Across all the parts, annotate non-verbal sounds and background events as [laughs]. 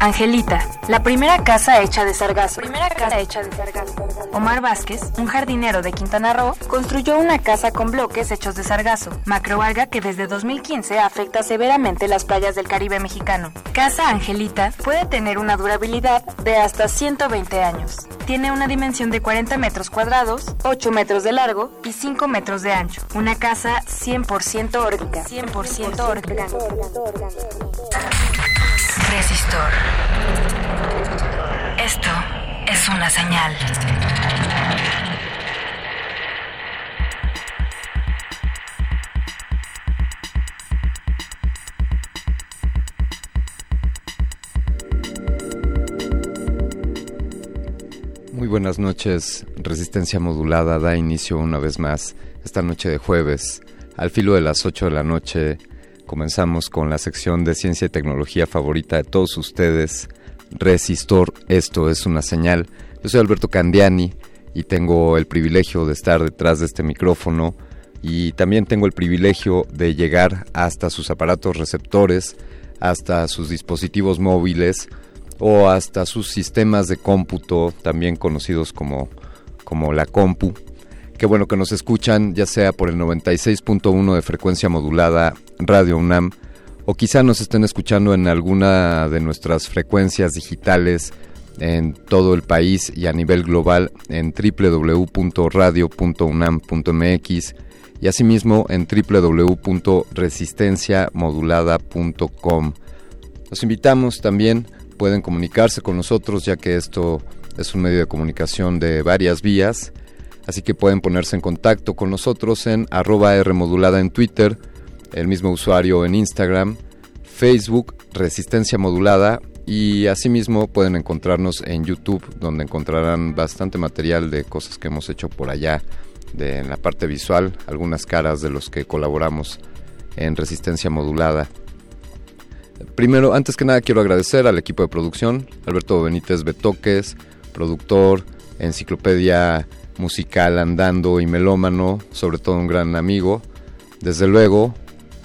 Angelita, la primera casa hecha de sargazo. Primera casa hecha de sargazo. Omar Vázquez, un jardinero de Quintana Roo, construyó una casa con bloques hechos de sargazo, macroalga que desde 2015 afecta severamente las playas del Caribe mexicano. Casa Angelita puede tener una durabilidad de hasta 120 años. Tiene una dimensión de 40 metros cuadrados, 8 metros de largo y 5 metros de ancho. Una casa 100% orgánica. 100% orgánica. Resistor. Esto es una señal. Muy buenas noches. Resistencia modulada da inicio una vez más esta noche de jueves. Al filo de las 8 de la noche comenzamos con la sección de ciencia y tecnología favorita de todos ustedes, Resistor. Esto es una señal. Yo soy Alberto Candiani y tengo el privilegio de estar detrás de este micrófono y también tengo el privilegio de llegar hasta sus aparatos receptores, hasta sus dispositivos móviles o hasta sus sistemas de cómputo, también conocidos como, como la compu. Qué bueno que nos escuchan, ya sea por el 96.1 de frecuencia modulada Radio UNAM, o quizá nos estén escuchando en alguna de nuestras frecuencias digitales en todo el país y a nivel global en www.radio.unam.mx y asimismo en www.resistenciamodulada.com. Los invitamos también, pueden comunicarse con nosotros ya que esto es un medio de comunicación de varias vías, así que pueden ponerse en contacto con nosotros en arroba Rmodulada en Twitter, el mismo usuario en Instagram, Facebook, Resistencia Modulada y asimismo pueden encontrarnos en YouTube, donde encontrarán bastante material de cosas que hemos hecho por allá, de, en la parte visual, algunas caras de los que colaboramos en Resistencia Modulada. Primero, antes que nada, quiero agradecer al equipo de producción, Alberto Benítez Betoques, productor, enciclopedia musical andando y melómano, sobre todo un gran amigo. Desde luego,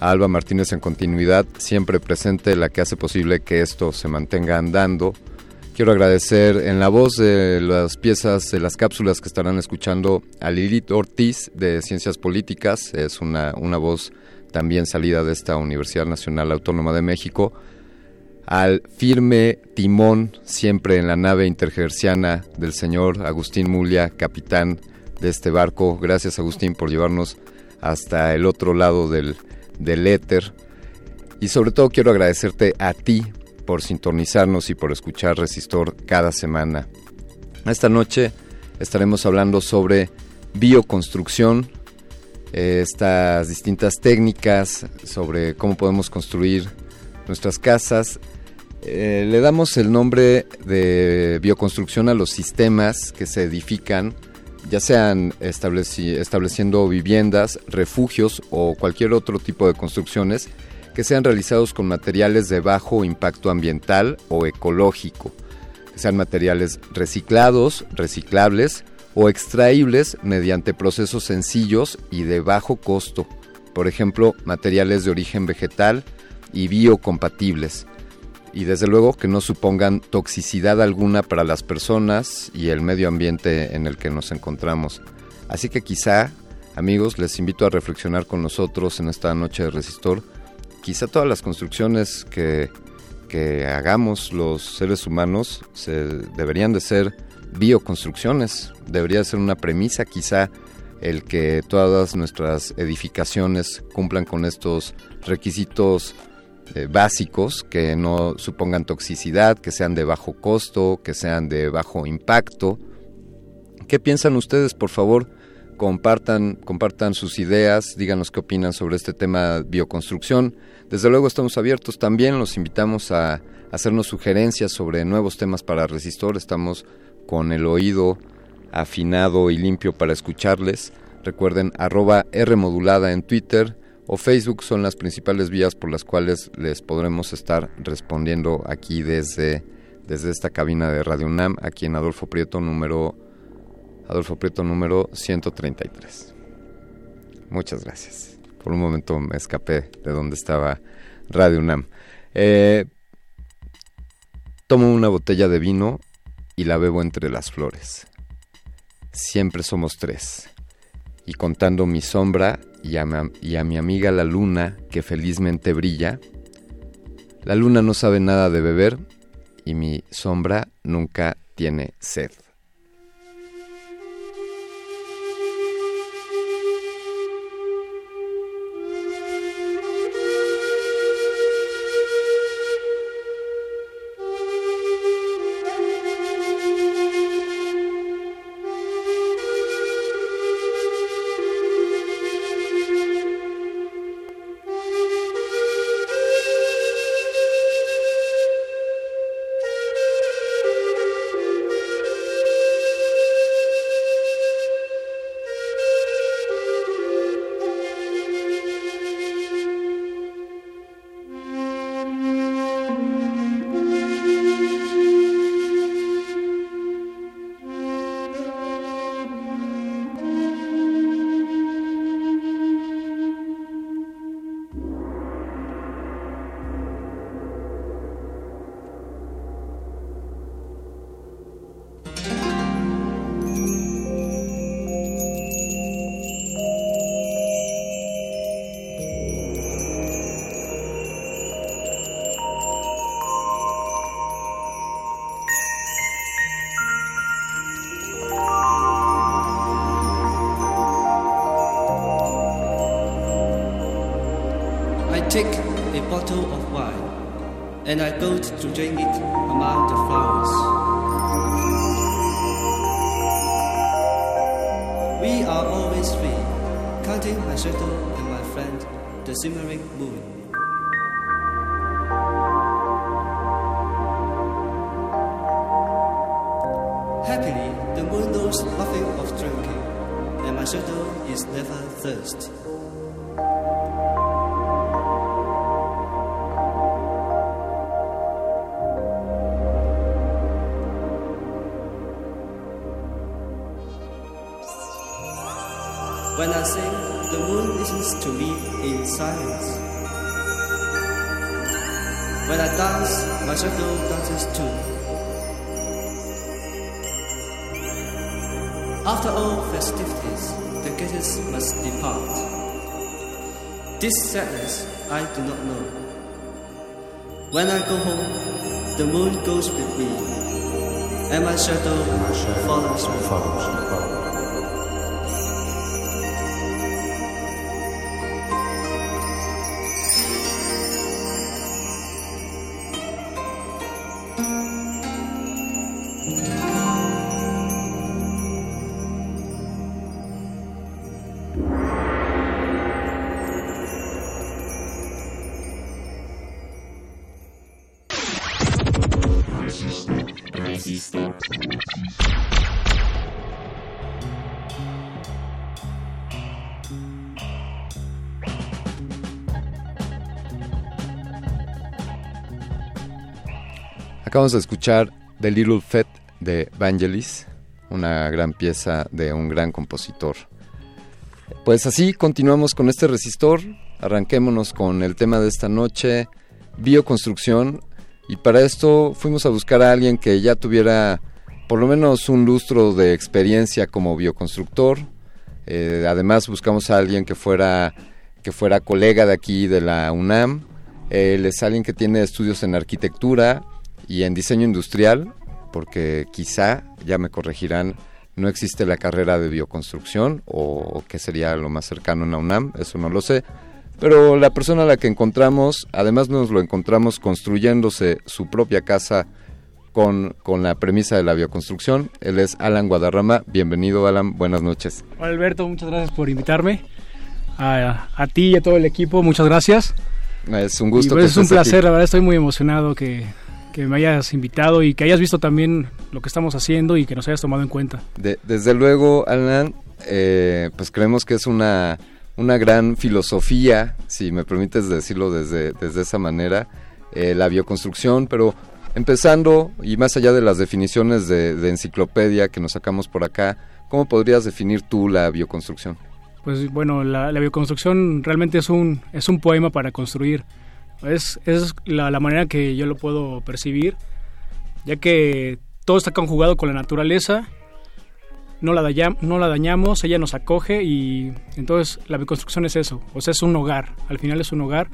Alba Martínez en continuidad, siempre presente, la que hace posible que esto se mantenga andando. Quiero agradecer en la voz de las piezas, de las cápsulas que estarán escuchando a Lilith Ortiz de Ciencias Políticas, es una, una voz también salida de esta Universidad Nacional Autónoma de México, al firme timón siempre en la nave intergerciana del señor Agustín Mulia, capitán de este barco. Gracias Agustín por llevarnos hasta el otro lado del, del éter. Y sobre todo quiero agradecerte a ti por sintonizarnos y por escuchar Resistor cada semana. Esta noche estaremos hablando sobre bioconstrucción, eh, estas distintas técnicas sobre cómo podemos construir nuestras casas. Eh, le damos el nombre de bioconstrucción a los sistemas que se edifican ya sean estableciendo viviendas, refugios o cualquier otro tipo de construcciones que sean realizados con materiales de bajo impacto ambiental o ecológico, sean materiales reciclados, reciclables o extraíbles mediante procesos sencillos y de bajo costo, por ejemplo, materiales de origen vegetal y biocompatibles y desde luego que no supongan toxicidad alguna para las personas y el medio ambiente en el que nos encontramos. Así que quizá, amigos, les invito a reflexionar con nosotros en esta noche de resistor. Quizá todas las construcciones que, que hagamos los seres humanos deberían de ser bioconstrucciones. Debería ser una premisa quizá el que todas nuestras edificaciones cumplan con estos requisitos eh, básicos que no supongan toxicidad, que sean de bajo costo, que sean de bajo impacto. ¿Qué piensan ustedes, por favor? Compartan, compartan sus ideas, díganos qué opinan sobre este tema bioconstrucción. Desde luego estamos abiertos también, los invitamos a hacernos sugerencias sobre nuevos temas para Resistor. Estamos con el oído afinado y limpio para escucharles. Recuerden arroba R modulada en Twitter, o Facebook son las principales vías por las cuales les podremos estar respondiendo aquí desde, desde esta cabina de Radio UNAM, aquí en Adolfo Prieto número Adolfo Prieto número 133. Muchas gracias. Por un momento me escapé de donde estaba Radio UNAM. Eh, tomo una botella de vino y la bebo entre las flores. Siempre somos tres. Y contando mi sombra y a, mi amiga la luna que felizmente brilla. La luna no sabe nada de beber y mi sombra nunca tiene sed. Acabamos de escuchar The Little Fat de Vangelis, una gran pieza de un gran compositor. Pues así continuamos con este resistor, arranquémonos con el tema de esta noche, bioconstrucción, y para esto fuimos a buscar a alguien que ya tuviera por lo menos un lustro de experiencia como bioconstructor. Eh, además buscamos a alguien que fuera, que fuera colega de aquí de la UNAM. Él es alguien que tiene estudios en arquitectura, y en diseño industrial, porque quizá, ya me corregirán, no existe la carrera de bioconstrucción o, que sería lo más cercano en la UNAM, eso no lo sé. Pero la persona a la que encontramos, además nos lo encontramos construyéndose su propia casa con, con la premisa de la bioconstrucción. Él es Alan Guadarrama. Bienvenido, Alan. Buenas noches. Hola, Alberto. Muchas gracias por invitarme. A, a ti y a todo el equipo, muchas gracias. Es un gusto. Pues es un placer, la verdad estoy muy emocionado que, que me hayas invitado y que hayas visto también lo que estamos haciendo y que nos hayas tomado en cuenta. desde luego, Alan, eh, pues creemos que es una, una gran filosofía, si me permites decirlo desde, desde esa manera, eh, la bioconstrucción, pero empezando y más allá de las definiciones de, enciclopedia que nos sacamos por acá, ¿cómo podrías definir tú la bioconstrucción? Pues bueno, la, la bioconstrucción realmente es un, es un poema para construir es, es la, manera que yo lo puedo percibir, ya que todo está conjugado con la naturaleza, no la, no la dañamos, ella nos acoge y entonces la reconstrucción es eso, o sea, es un hogar, al final es un hogar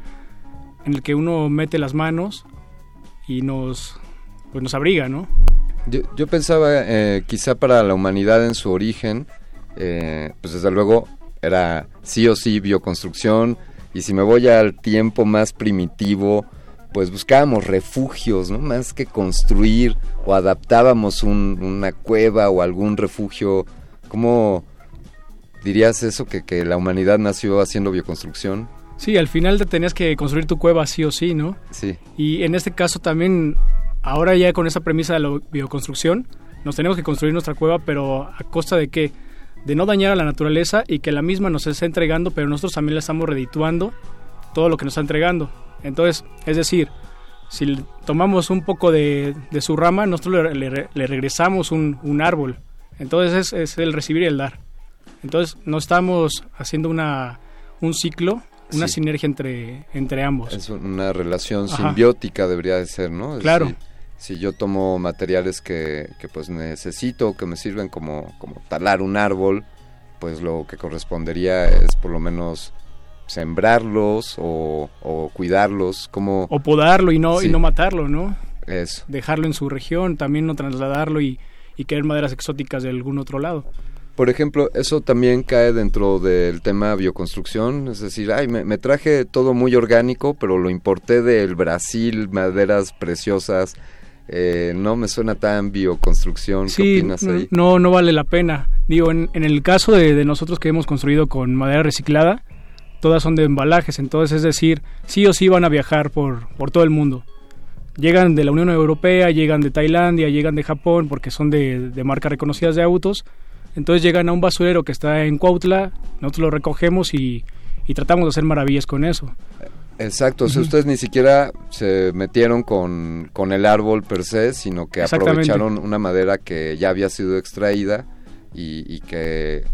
en el que uno mete las manos y nos, pues nos abriga, ¿no? Yo, pensaba, eh, quizá para la humanidad en su origen, eh, pues desde luego era sí o sí bioconstrucción, y si me voy al tiempo más primitivo, pues buscábamos refugios, ¿no? Más que construir o adaptábamos una cueva o algún refugio. ¿Cómo dirías eso, que, que la humanidad nació haciendo bioconstrucción? Sí, al final te tenías que construir tu cueva sí o sí, ¿no? Sí. Y en este caso también, ahora ya con esa premisa de la bioconstrucción, nos tenemos que construir nuestra cueva, pero a costa de qué? De no dañar a la naturaleza y que la misma nos esté entregando, pero nosotros también le estamos redituando todo lo que nos está entregando. Entonces, es decir, si tomamos un poco de, su rama, nosotros le, regresamos un, árbol. Entonces es, el recibir y el dar. Entonces no estamos haciendo una, un ciclo, una sinergia entre, entre ambos. Es una relación simbiótica debería de ser, ¿no? claro si yo tomo materiales que, que, pues necesito, que me sirven como, como talar un árbol, pues lo que correspondería es por lo menos sembrarlos o, o cuidarlos, como... O podarlo y no, y no matarlo, ¿no? Eso. Dejarlo en su región, también no trasladarlo y, y querer maderas exóticas de algún otro lado. Por ejemplo, eso también cae dentro del tema bioconstrucción, es decir, ay, me, me, traje todo muy orgánico, pero lo importé del Brasil, maderas preciosas, eh, no me suena tan bioconstrucción. ¿Qué opinas ahí? No, no vale la pena. Digo, en, el caso de, nosotros que hemos construido con madera reciclada, todas son de embalajes, entonces es decir, sí o sí van a viajar por, por todo el mundo. llegan de la Unión Europea, llegan de Tailandia, llegan de Japón, porque son de, de marcas reconocidas de autos. Entonces llegan a un basurero que está en Cuautla, nosotros lo recogemos y, y tratamos de hacer maravillas con eso. Exacto, o sea, ustedes ni siquiera se metieron con, con el árbol per se, sino que aprovecharon una madera que ya había sido extraída y, y que,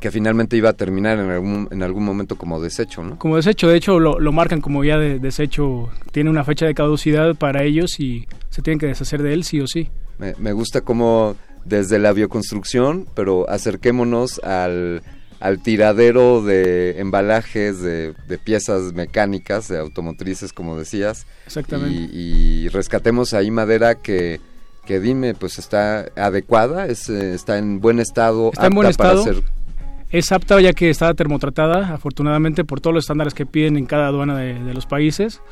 que finalmente iba a terminar en algún, en algún momento como desecho, ¿no? Como desecho, de hecho lo, lo marcan como ya de desecho, tiene una fecha de caducidad para ellos y se tienen que deshacer de él sí o sí. Me, me gusta como desde la bioconstrucción, pero acerquémonos al, al tiradero de embalajes, de, de piezas mecánicas, de automotrices, como decías. Exactamente. Y, y rescatemos ahí madera que, que dime, pues está adecuada, es, eh, está en buen estado, Está en buen apta para estado. ser... Es apta ya que está termotratada, afortunadamente por todos los estándares que piden en cada aduana de, de los países.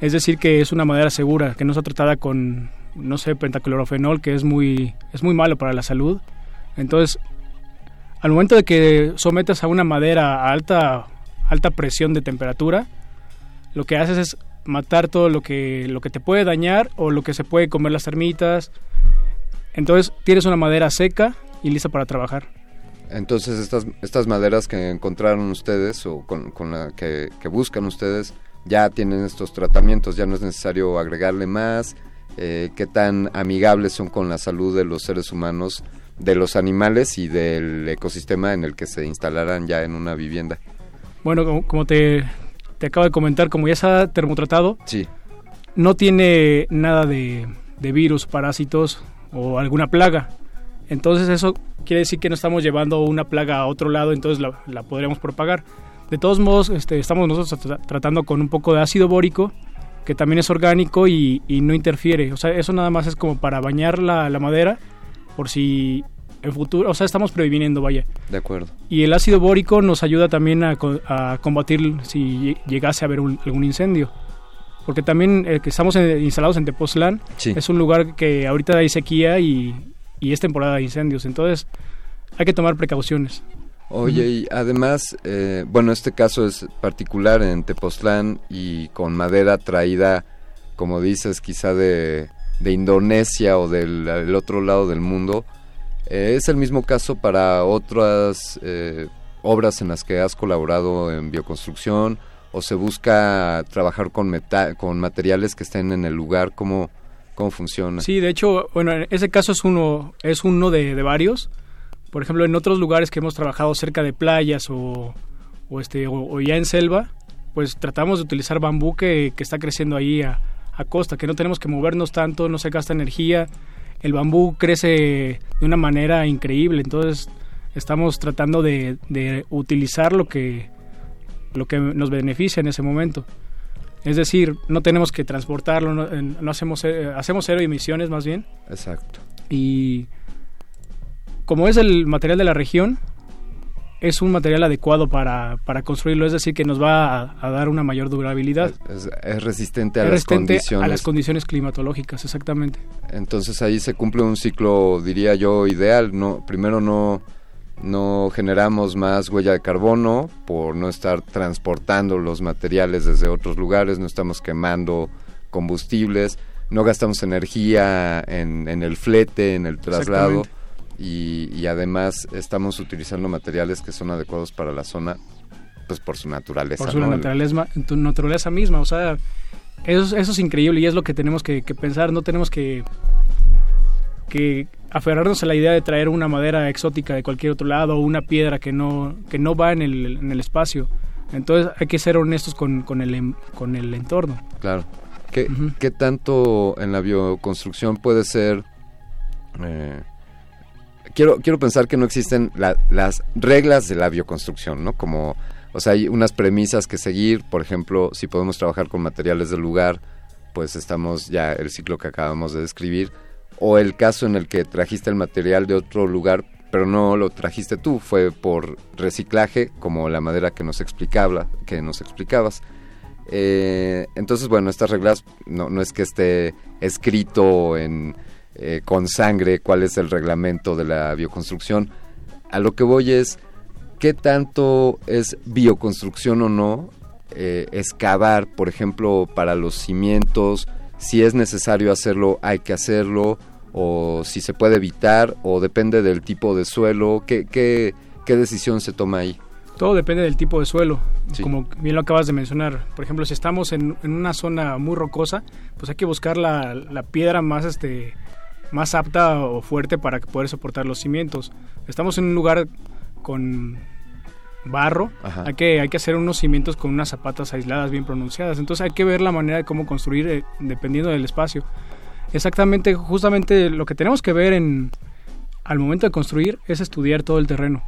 Es decir, que es una madera segura, que no está tratada con, no sé, pentaclorofenol, que es muy, es muy malo para la salud. Entonces, al momento de que sometes a una madera a alta, alta presión de temperatura, lo que haces es matar todo lo que, lo que te puede dañar o lo que se puede comer las termitas. Entonces, tienes una madera seca y lista para trabajar. Entonces estas, estas maderas que encontraron ustedes o con, con la que, buscan ustedes ya tienen estos tratamientos, ya no es necesario agregarle más. Eh, ¿Qué tan amigables son con la salud de los seres humanos, de los animales y del ecosistema en el que se instalaran ya en una vivienda? Bueno, como, como te, te acabo de comentar, como ya está termotratado, Sí, no tiene nada de, de virus, parásitos o alguna plaga. Entonces eso quiere decir que no estamos llevando una plaga a otro lado, entonces la, la podríamos propagar. De todos modos, este, estamos nosotros tra- tratando con un poco de ácido bórico, que también es orgánico y, y no interfiere. O sea, eso nada más es como para bañar la, la madera, por si en futuro, o sea, estamos previniendo, vaya. de acuerdo. Y el ácido bórico nos ayuda también a, co- a combatir si lle- llegase a haber un- algún incendio. Porque también eh, que estamos en- instalados en Tepoztlán, Sí. es un lugar que ahorita hay sequía y, y es temporada de incendios. Entonces hay que tomar precauciones. Oye, y además, eh, bueno, este caso es particular en Tepoztlán y con madera traída, como dices, quizá de, de Indonesia o del, otro lado del mundo. Eh, ¿Es el mismo caso para otras eh, obras en las que has colaborado en bioconstrucción o se busca trabajar con, meta- con materiales que estén en el lugar? ¿Cómo, cómo funciona? Sí, de hecho, bueno, en ese caso es uno, es uno de, varios. Por ejemplo, en otros lugares que hemos trabajado cerca de playas o, o este, o, ya en selva, pues tratamos de utilizar bambú que, que está creciendo ahí a costa, que no tenemos que movernos tanto, no se gasta energía. El bambú crece de una manera increíble, entonces estamos tratando de, de utilizar lo que, lo que nos beneficia en ese momento. Es decir, no tenemos que transportarlo, no, no hacemos, eh, hacemos cero emisiones más bien. Exacto. Y como es el material de la región, es un material adecuado para, para construirlo, es decir, que nos va a, a dar una mayor durabilidad. Es, es resistente a Es las resistente condiciones. a las condiciones climatológicas, exactamente. Entonces ahí se cumple un ciclo, diría yo, ideal. No, primero no, no generamos más huella de carbono por no estar transportando los materiales desde otros lugares, no estamos quemando combustibles, no gastamos energía en, en el flete, en el traslado. Y, y además estamos utilizando materiales que son adecuados para la zona, pues por su naturaleza. Por su ¿no? Naturaleza, tu naturaleza misma. O sea, eso, es- eso es increíble y es lo que tenemos que, que pensar. No tenemos que, que aferrarnos a la idea de traer una madera exótica de cualquier otro lado o una piedra que no, que no va en el, en el espacio. Entonces hay que ser honestos con, con, el, em- con el entorno. Claro. ¿Qué, qué tanto en la bioconstrucción puede ser... eh, quiero, quiero pensar que no existen la- las reglas de la bioconstrucción, ¿no? Como, o sea, hay unas premisas que seguir, por ejemplo, si podemos trabajar con materiales del lugar, pues estamos ya el ciclo que acabamos de describir, o el caso en el que trajiste el material de otro lugar, pero no lo trajiste tú, fue por reciclaje, como la madera que nos explicaba, que nos explicabas. Eh, entonces, bueno, estas reglas no, no es que esté escrito en, eh, con sangre cuál es el reglamento de la bioconstrucción. A lo que voy es, ¿qué tanto es bioconstrucción o no? eh, excavar, por ejemplo, para los cimientos, si es necesario hacerlo, hay que hacerlo, o si se puede evitar, o depende del tipo de suelo, ¿qué, qué, qué decisión se toma ahí? Todo depende del tipo de suelo, como bien lo acabas de mencionar. Por ejemplo, si estamos en, una zona muy rocosa, pues hay que buscar la, la, piedra más, este, más apta o fuerte para poder soportar los cimientos. Estamos en un lugar con barro, hay que, hay que hacer unos cimientos con unas zapatas aisladas bien pronunciadas. Entonces hay que ver la manera de cómo construir eh, dependiendo del espacio. Exactamente, justamente lo que tenemos que ver en, al momento de construir es estudiar todo el terreno.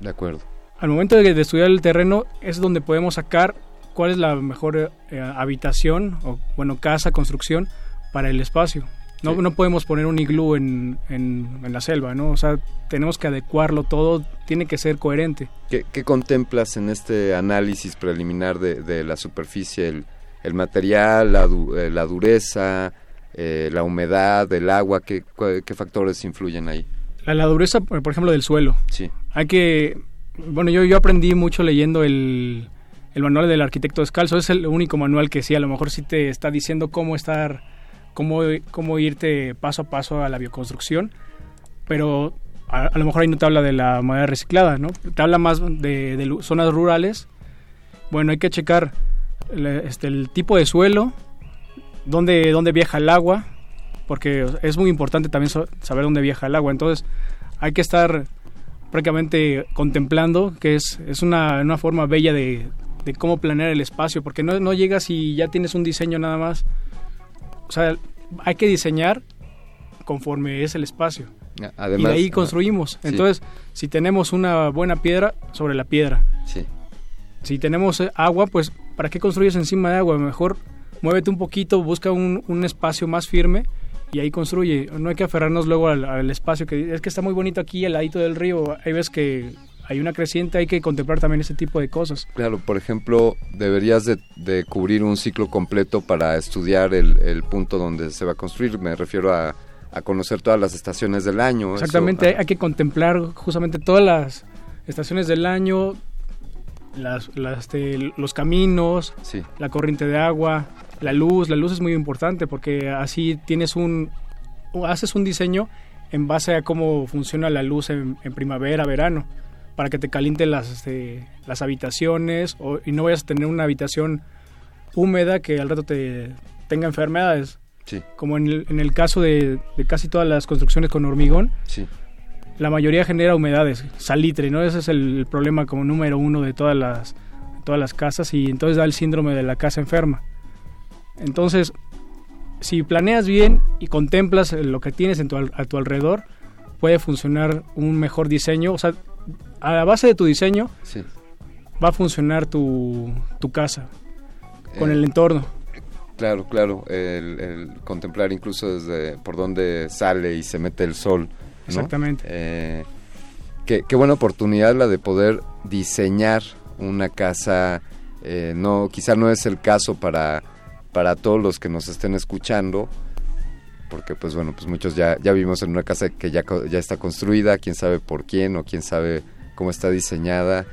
De acuerdo. Al momento de, estudiar el terreno es donde podemos sacar cuál es la mejor eh, habitación o, bueno, casa, construcción para el espacio. No, no podemos poner un iglú en, en, la selva, ¿no? O sea, tenemos que adecuarlo todo, tiene que ser coherente. ¿Qué, qué contemplas en este análisis preliminar de, de la superficie? El, el material, la, eh, la dureza, eh, la humedad, el agua, ¿qué, ¿qué, factores influyen ahí? La, la, dureza, por ejemplo, del suelo. Sí. Hay que... Bueno, yo, yo aprendí mucho leyendo el, el manual del arquitecto descalzo. Es el único manual que sí, a lo mejor sí te está diciendo cómo estar cómo, cómo irte paso a paso a la bioconstrucción, pero a, lo mejor ahí no te habla de la madera reciclada, ¿no? Te habla más de, zonas rurales. Bueno, hay que checar este, el tipo de suelo, dónde, dónde viaja el agua, porque es muy importante también saber dónde viaja el agua. Entonces, hay que estar prácticamente contemplando, que es, es una, una forma bella de, de, cómo planear el espacio, porque no, no llegas y ya tienes un diseño nada más o sea, hay que diseñar conforme es el espacio. Además, y de ahí construimos. Entonces, si tenemos una buena piedra, sobre la piedra. Sí. Si tenemos eh, agua, pues, ¿para qué construyes encima de agua? Mejor muévete un poquito, busca un, un espacio más firme y ahí construye. No hay que aferrarnos luego al, al, espacio, que es que está muy bonito aquí, al ladito del río. Hay veces que hay una creciente, hay que contemplar también ese tipo de cosas. Claro, por ejemplo, deberías de, cubrir un ciclo completo para estudiar el, punto donde se va a construir. Me refiero a, conocer todas las estaciones del año. Exactamente, hay que contemplar justamente todas las estaciones del año, las, este, los caminos, la corriente de agua, la luz. La luz es muy importante porque así tienes un, haces un diseño en base a cómo funciona la luz en primavera, verano para que te caliente las, este, las habitaciones o, y no vayas a tener una habitación húmeda que al rato te tenga enfermedades. Sí. Como en el, en el caso de, de, casi todas las construcciones con hormigón, sí. la mayoría genera humedades, salitre, ¿no? Ese es el problema como número uno de todas las, todas las casas y entonces da el síndrome de la casa enferma. Entonces, si planeas bien y contemplas lo que tienes en tu, a tu alrededor, puede funcionar un mejor diseño. O sea, a la base de tu diseño va a funcionar tu, tu casa con el eh, entorno. Claro, claro, el, contemplar incluso desde por dónde sale y se mete el sol. Exactamente. Eh, qué, buena oportunidad la de poder diseñar una casa. Eh, no, quizá no es el caso para, para todos los que nos estén escuchando, porque pues bueno, pues muchos ya, ya vivimos en una casa que ya, ya está construida, quién sabe por quién o quién sabe cómo está diseñada.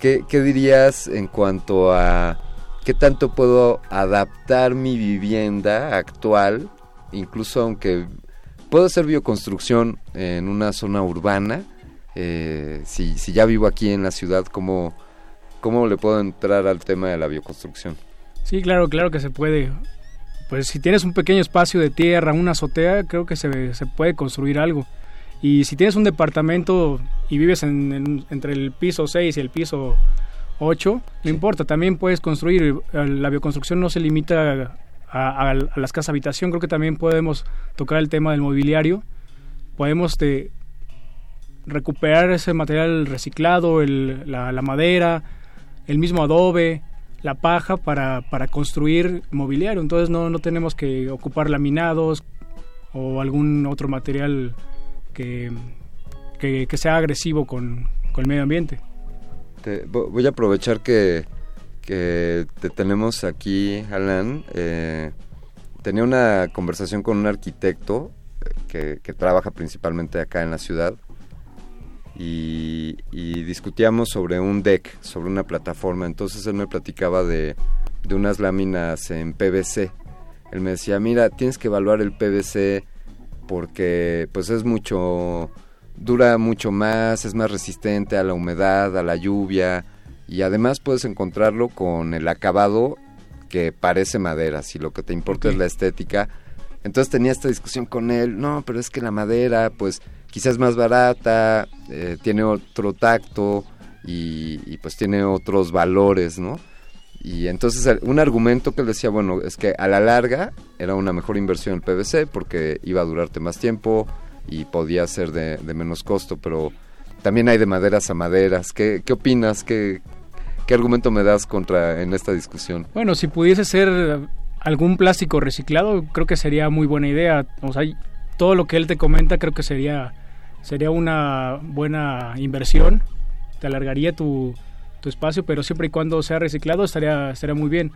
¿Qué, ¿Qué, dirías en cuanto a qué tanto puedo adaptar mi vivienda actual, incluso aunque puedo hacer bioconstrucción en una zona urbana? Eh, si, si ya vivo aquí en la ciudad, ¿cómo, ¿cómo le puedo entrar al tema de la bioconstrucción? Sí, claro, claro que se puede pues si tienes un pequeño espacio de tierra, una azotea, creo que se, se puede construir algo. Y si tienes un departamento y vives en, entre el piso 6 y el piso 8, no importa, también puedes construir. La bioconstrucción no se limita a, las casas habitación, creo que también podemos tocar el tema del mobiliario. Podemos de, recuperar ese material reciclado, el, la, la madera, el mismo adobe, la paja para, para construir mobiliario. Entonces no, no tenemos que ocupar laminados o algún otro material que, que, sea agresivo con, con, el medio ambiente. voy a aprovechar que, que te tenemos aquí, Alan. Eh, tenía una conversación con un arquitecto eh, que, que trabaja principalmente acá en la ciudad y, discutíamos sobre un deck, sobre una plataforma. Entonces él me platicaba de, unas láminas en PVC él me decía, mira, tienes que evaluar el PVC porque pues es mucho, dura mucho más, es más resistente a la humedad, a la lluvia y además puedes encontrarlo con el acabado que parece madera, si lo que te importa es la estética. Entonces tenía esta discusión con él, no, pero es que la madera pues quizás más barata, eh, tiene otro tacto y, pues tiene otros valores, ¿no? Y entonces un argumento que él decía, bueno, es que a la larga era una mejor inversión el PVC porque iba a durarte más tiempo y podía ser de, menos costo, pero también hay de maderas a maderas. ¿Qué, qué opinas? ¿Qué, ¿Qué argumento me das contra en esta discusión? Bueno, si pudiese ser algún plástico reciclado, creo que sería muy buena idea. O sea, todo lo que él te comenta creo que sería sería una buena inversión. Te alargaría tu, tu espacio, pero siempre y cuando sea reciclado estaría, estaría muy bien.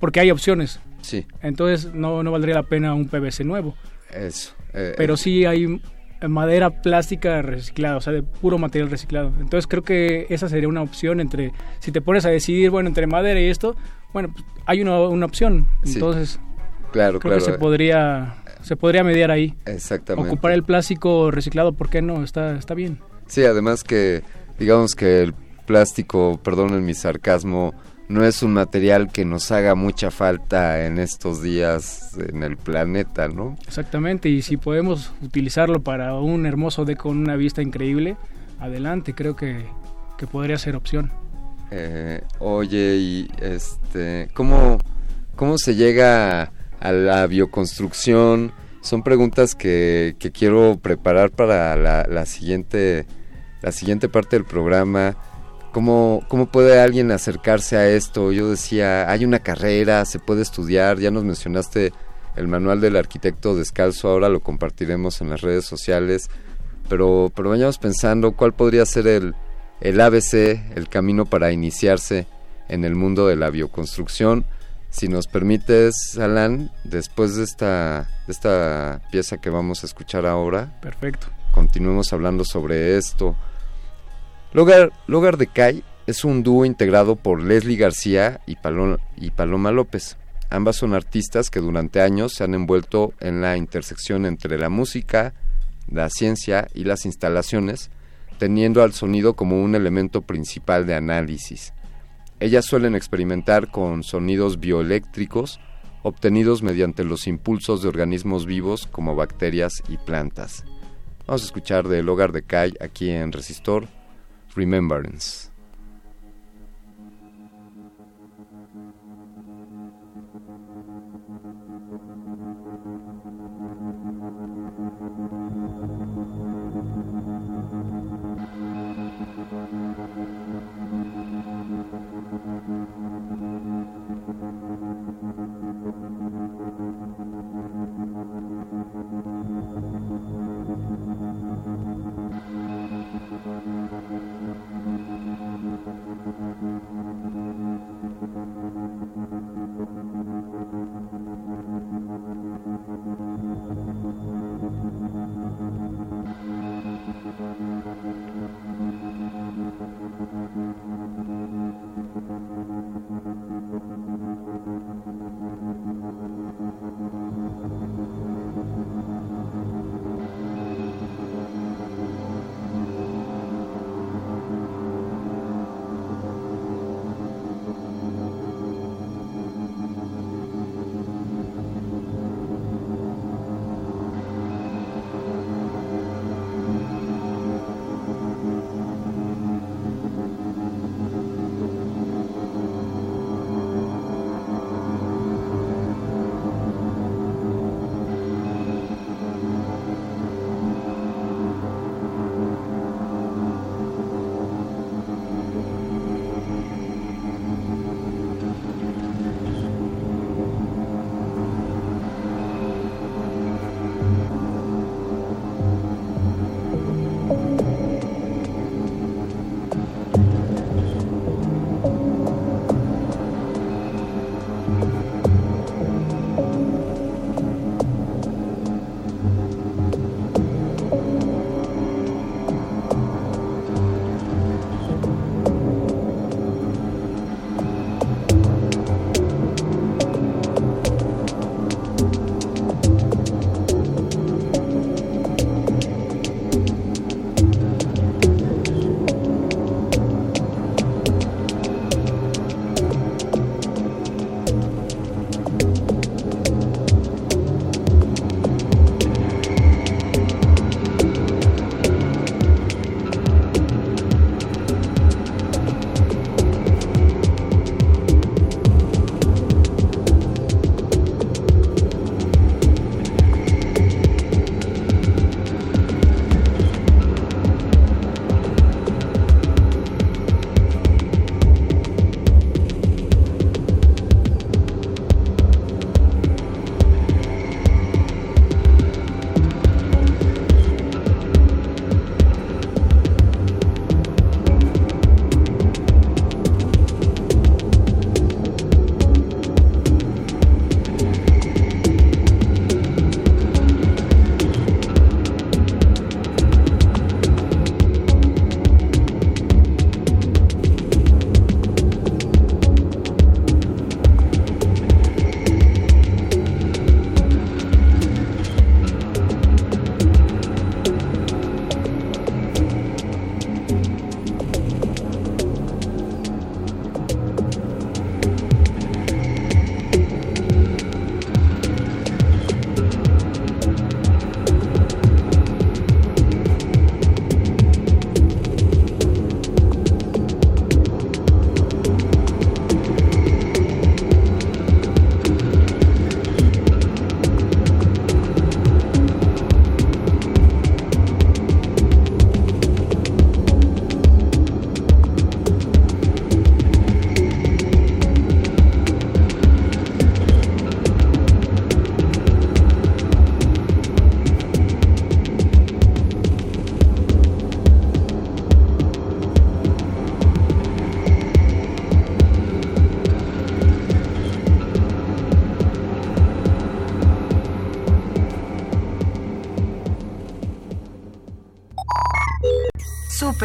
Porque hay opciones. Sí. Entonces no, no valdría la pena un PVC nuevo. Eso. Eh, pero eh. sí hay madera plástica reciclada, o sea, de puro material reciclado. Entonces creo que esa sería una opción entre, si te pones a decidir, bueno, entre madera y esto, bueno, pues, hay una, una opción. Entonces, claro, creo claro. que se podría, se podría mediar ahí. Exactamente. Ocupar el plástico reciclado, ¿por qué no? Está, está bien. Sí, además que, digamos que el plástico, perdonen mi sarcasmo, no es un material que nos haga mucha falta en estos días en el planeta, ¿no? Exactamente, y si podemos utilizarlo para un hermoso deco con una vista increíble, adelante, creo que, que podría ser opción. Eh, oye, y este, ¿cómo, ¿cómo se llega a la bioconstrucción? Son preguntas que, que quiero preparar para la, la, siguiente, la siguiente parte del programa. ¿Cómo, ¿Cómo puede alguien acercarse a esto? Yo decía, hay una carrera, se puede estudiar, ya nos mencionaste el manual del arquitecto descalzo, ahora lo compartiremos en las redes sociales, pero, pero vayamos pensando cuál podría ser el, el ABC, el camino para iniciarse en el mundo de la bioconstrucción. Si nos permites, Alan, después de esta, de esta pieza que vamos a escuchar ahora, perfecto. Continuemos hablando sobre esto. Logar, Logar de Cay es un dúo integrado por Leslie García y, Paloma, y Paloma López. Ambas son artistas que durante años se han envuelto en la intersección entre la música, la ciencia y las instalaciones, teniendo al sonido como un elemento principal de análisis. Ellas suelen experimentar con sonidos bioeléctricos obtenidos mediante los impulsos de organismos vivos como bacterias y plantas. Vamos a escuchar del Hogar de Cay aquí en Resistor remembrance.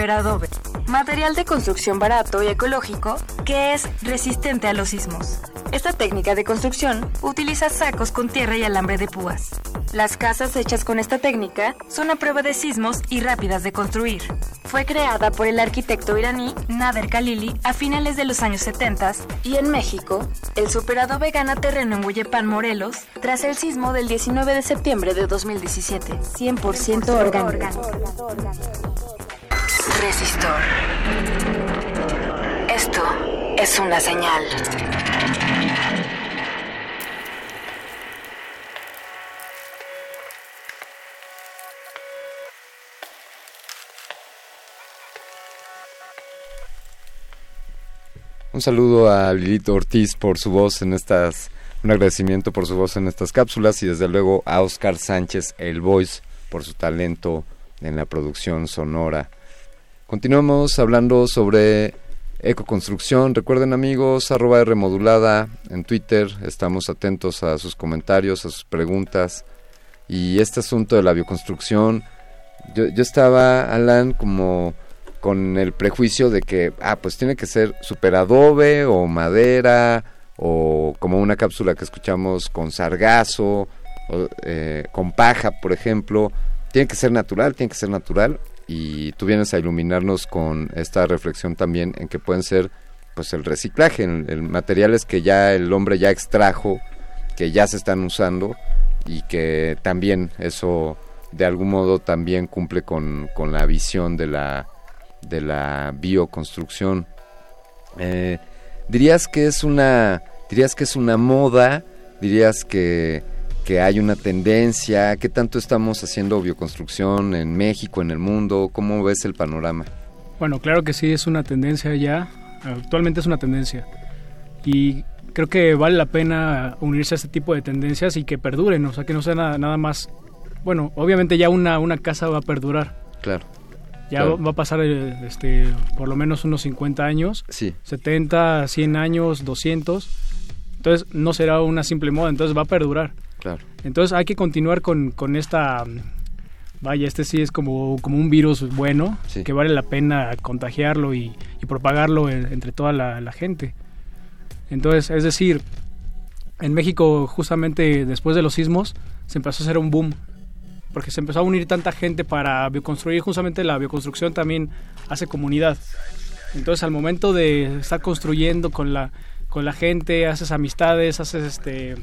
Super Adobe, material de construcción barato y ecológico que es resistente a los sismos. Esta técnica de construcción utiliza sacos con tierra y alambre de púas. Las casas hechas con esta técnica son a prueba de sismos y rápidas de construir. Fue creada por el arquitecto iraní Nader Khalili a finales de los años 70 y en México, el Super Adobe gana terreno en Huyepan, Morelos, tras el sismo del 19 de septiembre de 2017. 100% orgánico. Resistor. Esto es una señal. Un saludo a Lilito Ortiz por su voz en estas, un agradecimiento por su voz en estas cápsulas y desde luego a Oscar Sánchez, el voice, por su talento en la producción sonora. Continuamos hablando sobre ecoconstrucción. Recuerden amigos, arroba remodulada en Twitter. Estamos atentos a sus comentarios, a sus preguntas. Y este asunto de la bioconstrucción, yo, yo estaba, Alan, como con el prejuicio de que, ah, pues tiene que ser super adobe o madera o como una cápsula que escuchamos con sargazo, o, eh, con paja, por ejemplo. Tiene que ser natural, tiene que ser natural y tú vienes a iluminarnos con esta reflexión también en que pueden ser pues el reciclaje, el, materiales que ya el hombre ya extrajo, que ya se están usando y que también eso de algún modo también cumple con, con la visión de la de la bioconstrucción. Eh, dirías que es una dirías que es una moda, dirías que, que hay una tendencia, ¿qué tanto estamos haciendo bioconstrucción en México, en el mundo? ¿Cómo ves el panorama? Bueno, claro que sí, es una tendencia ya, actualmente es una tendencia. Y creo que vale la pena unirse a este tipo de tendencias y que perduren, o sea, que no sea nada, nada más... Bueno, obviamente ya una, una casa va a perdurar. Claro. Ya Claro. va a pasar eh, este, por lo menos unos 50 años, Sí. 70, 100 años, 200. Entonces no será una simple moda, entonces va a perdurar. Claro. Entonces hay que continuar con, con esta... Vaya, este sí es como, como un virus bueno, Sí. que vale la pena contagiarlo y, y propagarlo en- entre toda la, la gente. Entonces, es decir, en México justamente después de los sismos se empezó a hacer un boom porque se empezó a unir tanta gente para bioconstruir, justamente la bioconstrucción también hace comunidad. Entonces al momento de estar construyendo con la, con la gente, haces amistades, haces este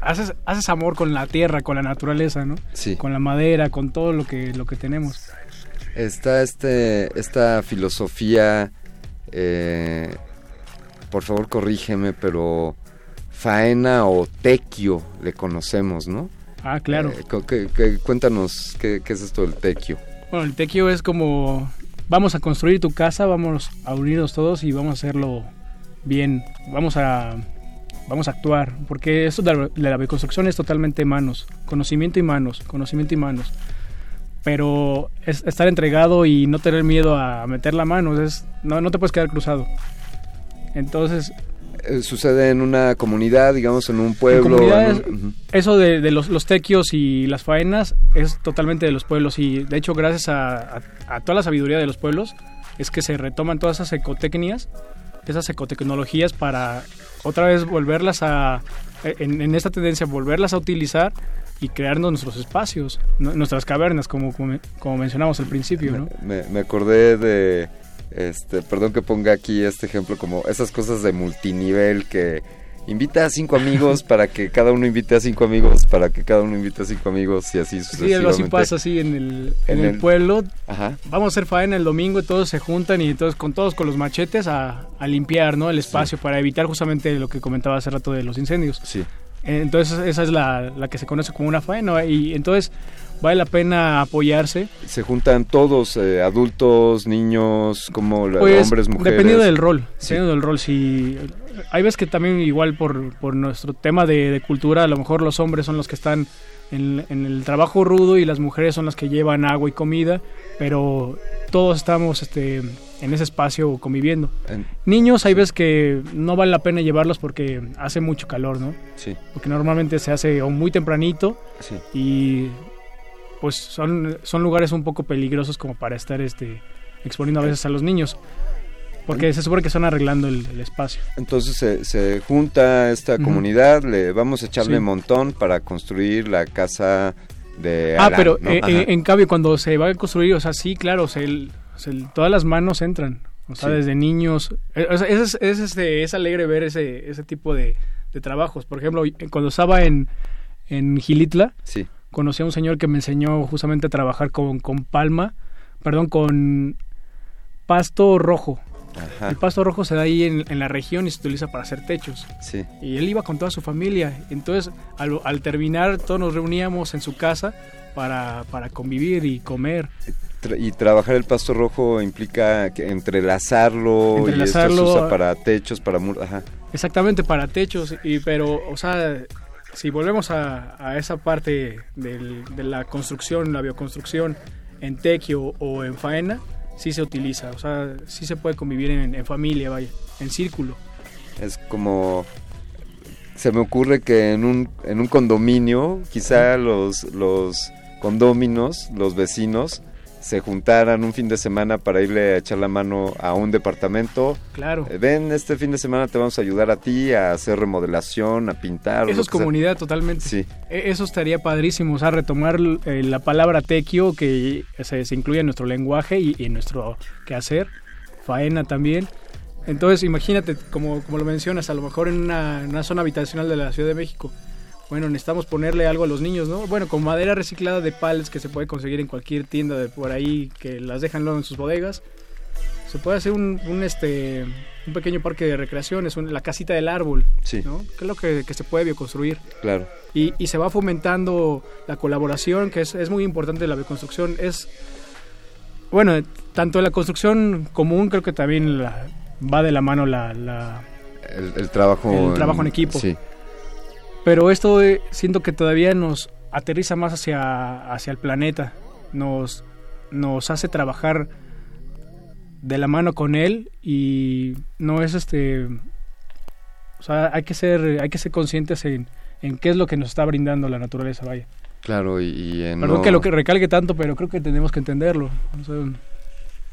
haces, haces amor con la tierra, con la naturaleza, ¿no? Sí. Con la madera, con todo lo que, lo que tenemos. Está este, esta filosofía, eh, por favor corrígeme, pero faena o tequio le conocemos, ¿no? Ah, claro. Eh, cu- que- que- cuéntanos, ¿qué, qué es esto del tequio? Bueno, el tequio es como vamos a construir tu casa, vamos a unirnos todos y vamos a hacerlo bien. Vamos a vamos a actuar, porque esto de la, de la bioconstrucción es totalmente manos, conocimiento y manos, conocimiento y manos. Pero es estar entregado y no tener miedo a meter la mano, es no no te puedes quedar cruzado. Entonces, Eh, sucede en una comunidad, digamos, en un pueblo. comunidades, en un- ujú. eso de, de los, los tequios y las faenas es totalmente de los pueblos y de hecho gracias a, a- a toda la sabiduría de los pueblos es que se retoman todas esas ecotecnias, esas ecotecnologías para otra vez volverlas a, en, esta tendencia, volverlas a utilizar y crearnos nuestros espacios, nu- nuestras cavernas, como mencionamos al principio, ¿no? me, me acordé de, este, perdón que ponga aquí este ejemplo, como esas cosas de multinivel que invita a cinco amigos para que cada uno invite a cinco amigos, para que cada uno invite a cinco amigos y así Sí, sucesivamente. algo así pasa así en el, en En el el- pueblo, Ajá. vamos a hacer faena el domingo y todos se juntan y entonces con todos con los machetes a, a limpiar ¿no? el espacio para evitar justamente lo que comentaba hace rato de los incendios. Sí. Entonces esa es la, la que se conoce como una faena y entonces vale la pena apoyarse. Se juntan todos, eh, adultos, niños, como Pues, hombres, mujeres. dependiendo del rol, Sí. dependiendo del rol, si hay veces que también igual por, por nuestro tema de, de cultura, a lo mejor los hombres son los que están en, en el trabajo rudo y las mujeres son las que llevan agua y comida, pero todos estamos este, en ese espacio conviviendo. En- Niños hay veces que no vale la pena llevarlos porque hace mucho calor, ¿no? sí, Porque normalmente se hace o muy tempranito sí. y pues son, son lugares un poco peligrosos como para estar este exponiendo a veces a los niños. Porque se supone que están arreglando el, espacio. Entonces se, se junta esta comunidad, le vamos a echarle un montón para construir la casa de... ah, pero eh, eh, en cambio cuando se va a construir, o sea, sí, claro, se, todas las manos entran. O sea, desde niños. Eh, es, es, este, es, alegre ver ese, ese tipo de, de, trabajos. Por ejemplo, cuando estaba en, en Gilitla, sí. conocí a un señor que me enseñó justamente a trabajar con, con palma, perdón, con pasto rojo. El pasto rojo se da ahí en, la región y se utiliza para hacer techos. Sí. Y él iba con toda su familia. Entonces, al, terminar, todos nos reuníamos en su casa para, para convivir y comer. Y trabajar el pasto rojo implica que entrelazarlo, y esto se usa para techos, para muros. Exactamente, para techos. Y, pero, o sea, si volvemos a, esa parte de la construcción, la bioconstrucción en tequio o en faena, sí se utiliza, o sea, sí se puede convivir en, familia, vaya, en círculo. Es como se me ocurre que en un, en un condominio, quizá los, los condóminos, los vecinos, se juntaran un fin de semana para irle a echar la mano a un departamento. Claro. Eh, ven, este fin de semana te vamos a ayudar a ti a hacer remodelación, a pintar. Eso es comunidad totalmente. Sí. E, eso estaría padrísimo, o sea, retomar eh, la palabra tequio que se, se, incluye en nuestro lenguaje y, en nuestro quehacer, faena también. Entonces, imagínate, como, como lo mencionas, a lo mejor en una, una zona habitacional de la Ciudad de México, bueno, necesitamos ponerle algo a los niños, ¿no? Bueno, con madera reciclada de pallets que se puede conseguir en cualquier tienda de por ahí que las dejan luego en sus bodegas. Se puede hacer un, este un pequeño parque de recreaciones, la casita del árbol, sí. ¿no? Que es lo que, se puede bioconstruir. Claro. Y, y, se va fomentando la colaboración, que es, es muy importante la bioconstrucción. Es, bueno, tanto la construcción común creo que también va de la mano la... el, trabajo, el trabajo en equipo. Sí. Pero esto eh, siento que todavía nos aterriza más hacia, hacia el planeta, nos, nos hace trabajar de la mano con él y no es este o sea hay que ser hay que ser conscientes en, en qué es lo que nos está brindando la naturaleza vaya. Claro y, en perdón que lo que recalque tanto pero creo que tenemos que entenderlo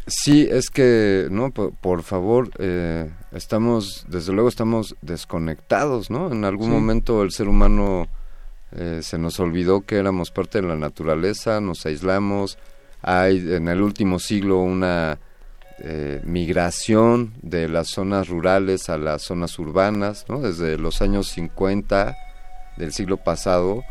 Sí, es que, no, por, favor, eh, estamos, desde luego estamos desconectados, ¿no? En algún momento el ser humano eh, se nos olvidó que éramos parte de la naturaleza, nos aislamos. Hay en el último siglo una eh, migración de las zonas rurales a las zonas urbanas, ¿no? Desde los años 50 del siglo pasado,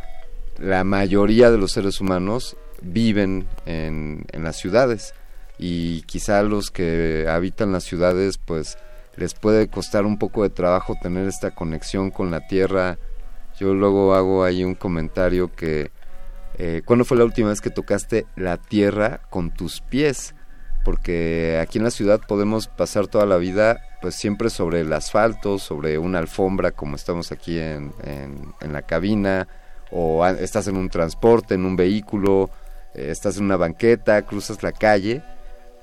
la mayoría de los seres humanos viven en, en las ciudades y quizá los que habitan las ciudades pues les puede costar un poco de trabajo tener esta conexión con la tierra. Yo luego hago ahí un comentario que eh, ¿cuándo fue la última vez que tocaste la tierra con tus pies? Porque aquí en la ciudad podemos pasar toda la vida pues siempre sobre el asfalto, sobre una alfombra como estamos aquí en, en, la cabina, o estás en un transporte, en un vehículo, eh, estás en una banqueta, cruzas la calle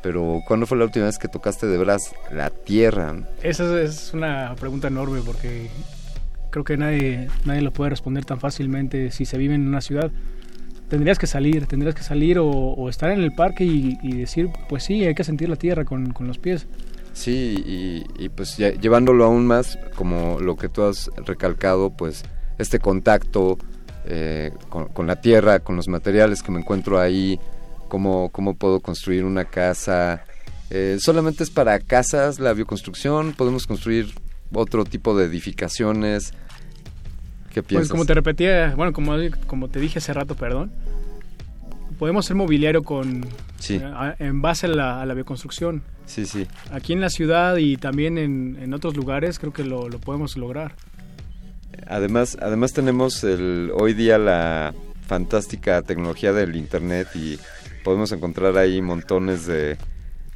pero ¿cuándo fue la última vez que tocaste de veras la tierra? Esa es una pregunta enorme porque creo que nadie, nadie lo puede responder tan fácilmente si se vive en una ciudad. Tendrías que salir, tendrías que salir o, estar en el parque y, decir, pues sí, hay que sentir la tierra con, los pies. Sí, y, pues llevándolo aún más, como lo que tú has recalcado, pues este contacto eh, con la tierra, con los materiales que me encuentro ahí, cómo, cómo puedo construir una casa. Eh, solamente es para casas la bioconstrucción, podemos construir otro tipo de edificaciones. ¿Qué pues, piensas? Pues como te repetía, bueno, como, como te dije hace rato, perdón, podemos hacer mobiliario con sí. Eh, en base a la, a la, bioconstrucción. Sí, sí. Aquí en la ciudad y también en, en otros lugares creo que lo, lo, podemos lograr. Además, además tenemos el, hoy día la fantástica tecnología del internet y podemos encontrar ahí montones de,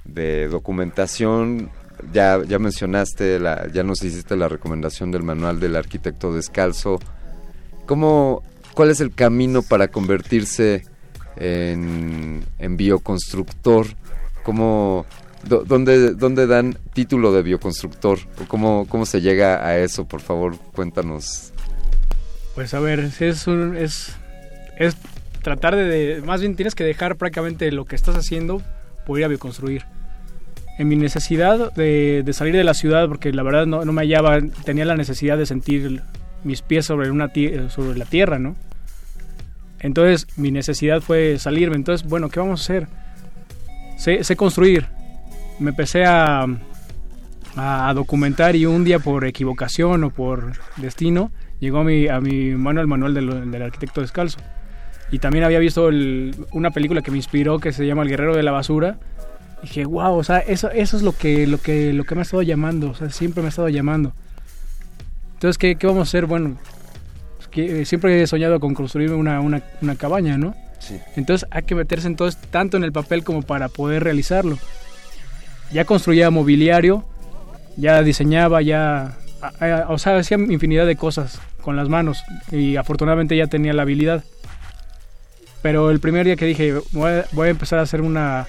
de documentación. Ya, ya mencionaste, la, ya nos hiciste la recomendación del manual del arquitecto descalzo. ¿Cómo, ¿Cuál es el camino para convertirse en, en bioconstructor? ¿Cómo, dónde, ¿Dónde dan título de bioconstructor? ¿Cómo, ¿Cómo se llega a eso? Por favor, cuéntanos. Pues a ver, es, un, es, es tratar de, más bien tienes que dejar prácticamente lo que estás haciendo por ir a bioconstruir. En mi necesidad de, salir de la ciudad, porque la verdad no, me hallaba, tenía la necesidad de sentir mis pies sobre, una sobre la tierra, ¿no? Entonces mi necesidad fue salirme. Entonces, bueno, ¿qué vamos a hacer? Sé, construir. Me empecé a, a documentar y un día por equivocación o por destino llegó a mi, a mi mano el manual del arquitecto descalzo. Y también había visto una película que me inspiró que se llama El Guerrero de la Basura. Y dije, wow, o sea, eso, eso es lo que, lo, que, lo que me ha estado llamando, o sea, siempre me ha estado llamando. Entonces, ¿qué, qué vamos a hacer? Bueno, que, eh, siempre he soñado con construir una, una, una cabaña, ¿no? Sí. Entonces hay que meterse entonces tanto en el papel como para poder realizarlo. Ya construía mobiliario, ya diseñaba, ya... O sea, hacía infinidad de cosas con las manos y afortunadamente ya tenía la habilidad. Pero el primer día que dije, voy a, empezar a hacer una,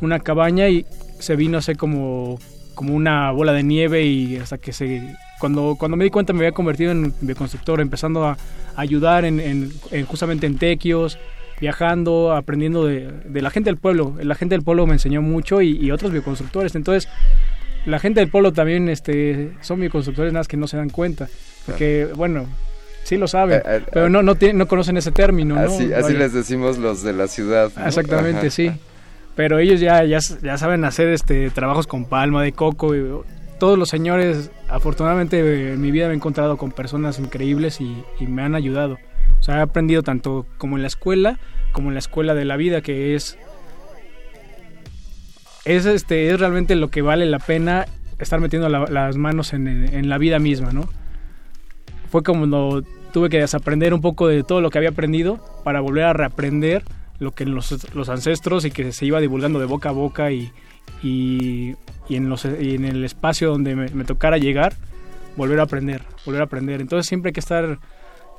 una cabaña y se vino a como, como una bola de nieve y hasta que se... Cuando, cuando me di cuenta me había convertido en bioconstructor, empezando a, ayudar en, en, justamente en tequios, viajando, aprendiendo de, de, la gente del pueblo. La gente del pueblo me enseñó mucho y, y otros bioconstructores. Entonces, la gente del pueblo también este, son bioconstructores, nada más que no se dan cuenta. Porque, bueno, Sí lo saben, eh, eh, pero no no, no conocen ese término, Así, así les decimos los de la ciudad. Exactamente, sí. Pero ellos ya, ya, ya saben hacer este trabajos con palma de coco. Y, todos los señores, afortunadamente en mi vida me he encontrado con personas increíbles y, me han ayudado. O sea, he aprendido tanto como en la escuela, como en la escuela de la vida, que es es este es realmente lo que vale la pena estar metiendo las manos en, en, la vida misma, ¿no? Fue como cuando tuve que desaprender un poco de todo lo que había aprendido para volver a reaprender lo que los, los ancestros y que se iba divulgando de boca a boca y, y, en, los, y en el espacio donde me, tocara llegar, volver a aprender, volver a aprender. Entonces siempre hay que estar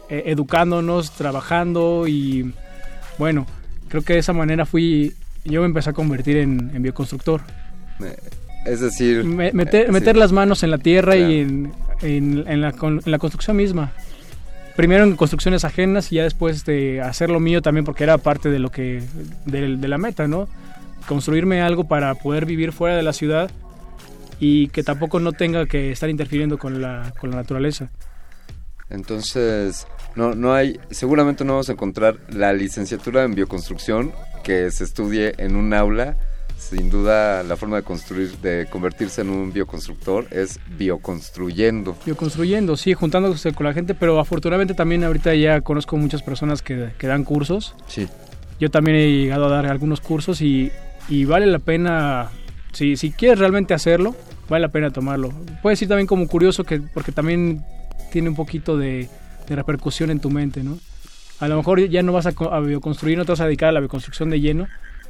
eh, educándonos, trabajando y bueno, creo que de esa manera fui, yo me empecé a convertir en, bioconstructor. Es decir, meter, meter las manos en la tierra y en, en, la, construcción misma. Primero en construcciones ajenas y ya después de hacer lo mío también porque era parte de lo que de, la meta, ¿no? Construirme algo para poder vivir fuera de la ciudad y que tampoco no tenga que estar interfiriendo con la, con la naturaleza. Entonces, no, no hay, seguramente no vamos a encontrar la licenciatura en bioconstrucción que se estudie en un aula sin duda la forma de construir, de convertirse en un bioconstructor es bioconstruyendo. Bioconstruyendo, sí, juntándose con la gente, pero afortunadamente también ahorita ya conozco muchas personas que, dan cursos. Sí. Yo también he llegado a dar algunos cursos y, vale la pena, si, si quieres realmente hacerlo, vale la pena tomarlo. Puedes ir también como curioso, que porque también tiene un poquito de, repercusión en tu mente, ¿no? A lo mejor ya no vas a, a bioconstruir, no te vas a dedicar a la bioconstrucción de lleno,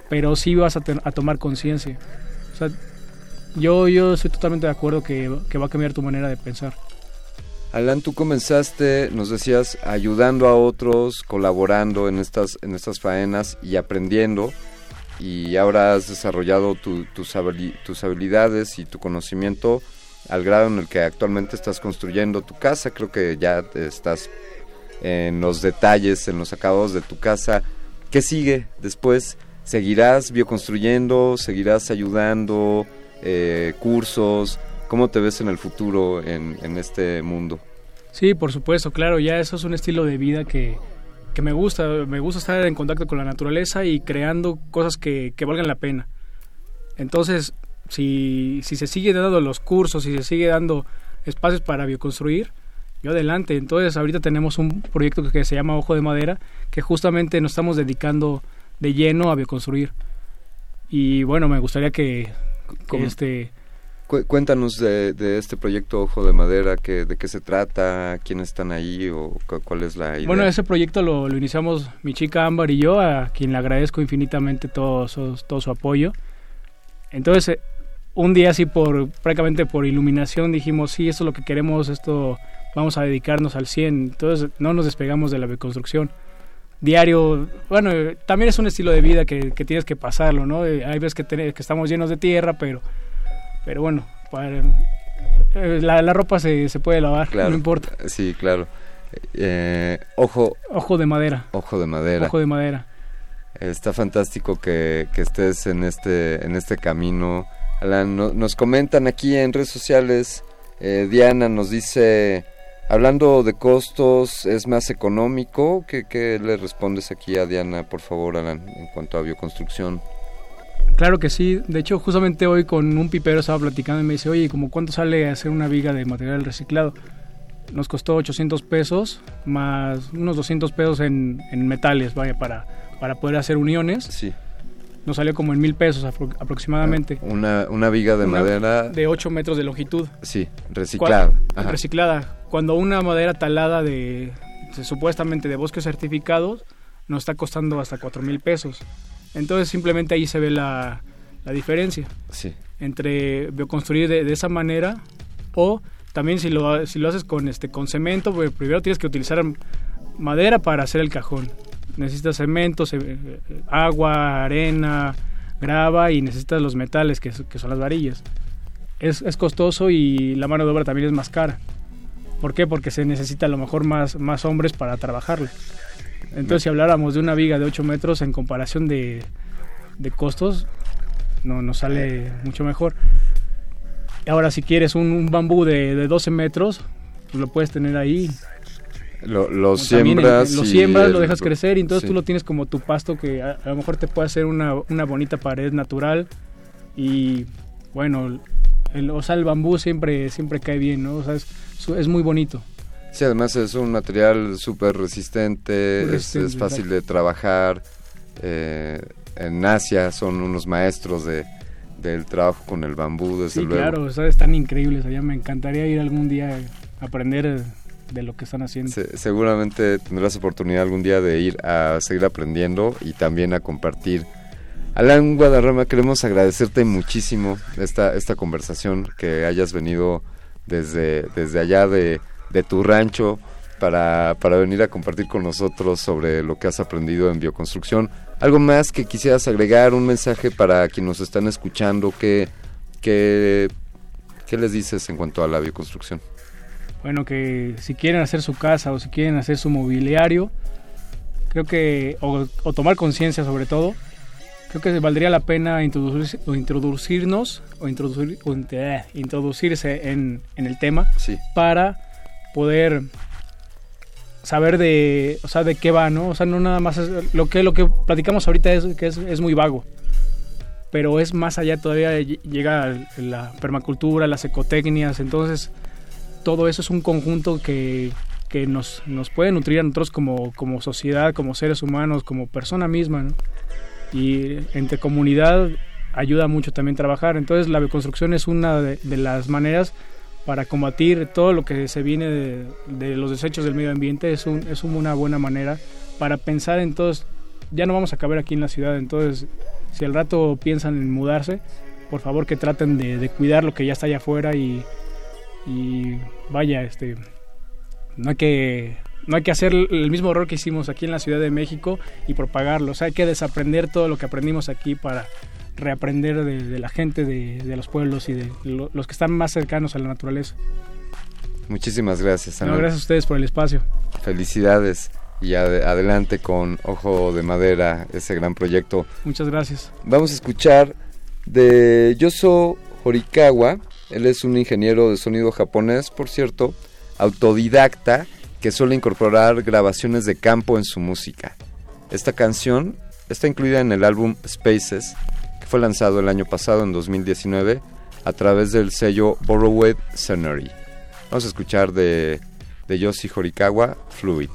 pero sí vas a, tomar conciencia. O sea, yo, yo estoy totalmente de acuerdo que, va a cambiar tu manera de pensar. Alan, tú comenzaste, nos decías, ayudando a otros, colaborando en estas, en estas faenas y aprendiendo. Y ahora has desarrollado tus, tus habilidades y tu conocimiento al grado en el que actualmente estás construyendo tu casa. Creo que ya estás en los detalles, en los acabados de tu casa. ¿Qué sigue después? ¿Seguirás bioconstruyendo? ¿Seguirás ayudando? Eh, ¿Cursos? ¿Cómo te ves en el futuro en, este mundo? Sí, por supuesto, claro, ya eso es un estilo de vida que, me gusta, me gusta estar en contacto con la naturaleza y creando cosas que, valgan la pena. Entonces, si, si se sigue dando los cursos, si se sigue dando espacios para bioconstruir, yo adelante. Entonces, ahorita tenemos un proyecto que se llama Ojo de Madera, que justamente nos estamos dedicando de lleno a bioconstruir. Y bueno, me gustaría que, este... Cuéntanos de, este proyecto Ojo de Madera, que, de qué se trata, quiénes están ahí o cuál es la idea. Bueno, ese proyecto lo, iniciamos mi chica Ámbar y yo, a quien le agradezco infinitamente todo, su, todo su apoyo. Entonces, un día así por prácticamente por iluminación dijimos, sí, esto es lo que queremos, esto vamos a dedicarnos al 100. Entonces, no nos despegamos de la bioconstrucción diario, bueno, también es un estilo de vida que, tienes que pasarlo, ¿no? Eh, hay veces que, que estamos llenos de tierra, pero, pero bueno, eh, la, ropa se, se, puede lavar, no importa. Sí, claro. Eh, ojo. Ojo de madera. Ojo de madera. Ojo de madera. Está fantástico que, que estés en este, en este camino. Alan, nos comentan aquí en redes sociales, eh, Diana nos dice, hablando de costos, ¿es más económico? ¿Qué, ¿Qué, le respondes aquí a Diana, por favor, Alan, en cuanto a bioconstrucción? Claro que sí. De hecho, justamente hoy con un pipero estaba platicando y me dice, oye, ¿cómo cuánto sale hacer una viga de material reciclado? Nos costó 800 pesos más unos 200 pesos en, en metales, vaya, para, para poder hacer uniones. Sí. Nos salió como en mil pesos aproximadamente. Una, una viga de madera. De 8 metros de longitud. Sí, reciclada. Reciclada. Cuando una madera talada de, de supuestamente de bosques certificados nos está costando hasta 4 mil pesos. Entonces simplemente ahí se ve la, la diferencia sí. entre bioconstruir de, de, esa manera o también si lo, si lo haces con, este, con cemento, pues primero tienes que utilizar madera para hacer el cajón. Necesitas cemento, ce agua, arena, grava y necesitas los metales que, que son las varillas. Es, es, costoso y la mano de obra también es más cara. ¿Por qué? Porque se necesita a lo mejor más, más hombres para trabajarla. Entonces, si habláramos de una viga de 8 metros en comparación de, de costos, no nos sale mucho mejor. Ahora, si quieres un, un bambú de, de, 12 metros, pues lo puedes tener ahí. Lo, lo siembras. lo siembras, lo dejas crecer y entonces sí. tú lo tienes como tu pasto que a, a, lo mejor te puede hacer una, una bonita pared natural. Y bueno, el, o sea, el bambú siempre, siempre cae bien, ¿no? O sea, es, es muy bonito. Sí, además es un material súper resistente, resistente, es, es, fácil de trabajar. Eh, en Asia son unos maestros de, del trabajo con el bambú, desde sí, luego. claro, o sea, están increíbles allá. Me encantaría ir algún día a aprender de lo que están haciendo. Se, seguramente tendrás oportunidad algún día de ir a seguir aprendiendo y también a compartir. Alan Guadarrama, queremos agradecerte muchísimo esta, esta conversación, que hayas venido desde, desde allá de de tu rancho para, para venir a compartir con nosotros sobre lo que has aprendido en bioconstrucción. ¿Algo más que quisieras agregar? ¿Un mensaje para quienes nos están escuchando? ¿Qué, qué, qué les dices en cuanto a la bioconstrucción? Bueno, que si quieren hacer su casa o si quieren hacer su mobiliario, creo que, o, o tomar conciencia sobre todo, creo que valdría la pena introducir, o introducirnos o, introducir, o eh, introducirse en, en, el tema sí. para poder saber de, o sea, de qué va, ¿no? O sea, no nada más es, lo que lo que platicamos ahorita es que es, es muy vago. Pero es más allá todavía llega la permacultura, las ecotecnias, entonces todo eso es un conjunto que, que nos, nos puede nutrir a nosotros como, como sociedad, como seres humanos, como persona misma, ¿no? Y entre comunidad ayuda mucho también trabajar. Entonces la bioconstrucción es una de, de las maneras para combatir todo lo que se viene de, los desechos del medio ambiente es, un, es una buena manera para pensar en todos, ya no vamos a caber aquí en la ciudad, entonces si al rato piensan en mudarse, por favor que traten de, de cuidar lo que ya está allá afuera y, y, vaya, este, no hay que... No hay que hacer el mismo error que hicimos aquí en la Ciudad de México y propagarlo. O sea, hay que desaprender todo lo que aprendimos aquí para, reaprender de, de la gente de, de, los pueblos y de lo, los que están más cercanos a la naturaleza. Muchísimas gracias. No, gracias a ustedes por el espacio. Felicidades y ad adelante con Ojo de Madera, ese gran proyecto. Muchas gracias. Vamos a escuchar de Yoso Horikawa. Él es un ingeniero de sonido japonés, por cierto, autodidacta, que suele incorporar grabaciones de campo en su música. Esta canción está incluida en el álbum Spaces, fue lanzado el año pasado, en 2019, a través del sello Borrowed Scenery. Vamos a escuchar de, de Yoshi Horikawa, Fluid.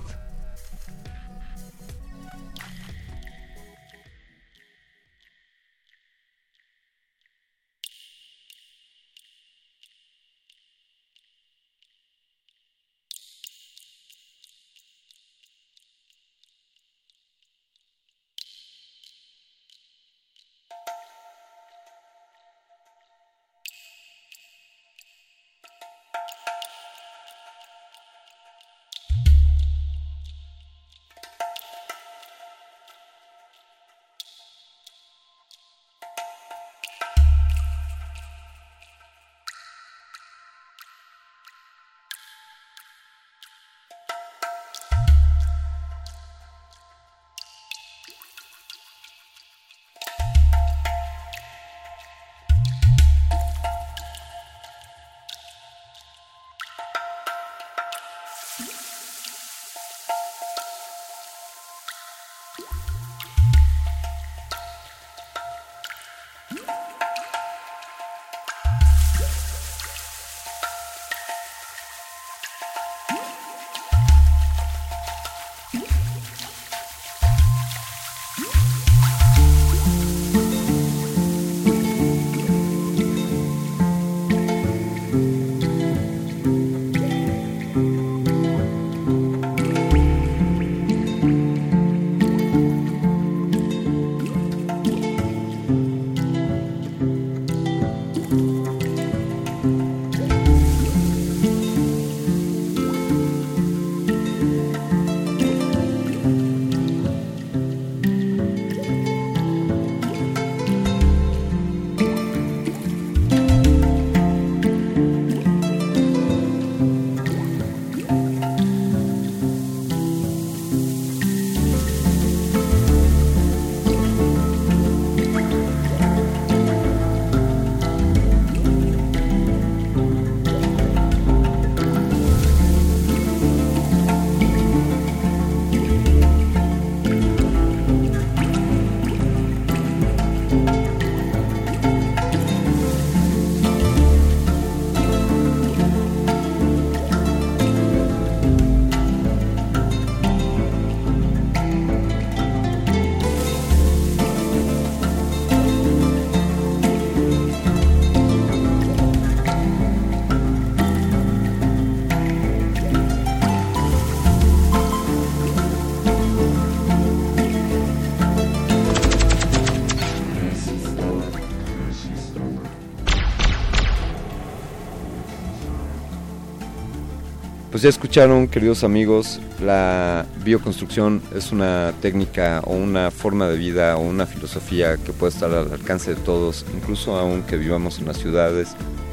Pues ya escucharon, queridos amigos, la bioconstrucción es una técnica o una forma de vida o una filosofía que puede estar al alcance de todos, incluso aunque vivamos en las ciudades.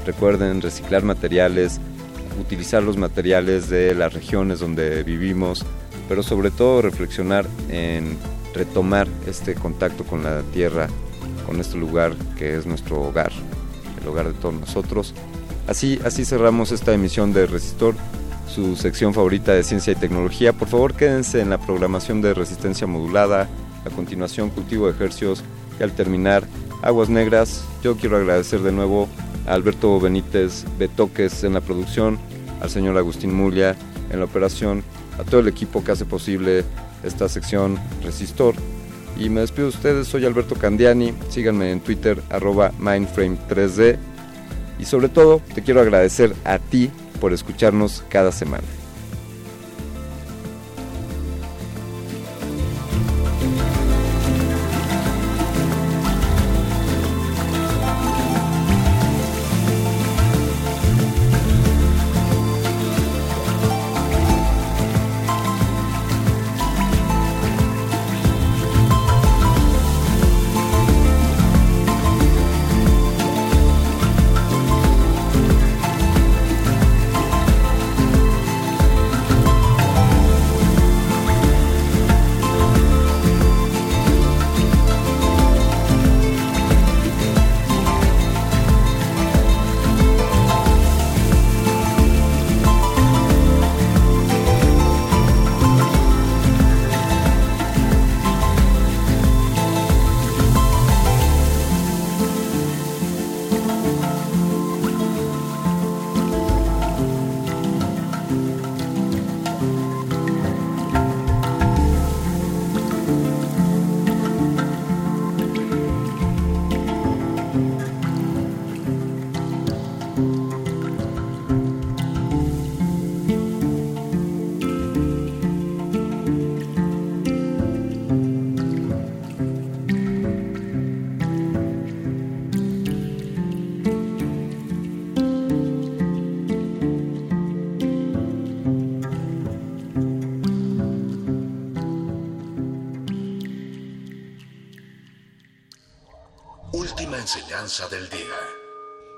Recuerden reciclar materiales, utilizar los materiales de las regiones donde vivimos, pero sobre todo reflexionar en retomar este contacto con la tierra, con este lugar que es nuestro hogar, el hogar de todos nosotros. Así, así cerramos esta emisión de Resistor, su sección favorita de ciencia y tecnología. Por favor, quédense en la programación de resistencia modulada, a continuación cultivo de ejercicios y al terminar aguas negras. Yo quiero agradecer de nuevo a Alberto Benítez Betoques en la producción, al señor Agustín Mulia en la operación, a todo el equipo que hace posible esta sección Resistor. Y me despido de ustedes, soy Alberto Candiani, síganme en Twitter arroba Mindframe3D y sobre todo te quiero agradecer a ti por escucharnos cada semana.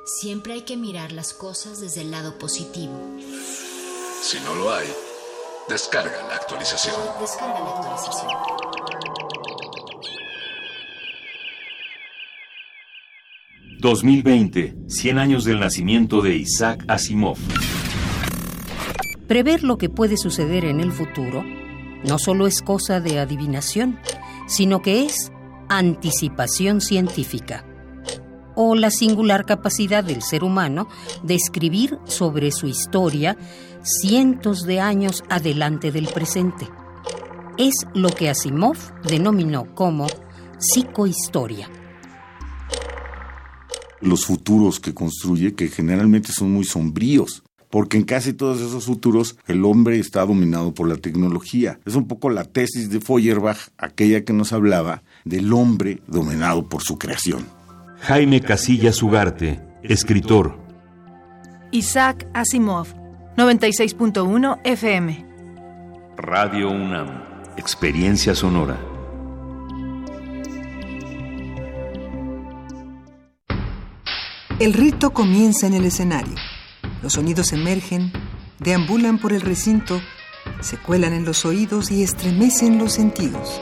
Siempre hay que mirar las cosas desde el lado positivo. Si no lo hay, descarga la actualización. Descarga la actualización. ...2020... 100 años del nacimiento de Isaac Asimov. Prever lo que puede suceder en el futuro no solo es cosa de adivinación, sino que es anticipación científica o la singular capacidad del ser humano de escribir sobre su historia cientos de años adelante del presente. Es lo que Asimov denominó como psicohistoria. Los futuros que construye, que generalmente son muy sombríos, porque en casi todos esos futuros el hombre está dominado por la tecnología. Es un poco la tesis de Feuerbach, aquella que nos hablaba del hombre dominado por su creación. Jaime Casillas Ugarte, escritor. Isaac Asimov, 96.1 FM. Radio UNAM, experiencia sonora. El rito comienza en el escenario. Los sonidos emergen, deambulan por el recinto, se cuelan en los oídos y estremecen los sentidos.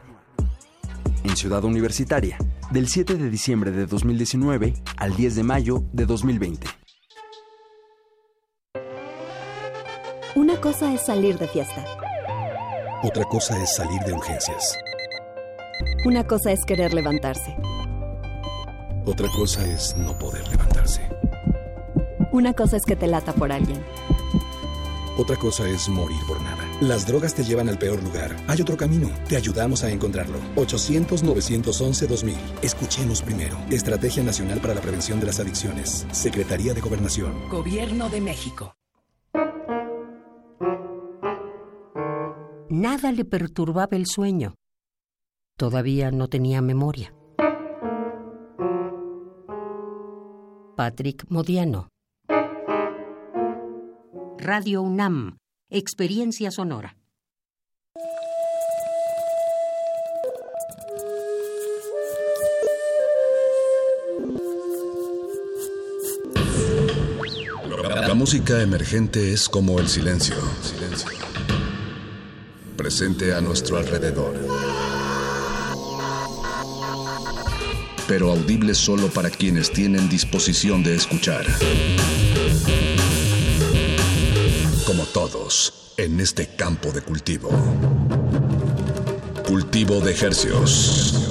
En Ciudad Universitaria, del 7 de diciembre de 2019 al 10 de mayo de 2020. Una cosa es salir de fiesta. Otra cosa es salir de urgencias. Una cosa es querer levantarse. Otra cosa es no poder levantarse. Una cosa es que te lata por alguien. Otra cosa es morir por nada. Las drogas te llevan al peor lugar. Hay otro camino. Te ayudamos a encontrarlo. 800-911-2000. Escuchemos primero. Estrategia Nacional para la Prevención de las Adicciones. Secretaría de Gobernación. Gobierno de México. Nada le perturbaba el sueño. Todavía no tenía memoria. Patrick Modiano. Radio UNAM. Experiencia sonora. La música emergente es como el silencio. Presente a nuestro alrededor. Pero audible solo para quienes tienen disposición de escuchar. Como todos, en este campo de cultivo. Cultivo de ejercios.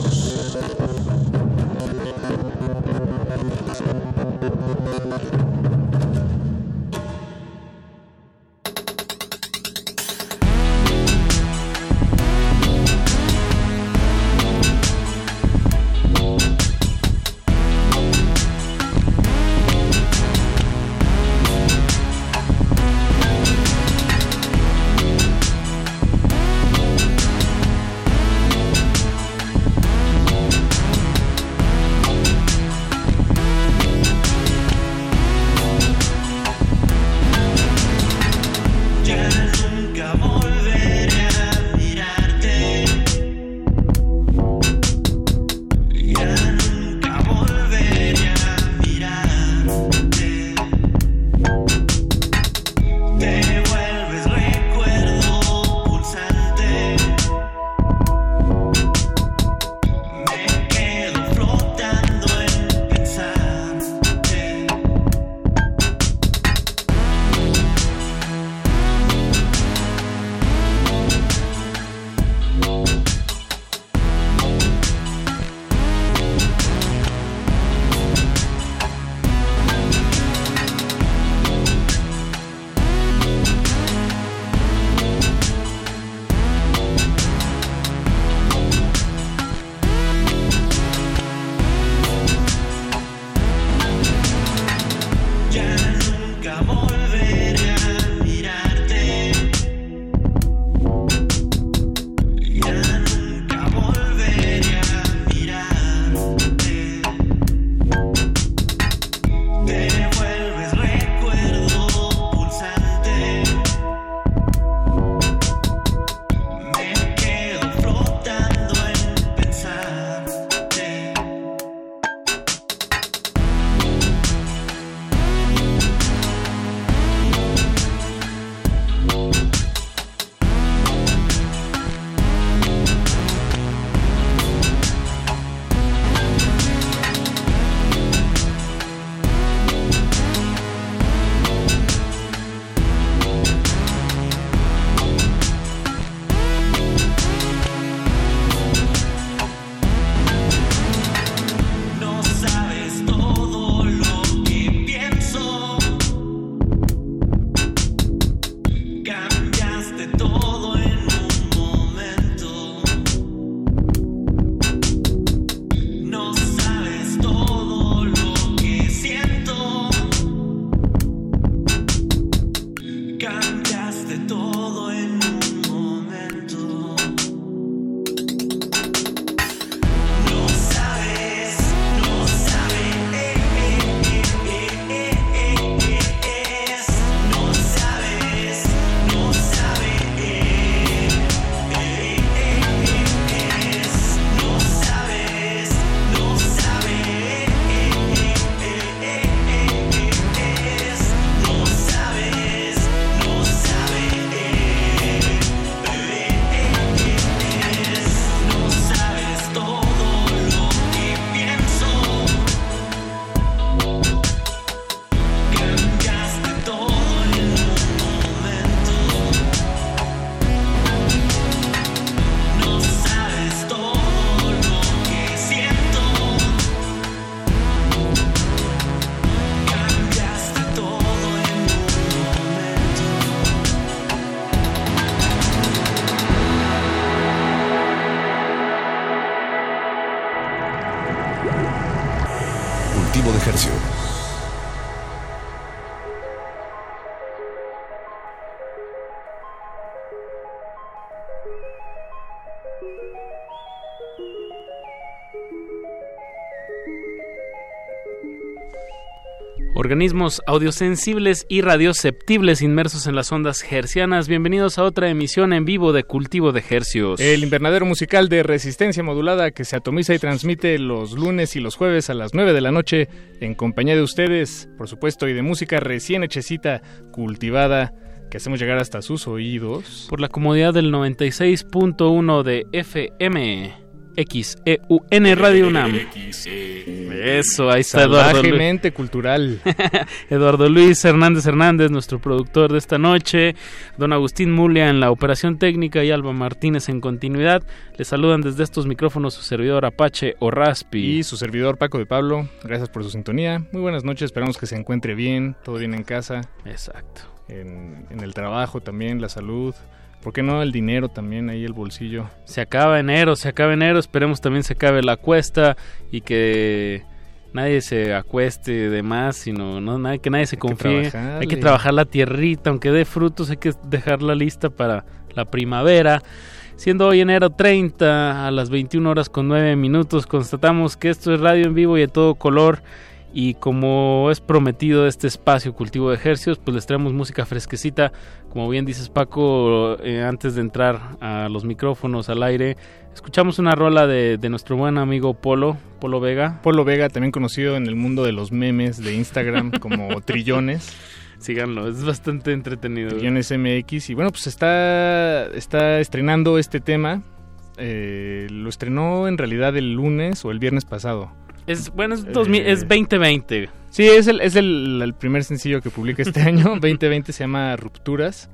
Organismos audiosensibles y radioceptibles inmersos en las ondas hercianas. Bienvenidos a otra emisión en vivo de Cultivo de Hercios. El invernadero musical de resistencia modulada que se atomiza y transmite los lunes y los jueves a las 9 de la noche en compañía de ustedes, por supuesto, y de música recién hechecita, cultivada, que hacemos llegar hasta sus oídos. Por la comodidad del 96.1 de FM. XEUN Radio UNAM. Eso, ahí está Eduardo Luis. cultural. [laughs] Eduardo Luis Hernández Hernández, nuestro productor de esta noche. Don Agustín Mulia en la operación técnica y Alba Martínez en continuidad. Les saludan desde estos micrófonos su servidor Apache o Raspi. Y su servidor Paco de Pablo. Gracias por su sintonía. Muy buenas noches, esperamos que se encuentre bien, todo bien en casa. Exacto. En, en el trabajo también, la salud. ¿Por qué no el dinero también ahí, el bolsillo? Se acaba enero, se acaba enero, esperemos también se acabe la cuesta y que nadie se acueste de más, sino no, que nadie se confíe. hay que trabajar la tierrita, aunque dé frutos, hay que dejarla lista para la primavera. Siendo hoy enero 30 a las 21 horas con 9 minutos, constatamos que esto es radio en vivo y de todo color y como es prometido este espacio cultivo de ejercicios, pues les traemos música fresquecita. Como bien dices Paco, eh, antes de entrar a los micrófonos al aire, escuchamos una rola de, nuestro buen amigo Polo, Polo Vega. Polo Vega, también conocido en el mundo de los memes de Instagram [laughs] como Trillones. Síganlo, es bastante entretenido. Trillones MX. Y bueno, pues está, está estrenando este tema. Eh, lo estrenó en realidad el lunes o el viernes pasado. Es, bueno, es, 2020. Eh, sí, es, el, es el, primer sencillo que publica este año. [laughs] 2020 se llama Rupturas.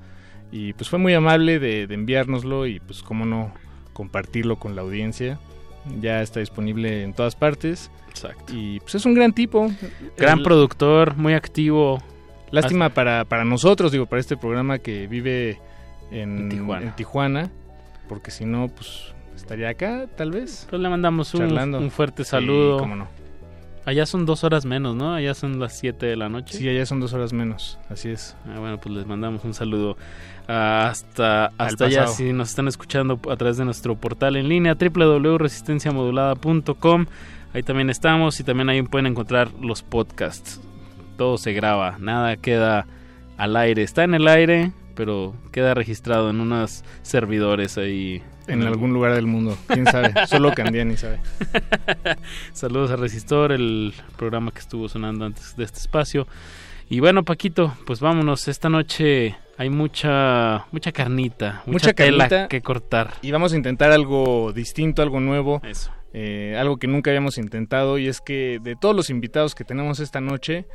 Y pues fue muy amable de, de enviárnoslo y pues cómo no compartirlo con la audiencia. Ya está disponible en todas partes. Exacto. Y pues es un gran tipo. Gran productor, muy activo. Lástima para, para nosotros, digo, para este programa que vive en, en Tijuana. Porque si no, pues estaría acá, tal vez. Pues le mandamos un, fuerte saludo. cómo no. Allá son dos horas menos, ¿no? Allá son las siete de la noche. Sí, allá son dos horas menos, así es. Ah, bueno, pues les mandamos un saludo hasta, hasta allá si nos están escuchando a través de nuestro portal en línea www.resistenciamodulada.com. Ahí también estamos y también ahí pueden encontrar los podcasts. Todo se graba, nada queda al aire. Está en el aire, pero queda registrado en unos servidores ahí en algún lugar del mundo, quién sabe, solo Candiani sabe. [laughs] Saludos a Resistor, el programa que estuvo sonando antes de este espacio. Y bueno, Paquito, pues vámonos, esta noche hay mucha mucha carnita, mucha, tela que cortar. Y vamos a intentar algo distinto, algo nuevo. Eso. Eh, algo que nunca habíamos intentado y es que de todos los invitados que tenemos esta noche,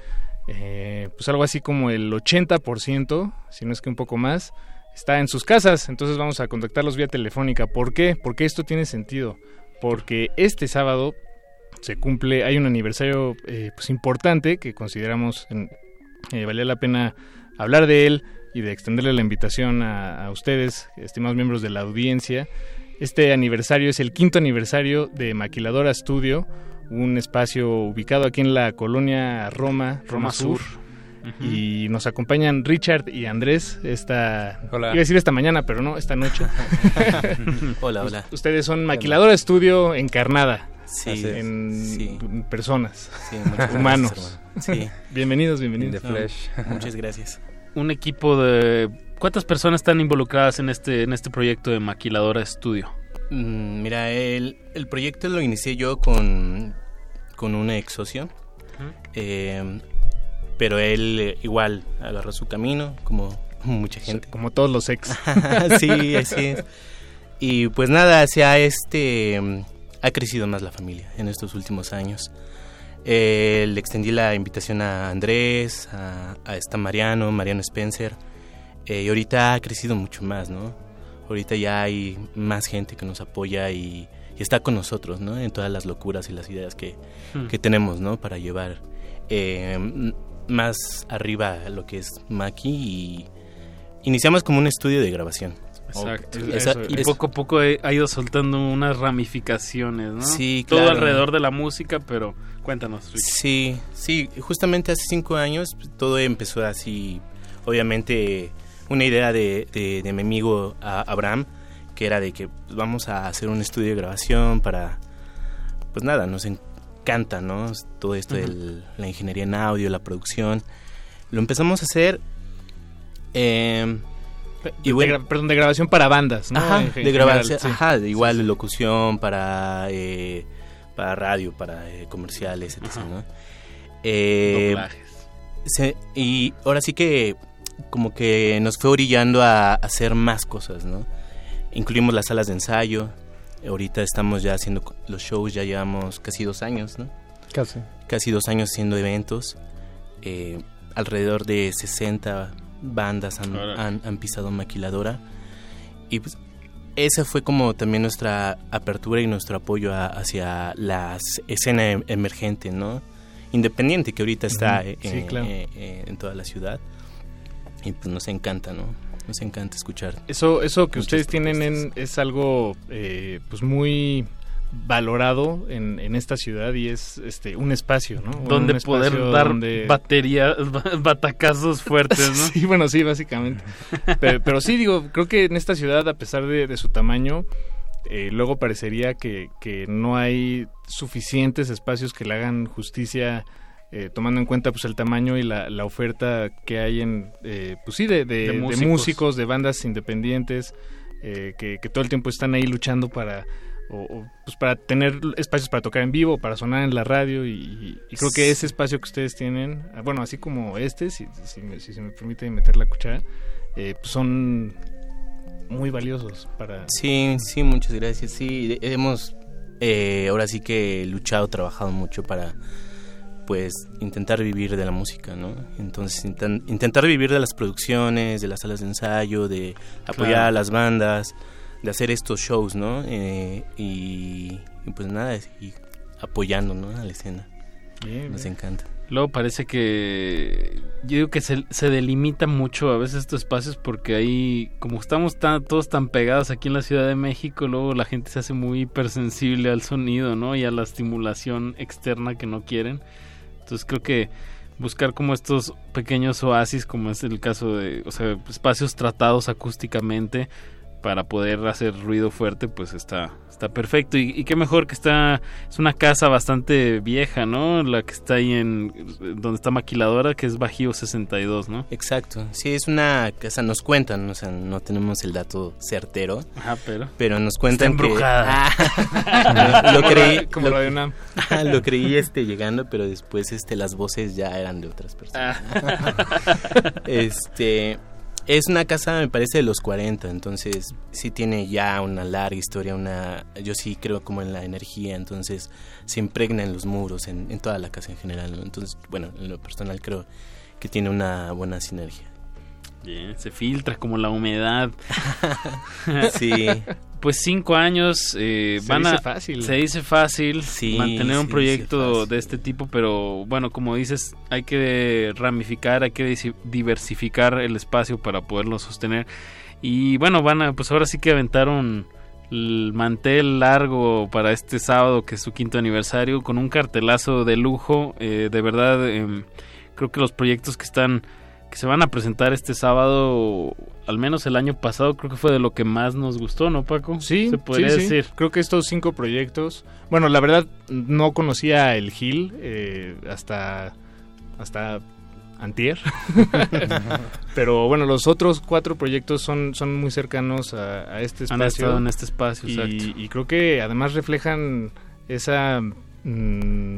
eh, pues algo así como el 80%, si no es que un poco más, está en sus casas, entonces vamos a contactarlos vía telefónica. ¿Por qué? Porque esto tiene sentido. Porque este sábado se cumple, hay un aniversario eh, pues importante que consideramos eh, valía la pena hablar de él y de extenderle la invitación a, ustedes, estimados miembros de la audiencia. Este aniversario es el quinto aniversario de Maquiladora Studio, un espacio ubicado aquí en la colonia Roma, Roma, Sur y nos acompañan Richard y Andrés esta hola. iba a decir esta mañana pero no esta noche. [laughs] Hola hola. Ustedes son maquiladora estudio encarnada. Sí, en personas. Humanos. [laughs] sí. bienvenidos bienvenidos. Muchas gracias. Un equipo de cuántas personas están involucradas en este en este proyecto de maquiladora estudio mm, mira el, el proyecto lo inicié yo con con un ex socio. Eh, pero él eh, igual agarró su camino, como [laughs] mucha gente. Como todos los ex. [laughs] sí, así es. Y pues nada, se ha, este, ha crecido más la familia en estos últimos años. Eh, le extendí la invitación a Andrés, a, a esta Mariano, Mariano Spencer, eh, y ahorita ha crecido mucho más, ¿no? Ahorita ya hay más gente que nos apoya y, está con nosotros, ¿no? En todas las locuras y las ideas que, hmm. que tenemos, ¿no? Para llevar eh, más arriba lo que es Maki y iniciamos como un estudio de grabación. Exacto. y poco a poco ha ido soltando unas ramificaciones, ¿no? Sí, Todo alrededor de la música, pero cuéntanos. Sí, sí, justamente hace cinco años todo empezó así, obviamente una idea de, de, mi amigo Abraham, que era de que pues, vamos a hacer un estudio de grabación para, pues nada, nos, encanta, ¿no? Todo esto de la ingeniería en audio, la producción. Lo empezamos a hacer... Eh, y bueno, perdón, de grabación para bandas, ¿no? Ajá, de grabación, ajá, igual de locución para, eh, para radio, para eh, comerciales, etc. ¿no? Eh, y ahora sí que como que nos fue orillando a hacer más cosas, ¿no? Incluimos las salas de ensayo. Ahorita estamos ya haciendo los shows, ya llevamos casi dos años, ¿no? Casi. Casi dos años haciendo eventos. Eh, alrededor de 60 bandas han, han, pisado Maquiladora. Y pues esa fue como también nuestra apertura y nuestro apoyo hacia la escena em, emergente, ¿no? Independiente que ahorita está eh, eh, en toda la ciudad. Y pues nos encanta, ¿no? Nos encanta escuchar. Eso, eso que ustedes tienen en, es algo eh, pues muy valorado en, en, esta ciudad y es este un espacio, ¿no? Donde poder dar batería, [laughs] batacazos fuertes, ¿no? sí, bueno, sí, básicamente. pero, sí, digo, creo que en esta ciudad, a pesar de, su tamaño, eh, luego parecería que, que no hay suficientes espacios que le hagan justicia eh, tomando en cuenta pues el tamaño y la, la oferta que hay en eh, pues sí de, de, músicos. de, bandas independientes eh, que, que, todo el tiempo están ahí luchando para o, pues para tener espacios para tocar en vivo para sonar en la radio y, creo que ese espacio que ustedes tienen ah, bueno así como este si, si, si se me permite meter la cuchara pues son muy valiosos para sí sí muchas gracias sí hemos ahora sí que luchado trabajado mucho para pues intentar vivir de la música, ¿no? Entonces intentar vivir de las producciones, de las salas de ensayo, de apoyar a las bandas, de hacer estos shows, ¿no? Eh, y, pues nada, y apoyando, ¿no? A la escena. Nos encanta. Luego parece que yo digo que se, se, delimita mucho a veces estos espacios porque ahí como estamos tan, todos tan pegados aquí en la Ciudad de México, luego la gente se hace muy hipersensible al sonido, ¿no? Y a la estimulación externa que no quieren. Entonces creo que buscar como estos pequeños oasis, como es el caso de, o sea, espacios tratados acústicamente para poder hacer ruido fuerte, pues está, está perfecto. Y, qué mejor que está, es una casa bastante vieja, ¿no? La que está ahí en, donde está Maquiladora, que es Bajío 62, ¿no? Exacto, sí, es una casa, nos cuentan, o sea, no tenemos el dato certero. Ajá, pero. Pero nos cuentan está embrujada. Ah, [laughs] lo, creí. Como lo, una... [laughs] lo creí este llegando, pero después este las voces ya eran de otras personas. Ah. [laughs] este es una casa, me parece, de los 40, entonces sí tiene ya una larga historia, una yo sí creo como en la energía, entonces se impregna en los muros, en, toda la casa en general, entonces, bueno, en lo personal creo que tiene una buena sinergia. Bien, se filtra como la humedad. [laughs] sí. Pues cinco años eh, se van dice fácil. Se dice fácil mantener un proyecto de este tipo, pero bueno, como dices, hay que ramificar, hay que diversificar el espacio para poderlo sostener. Y bueno, van a, pues ahora sí que aventaron el mantel largo para este sábado, que es su quinto aniversario, con un cartelazo de lujo. Eh, de verdad, em, creo que los proyectos que están que se van a presentar este sábado, al menos el año pasado, creo que fue de lo que más nos gustó, ¿no, Paco? Sí, se podría decir. Creo que estos cinco proyectos, bueno, la verdad no conocía el Gil eh, hasta hasta antier, [laughs] pero bueno, los otros cuatro proyectos son son muy cercanos a, este espacio. Han estado en este espacio, y, y creo que además reflejan esa mm,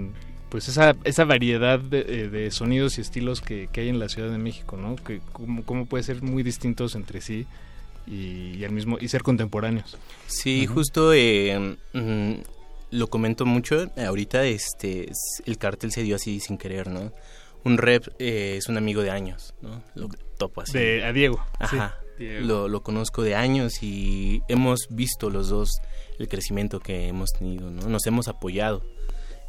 pues esa, esa variedad de, eh, sonidos y estilos que, hay en la Ciudad de México, ¿no? Que cómo, puede ser muy distintos entre sí y, al mismo y ser contemporáneos. Sí, justo eh, mm, lo comento mucho ahorita. Este, el cartel se dio así sin querer, ¿no? Un rep eh, es un amigo de años, ¿no? Lo topo así. De, a Diego. Ajá. Lo, lo conozco de años y hemos visto los dos el crecimiento que hemos tenido, ¿no? Nos hemos apoyado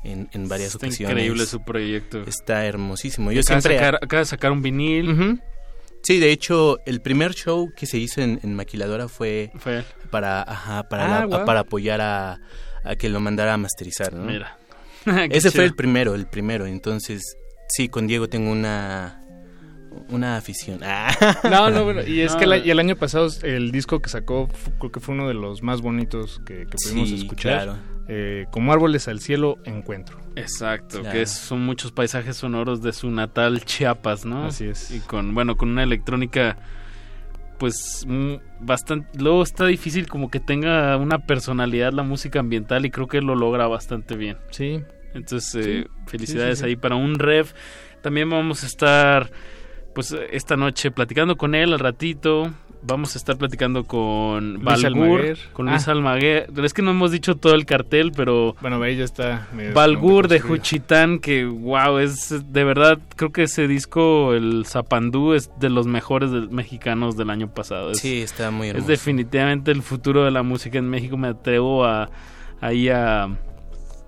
en, en varias Está ocasiones. increíble su proyecto. Está hermosísimo. Yo acaba siempre... De sacar, acaba de sacar un vinil. Sí, de hecho, el primer show que se hizo en, Maquiladora fue, fue. para ajá, para, ah, para apoyar a, a, que lo mandara a masterizar, ¿no? Mira. [laughs] Ese fue el primero, el primero. Entonces, sí, con Diego tengo una una afición. Ah. [laughs] No, no, bueno, y es que el, y el, año pasado el disco que sacó creo que fue uno de los más bonitos que, pudimos escuchar. Eh, como árboles al cielo encuentro. Exacto, que son muchos paisajes sonoros de su natal Chiapas, ¿no? Así es. Y con, bueno, con una electrónica pues bastante luego está difícil como que tenga una personalidad la música ambiental y creo que lo logra bastante bien. Sí. Entonces, eh, felicidades ahí para un rev. También vamos a estar pues esta noche platicando con él al ratito vamos a estar platicando con Balgur, con Luis ah. Almaguer. Es que no hemos dicho todo el cartel, pero bueno, ahí ya está. Balgur de Juchitán, que wow, es de verdad, creo que ese disco, el Zapandú, es de los mejores mexicanos del año pasado. sí, está muy hermoso. Es definitivamente el futuro de la música en México. Me atrevo a ahí a,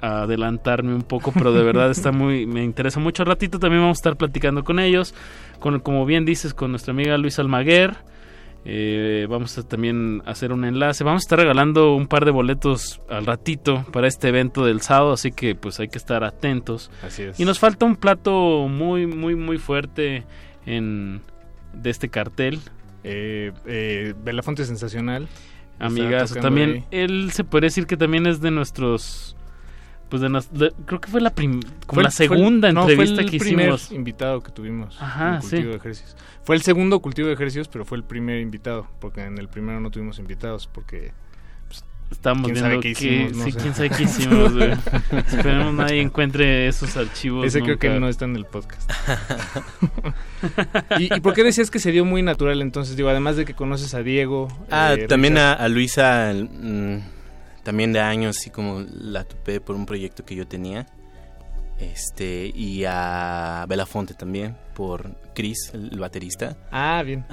a adelantarme un poco, pero de verdad está muy, [laughs] me interesa mucho. Al ratito también vamos a estar platicando con ellos, con, como bien dices, con nuestra amiga Luis Almaguer. Eh, vamos a también hacer un enlace. Vamos a estar regalando un par de boletos al ratito para este evento del sábado, así que pues hay que estar atentos. Así es. Y nos falta un plato muy, muy, muy fuerte en de este cartel. Eh, eh, Belafonte Sensacional. Amigas, también él se podría decir que también es de nuestros pues de, creo que fue la como la segunda entrevista que hicimos. invitado que tuvimos Ajá, cultivo de ejercicios. Fue el segundo cultivo de ejercicios, pero fue el primer invitado, porque en el primero no tuvimos invitados porque pues, Estamos viendo qué hicimos, sí, quién sabe qué [laughs] hicimos, güey. Esperemos nadie encuentre esos archivos. Ese creo que no está en el podcast. [laughs] ¿Y, por qué decías que se dio muy natural entonces? Digo, además de que conoces a Diego. Ah, eh, también a, Luisa. Mm, también de años, así como la topé por un proyecto que yo tenía. Este, y a Belafonte también, por Chris, el, baterista. Ah, bien.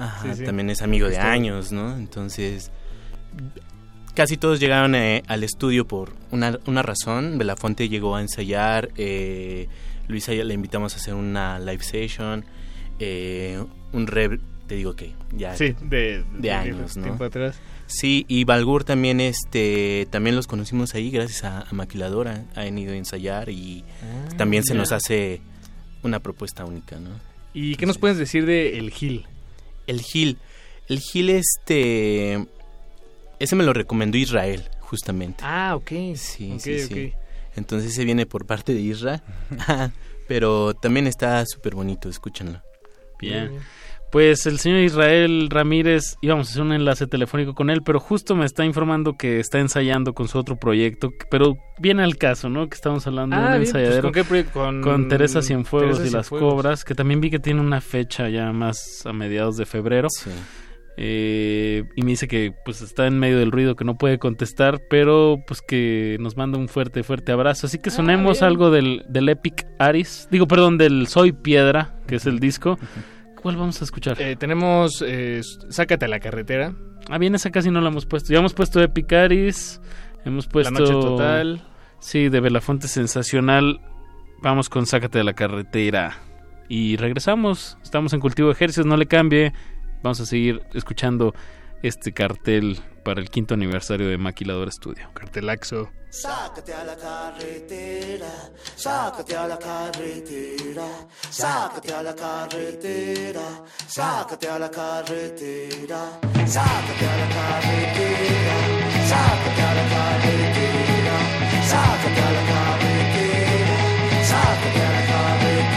También es amigo de años, ¿no? Entonces, casi todos llegaron eh, al estudio por una, una, razón. Belafonte llegó a ensayar, eh, Luisa le invitamos a hacer una live session, eh, un rev, te digo que ya sí, de, de, años, ¿no? Tiempo atrás. Sí, y Balgur también, este, también los conocimos ahí gracias a, Maquiladora. Han ido a ensayar y ah, también se nos hace una propuesta única, ¿no? ¿Y qué nos puedes decir de El Gil? El Gil. El Gil, este, ese me lo recomendó Israel, justamente. Ah, ok. Sí, sí, sí. Entonces se viene por parte de Israel, [laughs] pero también está súper bonito, escúchenlo. Bien pues el señor Israel Ramírez, íbamos a hacer un enlace telefónico con él, pero justo me está informando que está ensayando con su otro proyecto, pero viene al caso, ¿no? Que estamos hablando de un ah, pues, ensayadero. ¿con, qué proyecto? con, Teresa Cienfuegos y las Cobras, que también vi que tiene una fecha ya más a mediados de febrero. Sí. Eh, y me dice que pues está en medio del ruido que no puede contestar pero pues que nos manda un fuerte fuerte abrazo así que ah, sonemos algo del, del Epic Aris digo perdón del Soy Piedra que es el disco ¿Cuál vamos a escuchar? Eh, tenemos eh, Sácate a la carretera. Ah, bien, esa casi no la hemos puesto. Ya hemos puesto Epicaris, hemos puesto... La Noche Total. Sí, de Belafonte Sensacional. Vamos con Sácate a la carretera. Y regresamos. Estamos en Cultivo de Ejercicios, no le cambie. Vamos a seguir escuchando este cartel para el quinto aniversario de Maquilador Studio. Cartelaxo. Sácate a la carretera, sácate a la carretera, sácate a la carretera, sácate a la carretera, sácate a la carretera, sácate a la carretera, sácate a la carretera, sácate a la Cultivo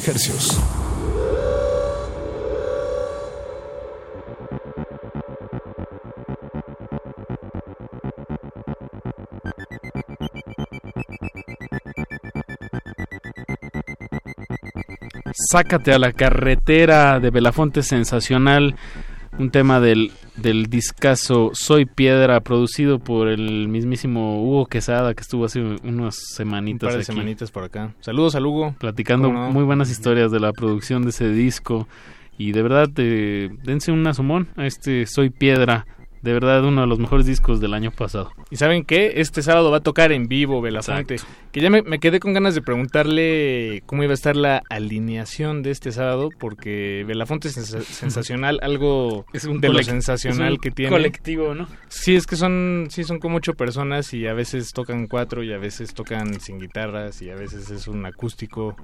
de. Sácate a la carretera de Belafonte Sensacional, un tema del, del discazo Soy Piedra, producido por el mismísimo Hugo Quesada, que estuvo hace unas semanitas. Un par de semanitas por acá. Saludos al Hugo. Platicando muy buenas historias de la producción de ese disco. Y de verdad, eh, dense un asomón a este Soy Piedra de verdad uno de los mejores discos del año pasado. ¿Y saben qué? Este sábado va a tocar en vivo Belafonte. Que ya me, quedé con ganas de preguntarle cómo iba a estar la alineación de este sábado, porque Belafonte es [laughs] sensacional, algo es un de lo sensacional que tiene. colectivo, ¿no? Sí, es que son, sí, son como ocho personas y a veces tocan cuatro y a veces tocan sin guitarras y a veces es un acústico.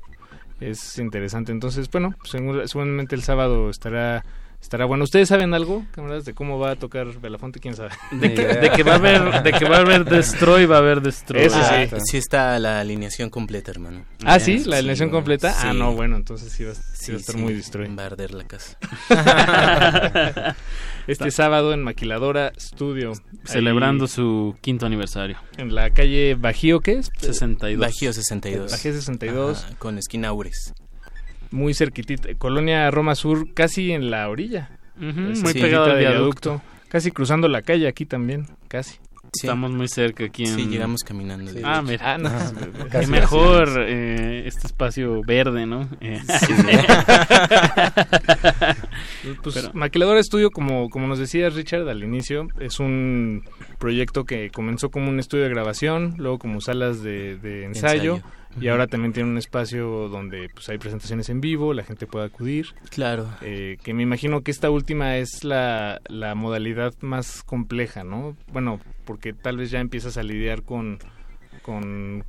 Es interesante. Entonces, bueno, seguramente el sábado estará Estará bueno. ¿Ustedes saben algo, camaradas, de cómo va a tocar Belafonte? ¿Quién sabe? De que, va a haber, de que va a haber Destroy, va a haber Destroy. Eso sí. Ah, sí está la alineación completa, hermano. Ah, sí, la alineación completa. Ah, no, bueno, entonces sí va, a estar muy Destroy. Va a arder la casa. [laughs] este sábado en Maquiladora Studio. Celebrando su quinto aniversario. En la calle Bajío, ¿qué es? 62. Bajío 62. Bajío 62. con esquina Aures muy cerquitita, Colonia Roma Sur, casi en la orilla. muy pegado al viaducto. Casi cruzando la calle aquí también, casi. Estamos muy cerca aquí en... Sí, llegamos caminando. ah, mira. Ah, mejor eh, este espacio verde, ¿no? Eh. pues Maquiladora Estudio, como, como nos decía Richard al inicio, es un proyecto que comenzó como un estudio de grabación, luego como salas de, ensayo y ahora también tiene un espacio donde pues hay presentaciones en vivo, la gente puede acudir. Claro. Eh, que me imagino que esta última es la, la modalidad más compleja, ¿no? Bueno, porque tal vez ya empiezas a lidiar con, con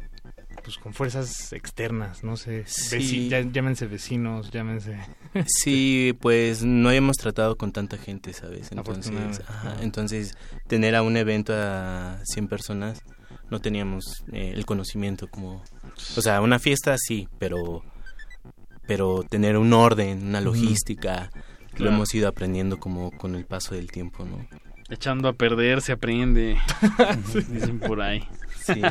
pues con fuerzas externas, no sé, sí. llámense vecinos, llámense. [laughs] sí, pues no habíamos tratado con tanta gente, ¿sabes? Entonces, entonces tener a un evento a 100 personas no teníamos eh, el conocimiento como o sea, una fiesta sí, pero pero tener un orden, una logística, lo hemos ido aprendiendo como con el paso del tiempo, ¿no? Echando a perder se aprende, [laughs] dicen por ahí. Sí.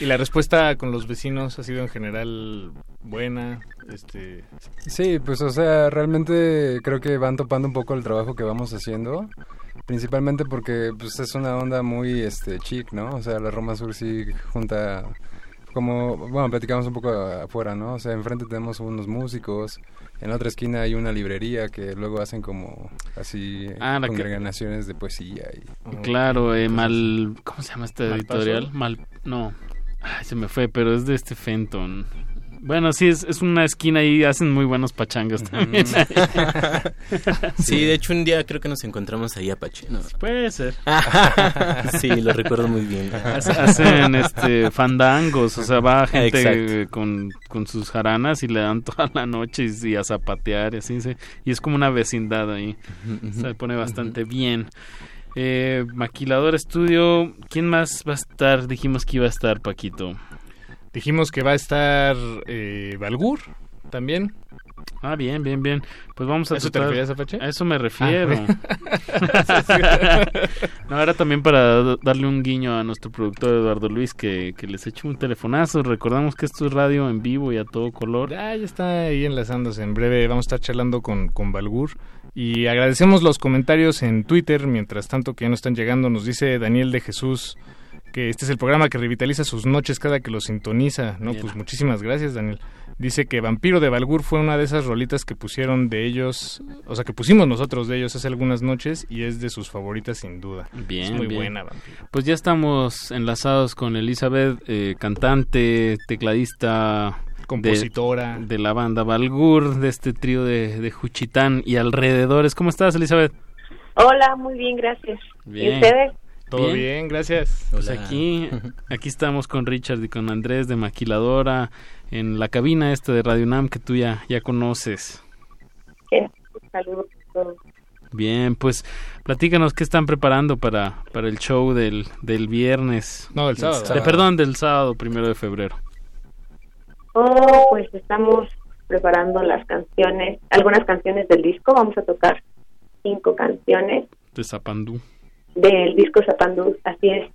y la respuesta con los vecinos ha sido en general buena. Este... Sí, pues o sea, realmente creo que van topando un poco el trabajo que vamos haciendo. Principalmente porque pues es una onda muy este chic, ¿no? O sea, la Roma Sur sí junta como, bueno, platicamos un poco afuera, ¿no? O sea, enfrente tenemos unos músicos, en la otra esquina hay una librería que luego hacen como así ah, congregaciones de poesía. Y, claro, eh, mal, ¿cómo se llama este editorial? Mal, no, Ay, se me fue, pero es de este Fenton. Bueno, sí, es, es una esquina y hacen muy buenos pachangas también. [laughs] sí, de hecho un día creo que nos encontramos ahí Apache. ¿no? Puede ser. [laughs] sí, lo recuerdo muy bien. Hacen este fandangos, o sea, va gente con, con, sus jaranas y le dan toda la noche y, a zapatear y así. Y es como una vecindad ahí. Se pone bastante bien. Eh, Maquilador Estudio, ¿quién más va a estar? Dijimos que iba a estar, Paquito. Dijimos que va a estar eh, Balgur también. Ah, bien, bien, bien. Pues vamos a... ¿Eso te refieres, Apache? A eso me refiero. Ah, [laughs] [laughs] no, era también para darle un guiño a nuestro productor Eduardo Luis que, que les eche un telefonazo. Recordamos que esto es radio en vivo y a todo color. Ya, ya está ahí enlazándose. En breve vamos a estar charlando con, con Balgur. Y agradecemos los comentarios en Twitter. Mientras tanto que ya nos están llegando, nos dice Daniel de Jesús que este es el programa que revitaliza sus noches cada que lo sintoniza. No, pues muchísimas gracias, Daniel. Dice que Vampiro de Balgur fue una de esas rolitas que pusieron de ellos, o sea, que pusimos nosotros de ellos hace algunas noches y es de sus favoritas sin duda. Bien, es muy bien. buena, Vampiro. Pues ya estamos enlazados con Elizabeth, eh, cantante, tecladista, compositora de, la banda Balgur, de este trío de, de Juchitán y alrededores. ¿Cómo estás, Elizabeth? Hola, muy bien, gracias. ¿Y ustedes? Todo bien, gracias. Pues aquí, [laughs] aquí estamos con Richard y con Andrés de Maquiladora en la cabina esta de Radio Nam que tú ya, ya conoces. Saludos Bien, pues platícanos qué están preparando para, para el show del, del viernes. No, del sábado. perdón, del sábado, primero de febrero. Oh, pues estamos preparando las canciones, algunas canciones del disco. Vamos a tocar cinco canciones. De Zapandú. Del disco Zapandú, así es.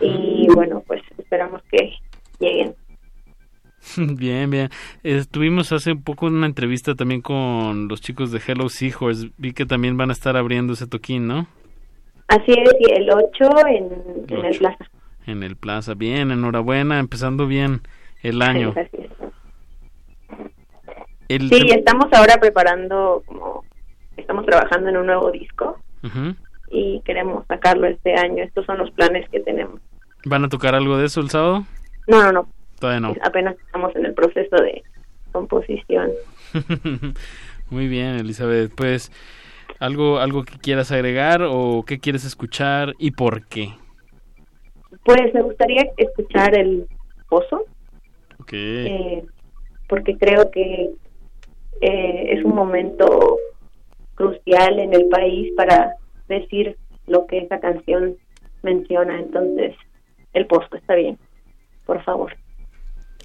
Y bueno, pues esperamos que lleguen. [laughs] Bien, bien. Estuvimos hace un poco una entrevista también con los chicos de Hello Seahorse. Vi que también van a estar abriendo ese toquín, ¿no? Así es, y el 8 en, el Plaza. En el Plaza. Bien, enhorabuena, empezando bien el año. Sí, estamos ahora preparando, como estamos trabajando en un nuevo disco y queremos sacarlo este año. Estos son los planes que tenemos. ¿Van a tocar algo de eso el sábado? No, no, no. Todavía no. Apenas estamos en el proceso de composición. [laughs] Muy bien, Elizabeth. Pues, ¿algo, ¿algo que quieras agregar o qué quieres escuchar y por qué? Pues me gustaría escuchar el pozo. Ok. Eh, porque creo que eh, es un momento crucial en el país para decir lo que esa canción menciona. Entonces, el pozo está bien, por favor.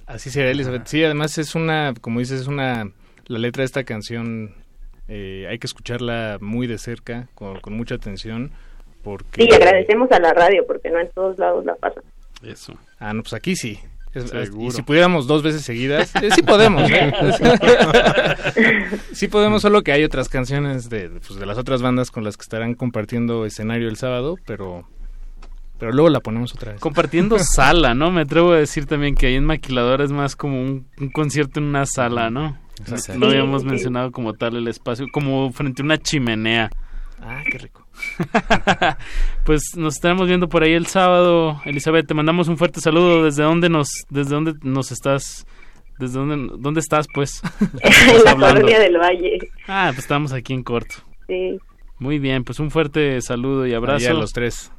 Así será, Elizabeth. Sí, además es una, como dices, es una, la letra de esta canción eh, hay que escucharla muy de cerca, con, mucha atención. Porque... Sí, agradecemos a la radio porque no en todos lados la pasan. Eso. Ah, no, pues aquí sí. Y si pudiéramos dos veces seguidas, eh, sí podemos. ¿eh? [laughs] sí podemos, solo que hay otras canciones de, pues, de las otras bandas con las que estarán compartiendo escenario el sábado, pero pero luego la ponemos otra vez. Compartiendo [laughs] sala, ¿no? Me atrevo a decir también que ahí en Maquilador es más como un, concierto en una sala, ¿no? No habíamos mencionado como tal el espacio, como frente a una chimenea. Ah, qué rico. [laughs] pues nos estaremos viendo por ahí el sábado. Elizabeth, te mandamos un fuerte saludo. ¿Desde dónde nos, desde dónde nos estás? ¿Desde dónde, dónde estás, pues? [laughs] en la colonia del Valle. Ah, pues estamos aquí en corto. Sí. Muy bien, pues un fuerte saludo y abrazo. a los tres.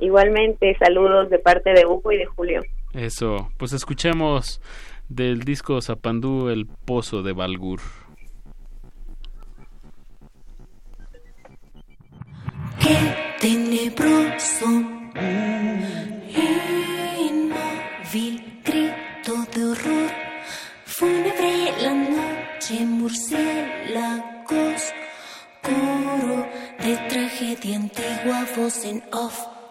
Igualmente, saludos de parte de Hugo y de Julio. Eso, pues escuchemos del disco Zapandú El Pozo de Balgur. Qué tenebroso, inmóvil grito de horror, fúnebre la noche, murciélagos, coro de tragedia antigua, voz en off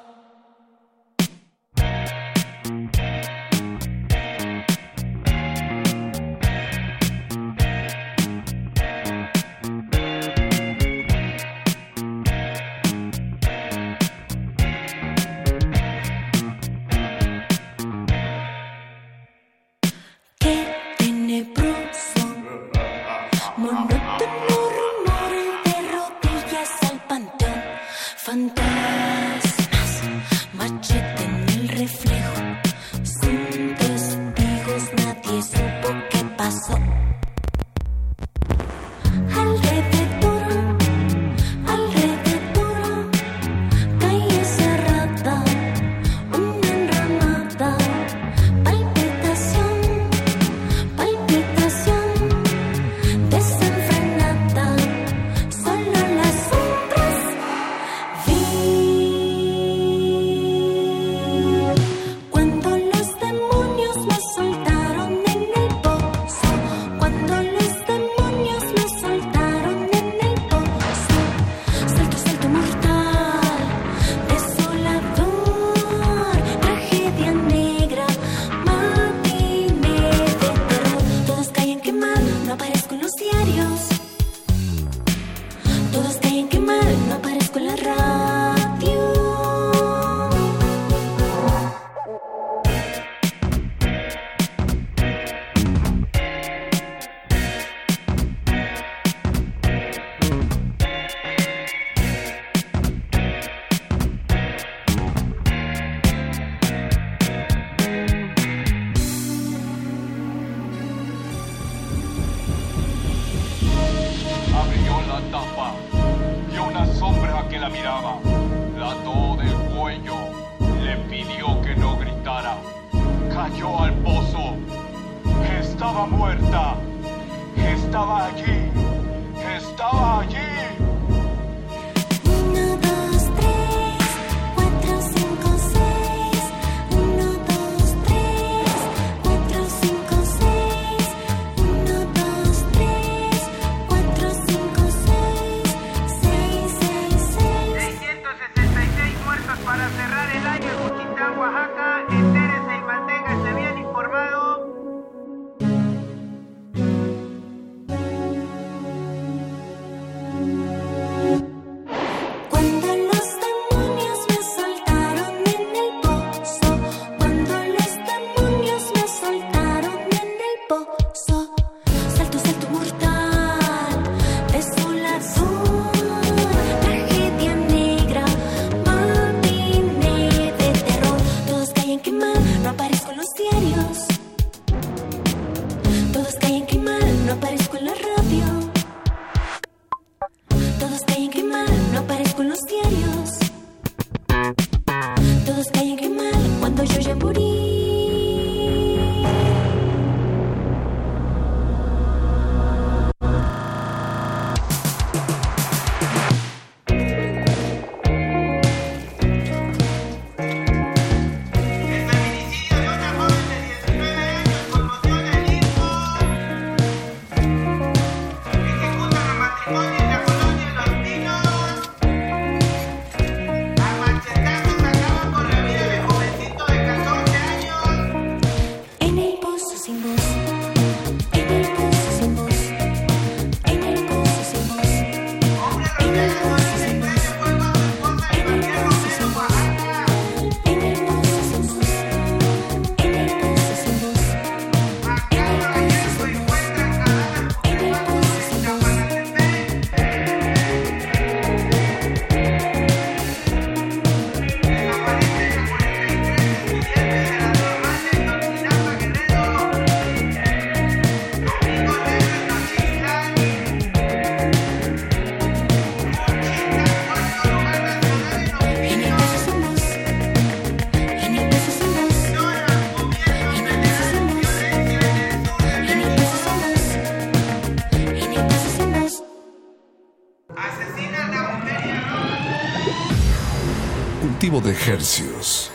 De Hercios.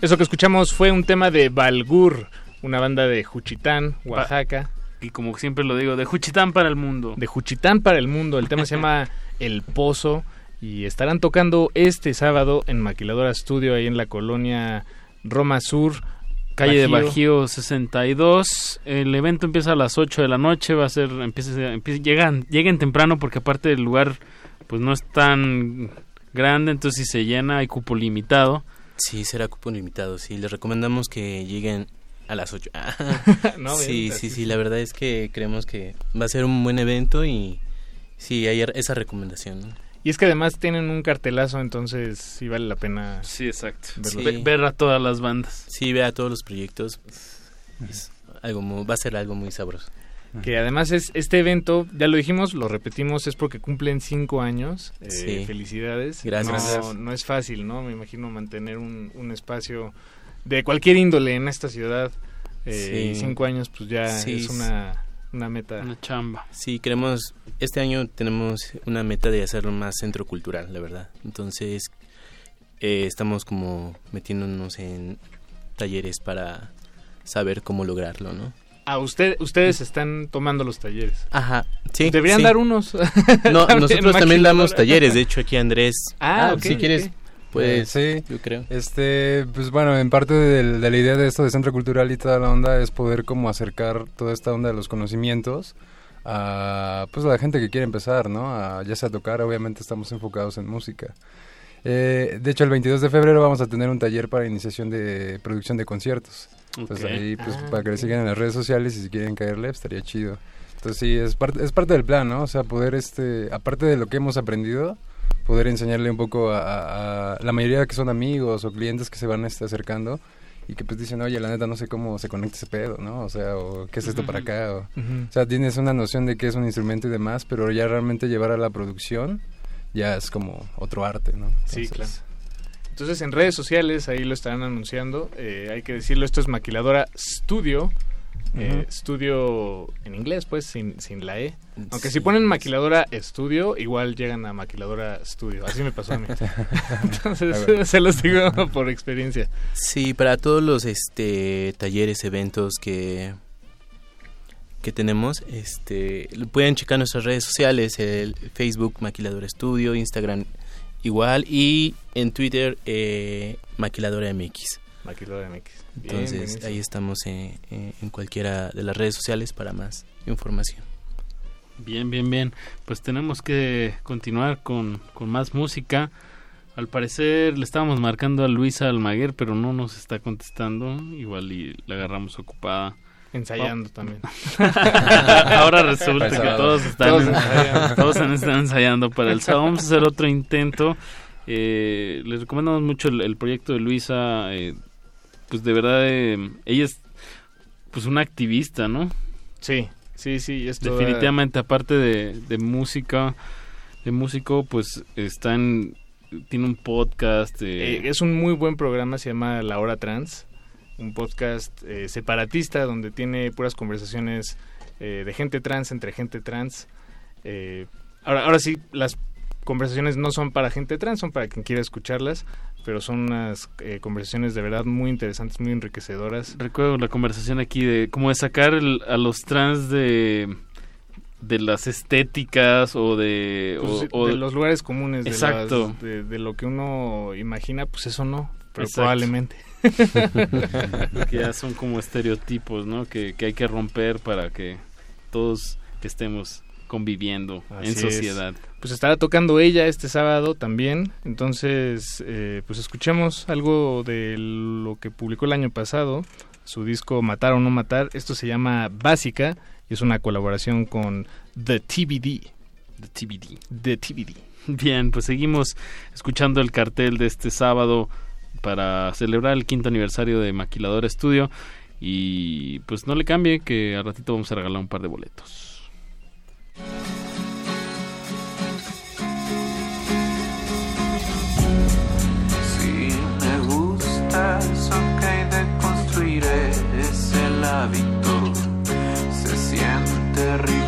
Eso que escuchamos fue un tema de Balgur, una banda de Juchitán, Oaxaca. Y como siempre lo digo, de Juchitán para el mundo. De Juchitán para el mundo. El tema se llama [laughs] El Pozo y estarán tocando este sábado en Maquiladora Studio ahí en la colonia Roma Sur. Calle de Bajío 62. El evento empieza a las 8 de la noche. Va a ser. Empieza, llegan, lleguen temprano porque aparte el lugar pues no es tan grande. Entonces si se llena hay cupo limitado. Sí, será cupo limitado, sí. Les recomendamos que lleguen a las 8. [laughs] [laughs] sí, sí, sí, la verdad es que creemos que va a ser un buen evento y sí, hay esa recomendación. Y es que además tienen un cartelazo, entonces sí vale la pena. Sí, exacto. Ver a todas las bandas. Sí, ver a todos los proyectos. algo va a ser algo muy sabroso. Que además es este evento, ya lo dijimos, lo repetimos, es porque cumplen cinco años. Eh, felicidades. Gracias. No, no, es fácil, ¿no? Me imagino mantener un, un espacio de cualquier índole en esta ciudad. Eh, cinco años, pues ya es una, una meta. Una chamba. Sí, queremos, este año tenemos una meta de hacerlo más centro cultural, la verdad. Entonces, eh, estamos como metiéndonos en talleres para saber cómo lograrlo, ¿no? Ah, usted, ustedes están tomando los talleres. Ajá, sí. Deberían dar unos. [laughs] no, nosotros también damos talleres. De hecho, aquí Andrés. Ah, si quieres, pues sí, yo creo. Este, pues bueno, en parte de, de, la idea de esto de centro cultural y toda la onda es poder como acercar toda esta onda de los conocimientos a pues a la gente que quiere empezar, ¿no? A, ya sea tocar, obviamente estamos enfocados en música. Eh, de hecho, el 22 de febrero vamos a tener un taller para iniciación de producción de conciertos. Entonces ahí, pues, ah, para que le sigan en las redes sociales y si quieren caerle, estaría chido. Entonces sí, es parte, es parte del plan, ¿no? O sea, poder, este, aparte de lo que hemos aprendido, poder enseñarle un poco a, la mayoría que son amigos o clientes que se van este, acercando y que pues dicen, oye, la neta no sé cómo se conecta ese pedo, ¿no? O sea, o qué es esto para acá, o, o sea, tienes una noción de qué es un instrumento y demás, pero ya realmente llevar a la producción ya es como otro arte, ¿no? sí, claro. Entonces en redes sociales ahí lo estarán anunciando. Eh, hay que decirlo, esto es Maquiladora Studio. Eh, estudio en inglés, pues, sin, sin la E. Aunque si ponen maquiladora estudio, igual llegan a maquiladora estudio. Así me pasó a mí. [laughs] Entonces, [laughs] se los digo por experiencia. Sí, para todos los este talleres, eventos que que tenemos, este pueden checar nuestras redes sociales, el Facebook Maquiladora Estudio, Instagram igual y en Twitter eh, Maquiladora MX. Maquiladora MX. Entonces ahí estamos en, en, cualquiera de las redes sociales para más información. Bien, bien, bien. Pues tenemos que continuar con, con más música. Al parecer le estábamos marcando a Luisa Almaguer, pero no nos está contestando. Igual y la agarramos ocupada. Ensayando también. [laughs] Ahora resulta que todos están, todos, están ensayando para el sábado. Vamos a hacer otro intento. Eh, les recomendamos mucho el, proyecto de Luisa. Eh, pues de verdad, eh, ella es pues una activista, ¿no? Sí, sí, sí. Definitivamente, aparte de, de música, de músico, pues está en, tiene un podcast. es un muy buen programa, se llama La Hora Trans un podcast eh, separatista donde tiene puras conversaciones eh, de gente trans entre gente trans. Eh, ahora, ahora sí, las conversaciones no son para gente trans, son para quien quiera escucharlas, pero son unas conversaciones de verdad muy interesantes, muy enriquecedoras. Recuerdo la conversación aquí de cómo de sacar a los trans de de las estéticas o de, pues de los lugares comunes exacto de, de, lo que uno imagina pues eso no pero probablemente [laughs] que ya son como estereotipos, ¿no? Que, hay que romper para que todos estemos conviviendo en sociedad. Pues estará tocando ella este sábado también, entonces eh, pues escuchemos algo de lo que publicó el año pasado, su disco Matar o No Matar, esto se llama Básica y es una colaboración con The TBD. The TBD. The TBD. [laughs] Bien, pues seguimos escuchando el cartel de este sábado para celebrar el quinto aniversario de Maquiladora Estudio. Y pues no le cambie que a ratito vamos a regalar un par de boletos. adicto se siente rico.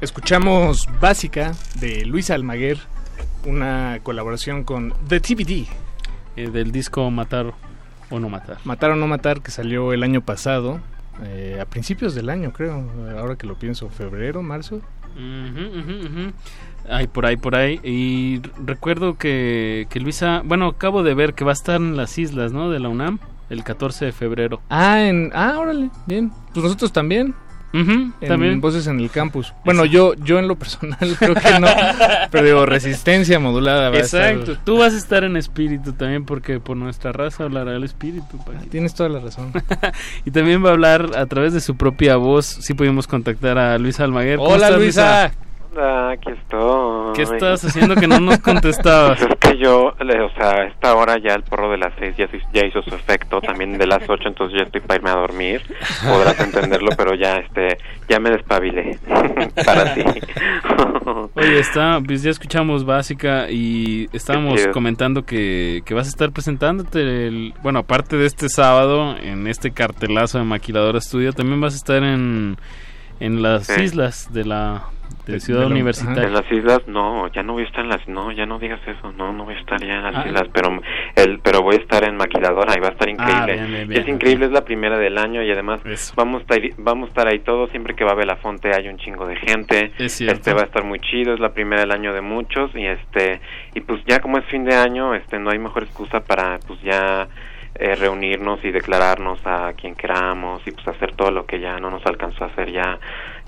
Escuchamos Básica de Luis Almaguer, una colaboración con The TBD. Eh, del disco Matar o No Matar. Matar o No Matar, que salió el año pasado, eh, a principios del año creo, ahora que lo pienso, febrero, marzo. Ay, por ahí, por ahí. Y recuerdo que, que Luisa, bueno, acabo de ver que va a estar en las islas, ¿no? De la UNAM, el 14 de febrero. Ah, en, ah, órale, bien. Pues nosotros también. en también. Voces en el campus. Bueno, yo yo en lo personal [laughs] creo que no. [laughs] pero digo, resistencia modulada va a estar- Exacto, tú vas a estar en espíritu también porque por nuestra raza hablará el espíritu. Paquito. Tienes toda la razón. [laughs] y también va a hablar a través de su propia voz. Sí pudimos contactar a Luisa Almaguer. ¿Cómo Hola estás, Luisa. Hola, aquí estoy. ¿Qué estás haciendo que no nos contestabas? [laughs] Pues es que yo, o sea, a esta hora ya el porro de las seis ya, se- ya hizo su efecto, también de las ocho, entonces ya estoy para irme a dormir. Podrás entenderlo, pero ya, este, ya me despabilé [laughs] para ti. [laughs] Oye, está, pues ya escuchamos básica y estábamos chido. comentando que, que vas a estar presentándote, el, bueno, aparte de este sábado, en este cartelazo de Maquiladora Studio, también vas a estar en, en las Sí. islas de la de Ciudad De la- Universitaria. En las islas, no, ya no voy a estar en las, no, ya no digas eso, no, no voy a estar ya en las Ah. islas, pero el, pero voy a estar en Maquiladora y va a estar increíble. bien, bien, bien. es increíble, es la primera del año y además vamos a estar, vamos a estar ahí todos, siempre que va a Belafonte hay un chingo de gente. Es cierto. Este va a estar muy chido, es la primera del año de muchos y este y pues ya como es fin de año, este no hay mejor excusa para pues ya eh, reunirnos y declararnos a quien queramos y pues hacer todo lo que ya no nos alcanzó a hacer ya.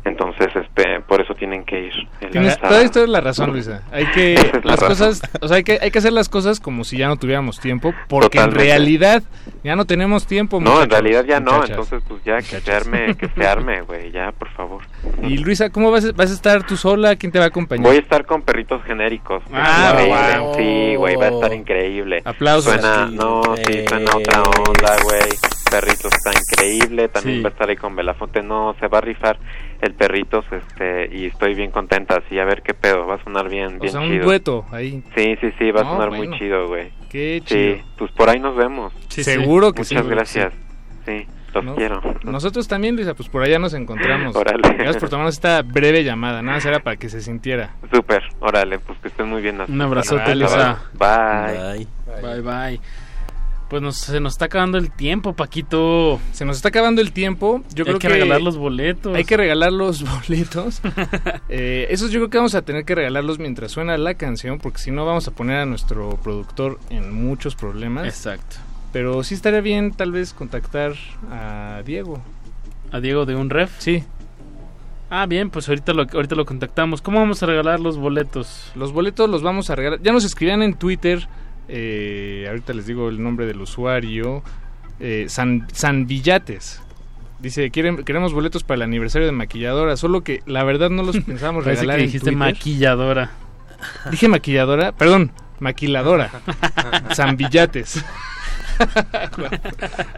Entonces, este, por eso tienen que ir. el Tienes toda, toda la razón, Luisa. Hay que es [laughs] la las razón. cosas, o sea, hay que hay que hacer las cosas como si ya no tuviéramos tiempo, porque en Totalmente. realidad ya no tenemos tiempo. No, en muchachos, realidad ya no, muchachas. entonces pues ya que se arme, que se arme, güey, ya, por favor. Y Luisa, ¿cómo vas a, vas a estar tú sola? ¿Quién te va a acompañar? Voy a estar con perritos genéricos. Ah, Increíble. wow. Sí, güey, va a estar increíble. Aplausos. Suena, no, sí, suena otra onda, güey. perritos está increíble, también va a estar ahí con Belafonte, no, se va a rifar el perritos, este, y estoy bien contenta, así, a ver qué pedo, va a sonar bien, O bien sea, chido. un dueto ahí. Sí, sí, sí, va No, a sonar bueno. muy chido, güey. Qué Sí, chido. pues por ahí nos vemos. Sí, Seguro que Muchas sí. gracias. Sí, los ¿no? quiero. Nosotros también, Luisa, pues por allá nos encontramos. Órale. Gracias por tomarnos esta breve llamada, nada más era para que se sintiera. Súper, órale, pues que estén muy bien. Un abrazote, Hasta Lisa. luego. Bye. Bye, bye. Pues nos, se nos está acabando el tiempo, Paquito. Se nos está acabando el tiempo. Yo Hay que que regalar los boletos. Hay que regalar los [laughs] boletos. [laughs] Eh, esos yo creo que vamos a tener que regalarlos mientras suena la canción, porque si no vamos a poner a nuestro productor en muchos problemas. Exacto. Pero sí estaría bien tal vez contactar a Diego. ¿A Diego de un ref? Sí. Ah, bien, pues ahorita lo, ahorita lo contactamos. ¿Cómo vamos a regalar los boletos? Los boletos los vamos a regalar. Ya nos escribían en Twitter. Eh, ahorita les digo el nombre del usuario. eh, San, San Villates. Dice, "Quieren- queremos boletos para el aniversario de maquilladora. Solo que la verdad no los [laughs] pensábamos Parece regalar que en dijiste Twitter. maquilladora. Dije maquilladora, perdón, maquiladora. [laughs] San Villates.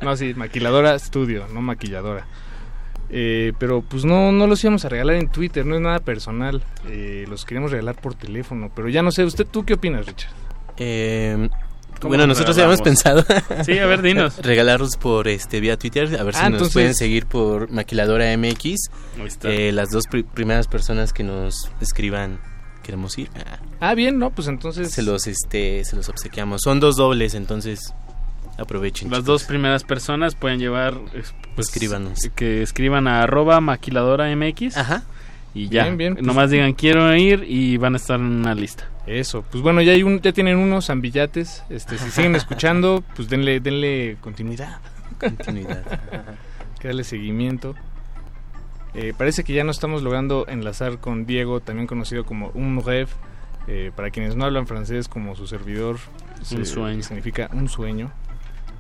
no, sí, maquiladora estudio, no maquilladora. Eh, pero pues no, no los íbamos a regalar en Twitter, no es nada personal. Eh, los queríamos regalar por teléfono, pero ya no sé, ¿usted tú qué opinas, Richard? Eh, ¿Cómo bueno, nos nosotros regalamos? habíamos pensado [laughs] Sí, a ver, dinos. [laughs] regalarlos por este vía Twitter, a ver si Ah, nos entonces- pueden seguir por Maquiladora MX. Eh, las dos pri- primeras personas que nos escriban queremos ir. ah, Ah, bien, no, pues entonces se los este se los obsequiamos. Son dos dobles, entonces aprovechen. Las dos primeras personas pueden llevar. es- Pues, Escríbanos. Que escriban a arroba maquiladora MX. Ajá. Y ya. Bien, bien, pues- Nomás digan quiero ir y van a estar en una lista. Eso, pues bueno, ya hay un, ya tienen unos zambillates. Este, si siguen [laughs] escuchando, pues denle, denle continuidad. Continuidad. [laughs] que darle seguimiento. Eh, parece que ya no estamos logrando enlazar con Diego, también conocido como un rêve. Eh, para quienes no hablan francés, como su servidor, Un se- sueño. significa un sueño.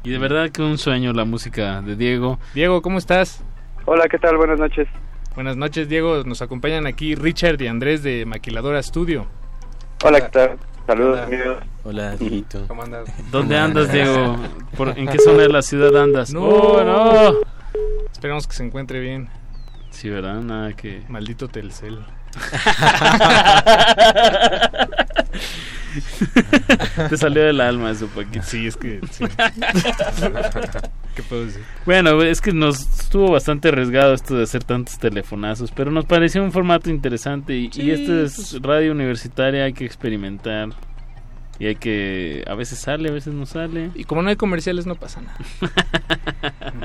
Y de verdad que un sueño la música de Diego. Diego, ¿cómo estás? Hola, ¿qué tal? Buenas noches. Buenas noches, Diego. Nos acompañan aquí Richard y Andrés de Maquiladora Studio. Hola, ¿qué tal? Saludos, amigos. Hola, [laughs] Dieguito. ¿Cómo andas? ¿Dónde andas, Diego? [laughs] ¿Por- ¿En qué zona de la ciudad andas? No. ¡Oh, no! Esperamos que se encuentre bien. Sí, ¿verdad? Nada que... Maldito Telcel. [laughs] Te salió del alma eso, Paquito. Sí, es que... sí. [laughs] ¿Qué puedo decir? Bueno, es que nos estuvo bastante arriesgado esto de hacer tantos telefonazos, pero nos pareció un formato interesante y, Sí, y este es pues- radio universitaria, hay que experimentar y hay que... A veces sale, a veces no sale. Y como no hay comerciales, no pasa nada.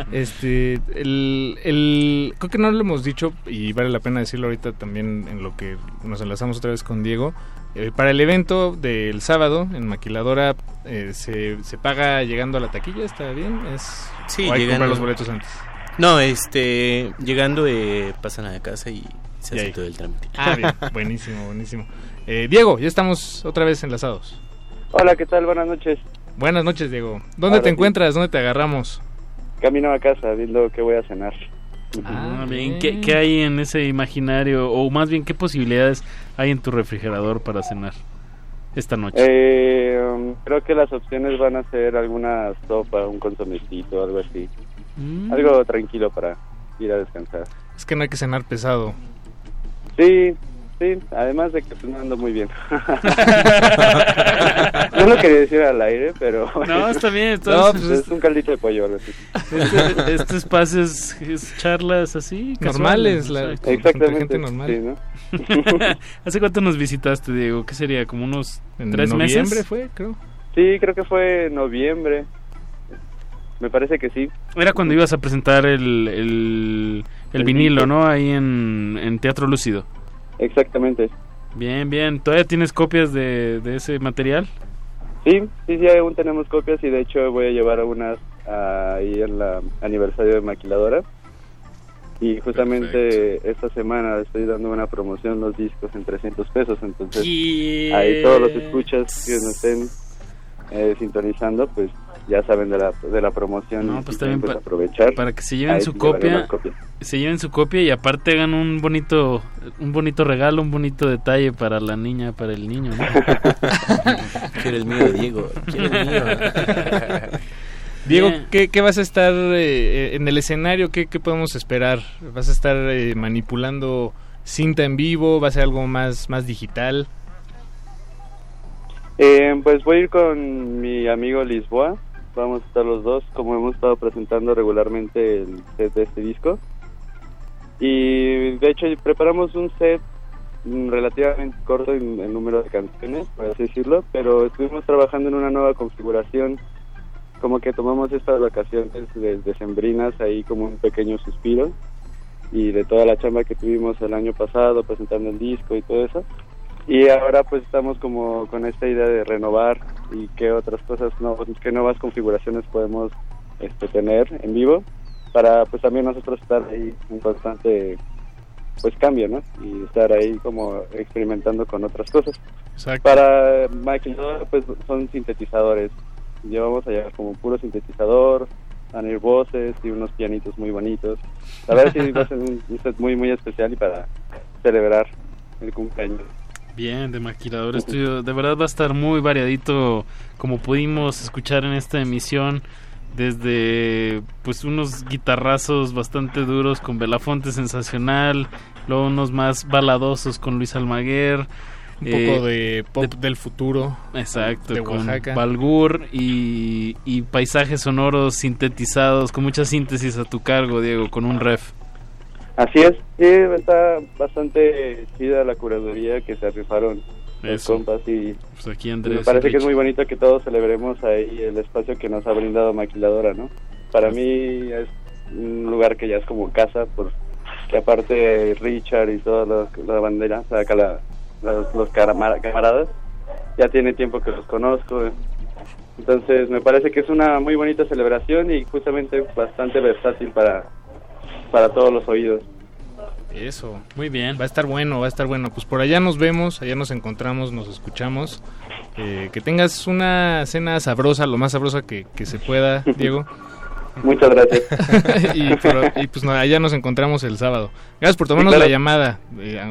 [laughs] este, el, el, creo que no lo hemos dicho y vale la pena decirlo ahorita también en lo que nos enlazamos otra vez con Diego. Eh, para el evento del sábado en Maquiladora eh, se, se paga llegando a la taquilla, ¿está bien? Es, Sí, o hay que llegando. comprar los boletos antes. No, este, llegando eh, pasan a la casa y se Y hace ahí. todo el trámite. Ah, bien, [laughs] buenísimo, buenísimo. Eh, Diego, ya estamos otra vez enlazados. Hola, ¿qué tal? Buenas noches. Buenas noches, Diego. ¿Dónde Ahora te sí. encuentras? ¿Dónde te agarramos? Camino a casa viendo qué voy a cenar. Ah, bien. ¿Qué, qué hay en ese imaginario? O más bien, ¿qué posibilidades hay en tu refrigerador para cenar esta noche? Eh, creo que las opciones van a ser alguna sopa, un consomecito, algo así. Mm. Algo tranquilo para ir a descansar. Es que no hay que cenar pesado. Sí, sí, además de que no ando muy bien. [laughs] no lo quería decir al aire, pero... No, está bien. No, entonces- pues es un caldito de pollo o algo así. Este, este espacio es, es charlas así, Normales, casuales, la-. Exactamente, gente normal. sí, ¿no? [laughs] ¿Hace cuánto nos visitaste, Diego? ¿Qué sería? ¿Como unos En tres noviembre meses? fue, creo. Sí, creo que fue noviembre. Me parece que sí. Era cuando ibas a presentar el, el, el El vinilo. ¿no? Ahí en, en Teatro Lúcido. Exactamente. Bien, bien. ¿Todavía tienes copias de, de ese material? Sí, sí, sí, aún tenemos copias y de hecho voy a llevar unas ahí en la aniversario de Maquiladora. Y justamente esta semana estoy dando una promoción los discos en 300 pesos, entonces ahí todos los escuchas que nos estén eh, sintonizando, pues ya saben de la, de la promoción No, pues también quieren, pues, aprovechar. Para que se lleven su copia, se lleven su copia y aparte hagan un bonito, un bonito regalo, un bonito detalle para la niña, para el niño, ¿no? [laughs] Quiero el mío, Diego. Quiero el mío. [laughs] Diego, ¿qué, vas a estar eh, en el escenario? ¿Qué, podemos esperar? ¿Vas a estar eh, manipulando cinta en vivo? ¿Va a ser algo más, más digital? Eh, pues voy a ir con mi amigo Lisboa. Vamos a estar los dos, como hemos estado presentando regularmente el set de este disco. Y de hecho preparamos un set relativamente corto en número de canciones, por así decirlo, pero estuvimos trabajando en una nueva configuración, como que tomamos estas vacaciones de, decembrinas ahí como un pequeño suspiro y de toda la chamba que tuvimos el año pasado presentando el disco y todo eso. Y ahora pues estamos como con esta idea de renovar y qué otras cosas, no, qué nuevas configuraciones podemos este, tener en vivo para pues también nosotros estar ahí en constante pues cambio, ¿no? Y estar ahí como experimentando con otras cosas. Para maquillador, pues son sintetizadores. Llevamos allá como puro sintetizador, van a ir voces y unos pianitos muy bonitos. La verdad sí va a ser un, set muy, muy especial y para celebrar el cumpleaños. Bien, de Maquilador Estudio. De verdad va a estar muy variadito, como pudimos escuchar en esta emisión desde pues unos guitarrazos bastante duros con Belafonte sensacional, luego unos más baladosos con Luis Almaguer, un poco eh, de pop del futuro, exacto, con Balgur y, y, paisajes sonoros sintetizados con mucha síntesis a tu cargo, Diego, con un ref. Así es, sí, está bastante chida la curaduría que se rifaron los compas y pues aquí Andrés me parece que es muy bonito que todos celebremos ahí el espacio que nos ha brindado Maquiladora, ¿no? Para mí es un lugar que ya es como casa, porque aparte Richard y toda la, bandera, o acá la, los, camaradas, ya tiene tiempo que los conozco, entonces me parece que es una muy bonita celebración y justamente bastante versátil para para todos los oídos. Eso, muy bien, va a estar bueno, va a estar bueno. Pues por allá nos vemos, allá nos encontramos, nos escuchamos. Eh, que tengas una cena sabrosa, lo más sabrosa que, se pueda, [laughs] Diego. Muchas gracias. [laughs] y, pues allá nos encontramos el sábado. Gracias por tomarnos la llamada. Eh,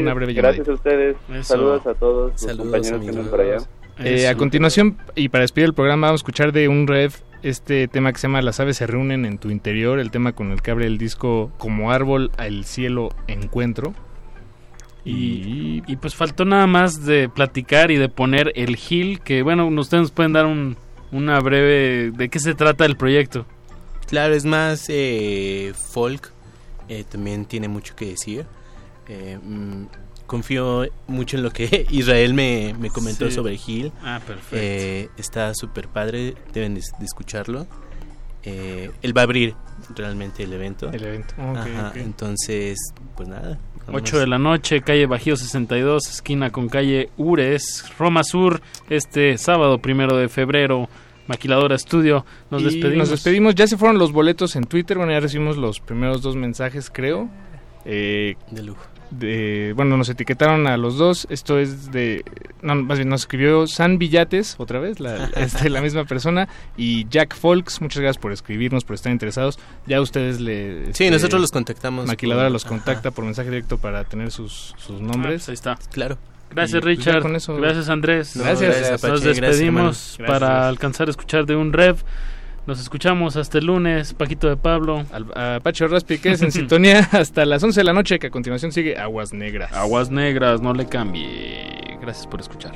una, breve llamada. Gracias a ustedes. Saludos a todos los compañeros que están por allá. Eh, a continuación, y para despedir el programa, vamos a escuchar de un red este tema que se llama Las aves se reúnen en tu interior, el tema con el que abre el disco Como árbol al cielo encuentro. Y, y, pues faltó nada más de platicar y de poner el Gil, que bueno, ustedes nos pueden dar un, una breve de qué se trata el proyecto. Claro, es más eh, folk, eh, también tiene mucho que decir. Eh, mm, confío mucho en lo que [laughs] Israel me, comentó sobre Gil. Ah, perfecto. Eh, está súper padre, deben de, escucharlo. Eh, él va a abrir realmente el evento. El evento, Entonces, pues nada. 8 de la noche, calle Bajío 62, esquina con calle Ures, Roma Sur, este sábado primero de febrero. Maquiladora Estudio. Nos despedimos. Nos despedimos. Ya se fueron los boletos en Twitter. Bueno, ya recibimos los primeros dos mensajes, creo. Eh, de lujo bueno, nos etiquetaron a los dos. Esto es de, no, más bien nos escribió San Villates, otra vez, la, [laughs] este, la misma persona, y Jack Folks. Muchas gracias por escribirnos, por estar interesados. Ya ustedes le... sí, este, nosotros los contactamos. Maquiladora los contacta por mensaje directo para tener sus, sus nombres. Ah, pues ahí está. Claro. Gracias pues, Richard. Gracias Andrés. gracias. Nos despedimos para alcanzar a escuchar de un rev. Nos escuchamos hasta el lunes, Paquito de Pablo. A Pacho Raspi, que es en [laughs] sintonía hasta las 11 de la noche, que a continuación sigue Aguas Negras. Aguas Negras, no le cambie. Gracias por escuchar.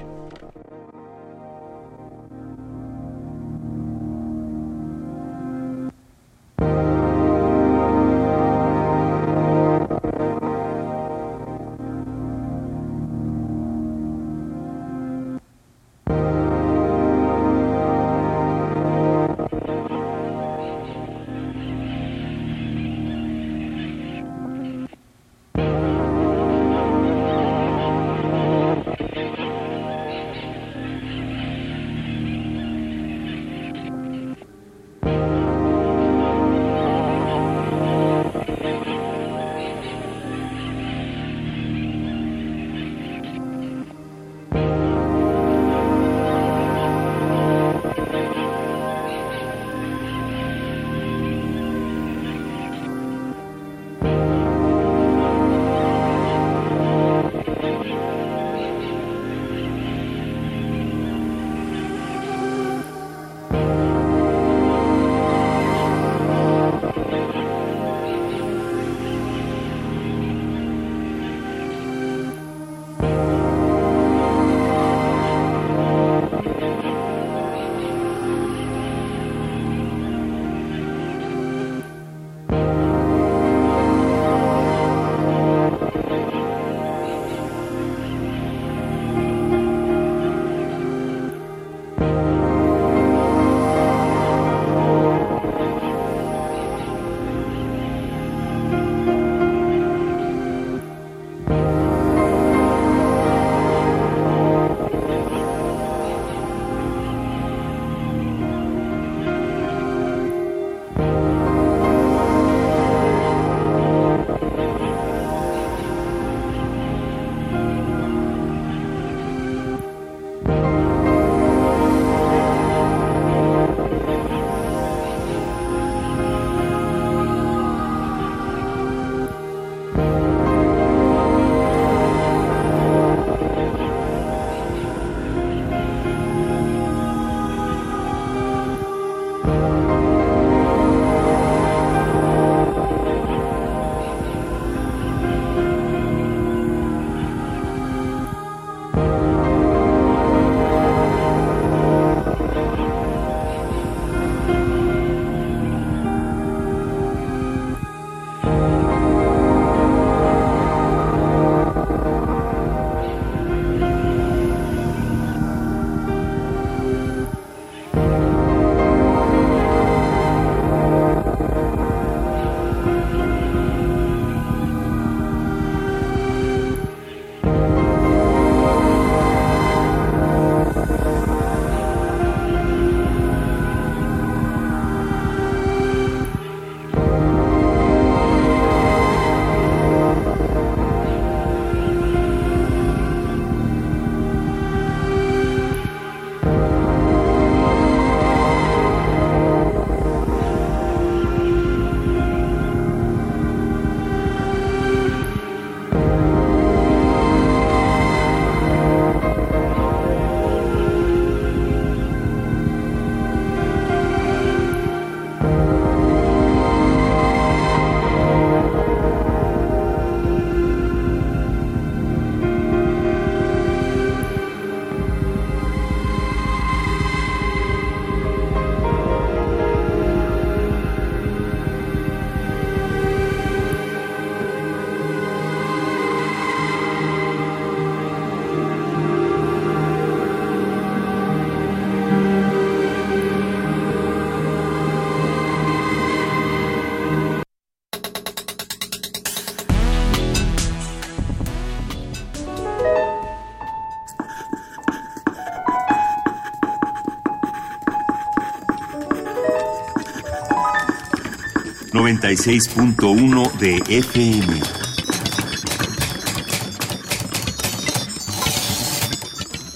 96.1 de FM.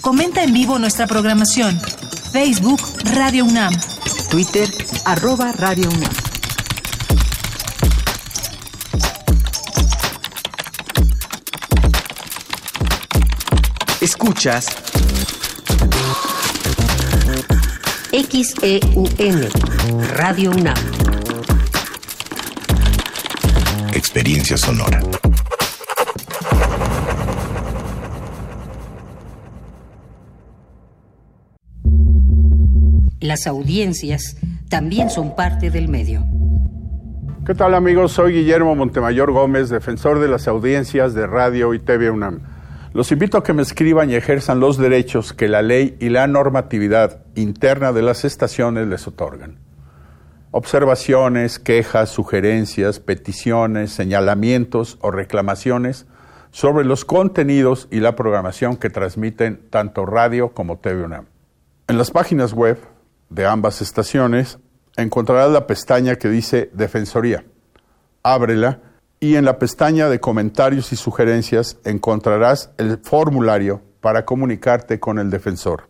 Comenta en vivo nuestra programación. Facebook Radio UNAM. Twitter arroba Radio UNAM. Escuchas XEUN Radio UNAM. Experiencia sonora. Las audiencias también son parte del medio. ¿Qué tal amigos? Soy Guillermo Montemayor Gómez, defensor de las audiencias de Radio y TV UNAM. Los invito a que me escriban y ejerzan los derechos que la ley y la normatividad interna de las estaciones les otorgan. Observaciones, quejas, sugerencias, peticiones, señalamientos o reclamaciones sobre los contenidos y la programación que transmiten tanto radio como TV UNAM. En las páginas web de ambas estaciones encontrarás la pestaña que dice Defensoría. Ábrela y en la pestaña de comentarios y sugerencias encontrarás el formulario para comunicarte con el defensor.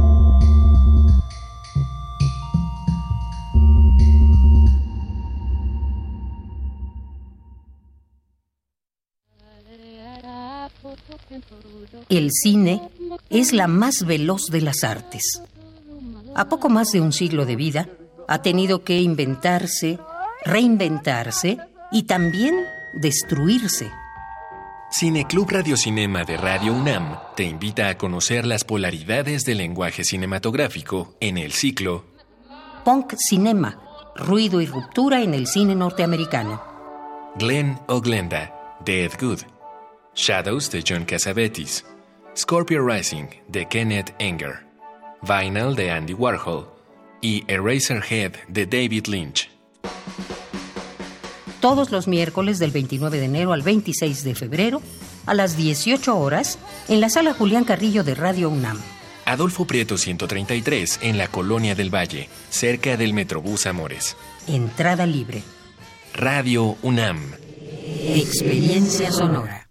El cine es la más veloz de las artes. A poco más de un siglo de vida, ha tenido que inventarse, reinventarse y también destruirse. Cineclub Radiocinema de Radio UNAM te invita a conocer las polaridades del lenguaje cinematográfico en el ciclo Punk Cinema, ruido y ruptura en el cine norteamericano. Glenn o Glenda, de Ed Good, Shadows de John Cassavetes, Scorpio Rising de Kenneth Enger, Vinyl de Andy Warhol y Eraserhead de David Lynch. Todos los miércoles del 29 de enero al 26 de febrero a las 18 horas en la sala Julián Carrillo de Radio UNAM. Adolfo Prieto 133 en la Colonia del Valle, cerca del Metrobús Amores. Entrada libre. Radio UNAM. Experiencia sonora.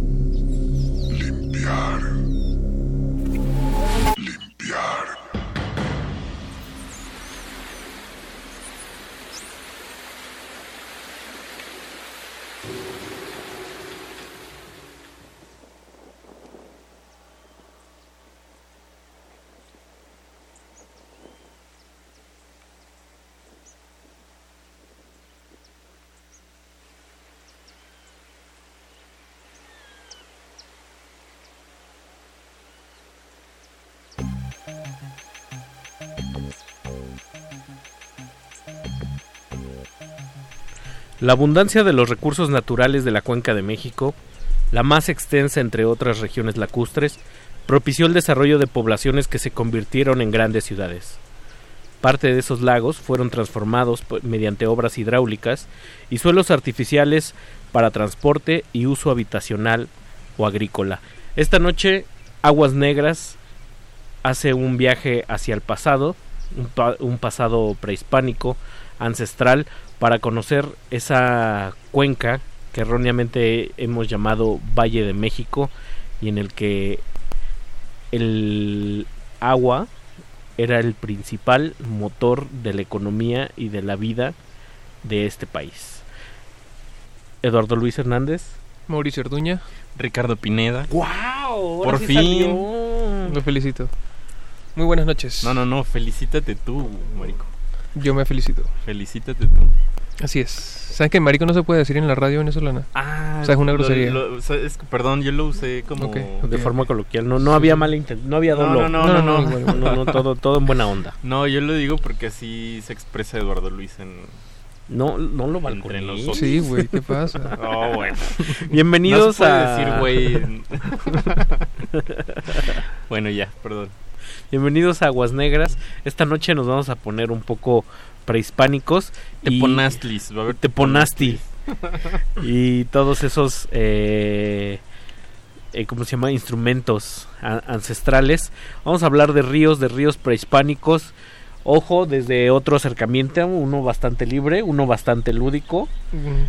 Limpiar. La abundancia de los recursos naturales de la cuenca de México, la más extensa entre otras regiones lacustres, propició el desarrollo de poblaciones que se convirtieron en grandes ciudades. Parte de esos lagos fueron transformados mediante obras hidráulicas y suelos artificiales para transporte y uso habitacional o agrícola. Esta noche, Aguas Negras hace un viaje hacia el pasado, un, un pasado prehispánico, ancestral, para conocer esa cuenca que erróneamente hemos llamado Valle de México y en el que el agua era el principal motor de la economía y de la vida de este país. Eduardo Luis Hernández. Mauricio Orduña. Ricardo Pineda. ¡Wow! Por fin. Lo felicito. Muy buenas noches. No, no, no, felicítate tú, marico. Yo me felicito. Felicítate tú. Así es. ¿Sabes que marico no se puede decir en la radio venezolana? Ah, o sea, es una lo- grosería. lo- o sea, es que, perdón, yo lo usé como Ok, De forma coloquial, no, no había mala intención, no había No, dolor. no, no, no, no. no, no, no, todo, todo en buena onda. No, yo lo digo porque así se expresa Eduardo Luis en No, no lo nosotros. Sí, güey, ¿qué pasa? [laughs] Oh, bueno. Bienvenidos No se puede a decir güey. en- [laughs] [laughs] bueno, ya, perdón. Bienvenidos a Aguas Negras. Esta noche nos vamos a poner un poco prehispánicos. Teponastlis, va a haber Teponasti. [laughs] y todos esos, eh, eh, ¿cómo se llama? Instrumentos a- ancestrales. Vamos a hablar de ríos, de ríos prehispánicos. Ojo, desde otro acercamiento, uno bastante libre, uno bastante lúdico.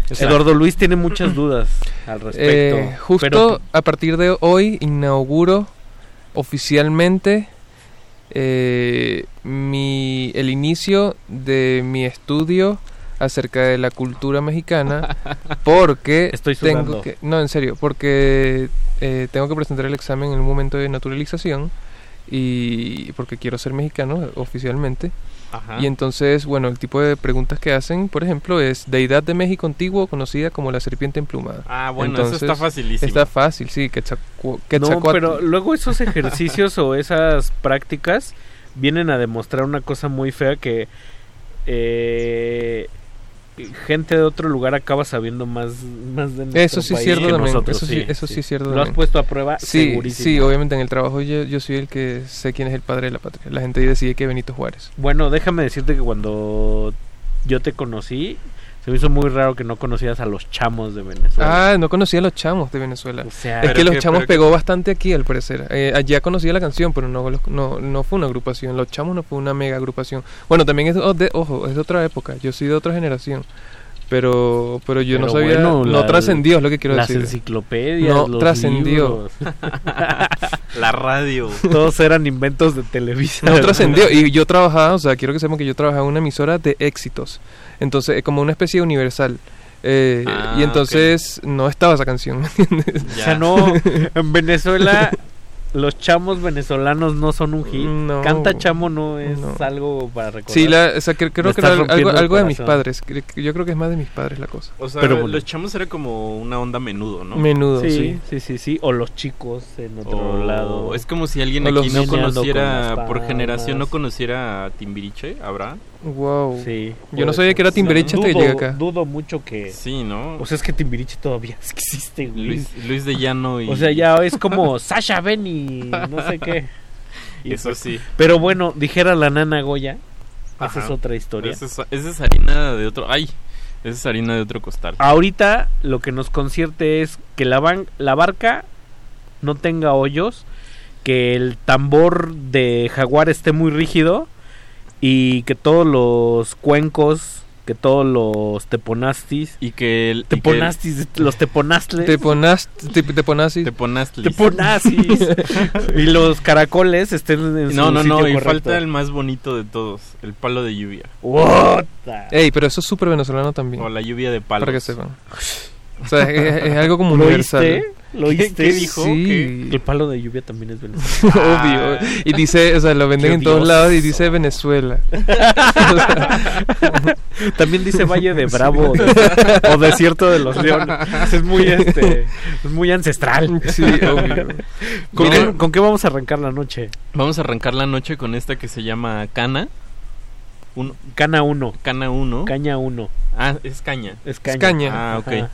Eduardo Luis tiene muchas [clears throat] dudas al respecto. Eh, justo pero- a partir de hoy inauguro oficialmente eh, mi, el inicio de mi estudio acerca de la cultura mexicana [laughs] porque Estoy tengo que no en serio porque eh, tengo que presentar el examen en un momento de naturalización y porque quiero ser mexicano oficialmente Ajá. y entonces, bueno, el tipo de preguntas que hacen, por ejemplo, es deidad de México antiguo conocida como la serpiente emplumada. Ah, bueno, eso está facilísimo. Está fácil, sí, Quetzalcu- No, pero luego esos [laughs] ejercicios o esas prácticas vienen a demostrar una cosa muy fea que eh, gente de otro lugar acaba sabiendo más, más de nuestro Eso sí es país cierto que también. nosotros, eso sí, eso sí es cierto Lo has puesto a prueba Sí, segurísimo. sí, obviamente en el trabajo yo, yo soy el que sé quién es el padre de la patria. La gente decide que Benito Juárez. Bueno, déjame decirte que cuando yo te conocí, se me hizo muy raro que no conocías a los chamos de Venezuela. Ah, no conocía a los chamos de Venezuela. sea, es que los que- chamos que- pegó bastante aquí al parecer. Eh, allá conocía la canción, pero no, no, no fue una agrupación. Los chamos no fue una mega agrupación. Bueno, también es oh, de, ojo, es de otra época. Yo soy de otra generación. Pero, pero yo no sabía, bueno, no trascendió, es lo que quiero las decir. enciclopedias, No trascendió. [laughs] La radio. Todos eran inventos de Televisa. No trascendió. Y yo trabajaba, o sea, quiero que sepan que yo trabajaba en una emisora de éxitos. Entonces, como una especie de universal. Eh, Ah, y entonces no estaba esa canción, ¿me entiendes? O sea, no, [laughs] en Venezuela los chamos venezolanos no son un hit. No. Canta chamo no es algo para recordar. Sí, la, o sea, que- creo Me que era algo, de mis padres. Yo creo que es más de mis padres la cosa. O sea, Pero bueno. los chamos era como una onda menudo, ¿no? Menudo, sí, sí. sí, sí, sí. O los chicos en otro O lado. Es como si alguien O aquí no con conociera, por generación no conociera a Timbiriche, ¿habrá? Wow. Sí. Yo no sabía que era Timbiriche hasta que llegué acá. Dudo mucho que. Sí, ¿no? O sea, es que Timbiriche todavía [laughs] existe, güey. Luis, Luis de Llano y... O sea, ya es como [laughs] Sasha Benny, no sé qué. Y [laughs] Eso pues- sí. Pero bueno, dijera la nana Goya. Esa es otra historia. Esa es, esa es harina de otro... ¡Ay! Esa es harina de otro costal. Ahorita lo que nos concierte es que la, ban- la barca no tenga hoyos, que el tambor de jaguar esté muy rígido y que todos los cuencos, que todos los teponastis y que el teponastis, los teponastles, Teponast, tep- teponazis. Teponastlis. teponazis [laughs] y los caracoles estén en No, su no, no, sitio y falta el más bonito de todos, el palo de lluvia. What? Ey, pero eso es súper venezolano también. O la lluvia de palos. Para que sepan. O sea, es, es algo como ¿Lo universal. oíste? ¿Lo oíste? ¿Qué dijo? Sí. El palo de lluvia también es venezolano. [laughs] Obvio. Y dice, o sea, lo venden Qué en todos odioso. lados y dice Venezuela. [laughs] También dice Valle de Bravo o, de- o Desierto de los Leones. Es muy este, es muy ancestral. Sí, obvio. ¿Con, Miren- qué, con qué vamos a arrancar la noche? Vamos a arrancar la noche con esta que se llama Cana. Un, Cana 1. Cana 1. Caña 1. Ah, es caña. Es caña. caña. Ah, ok. Ajá.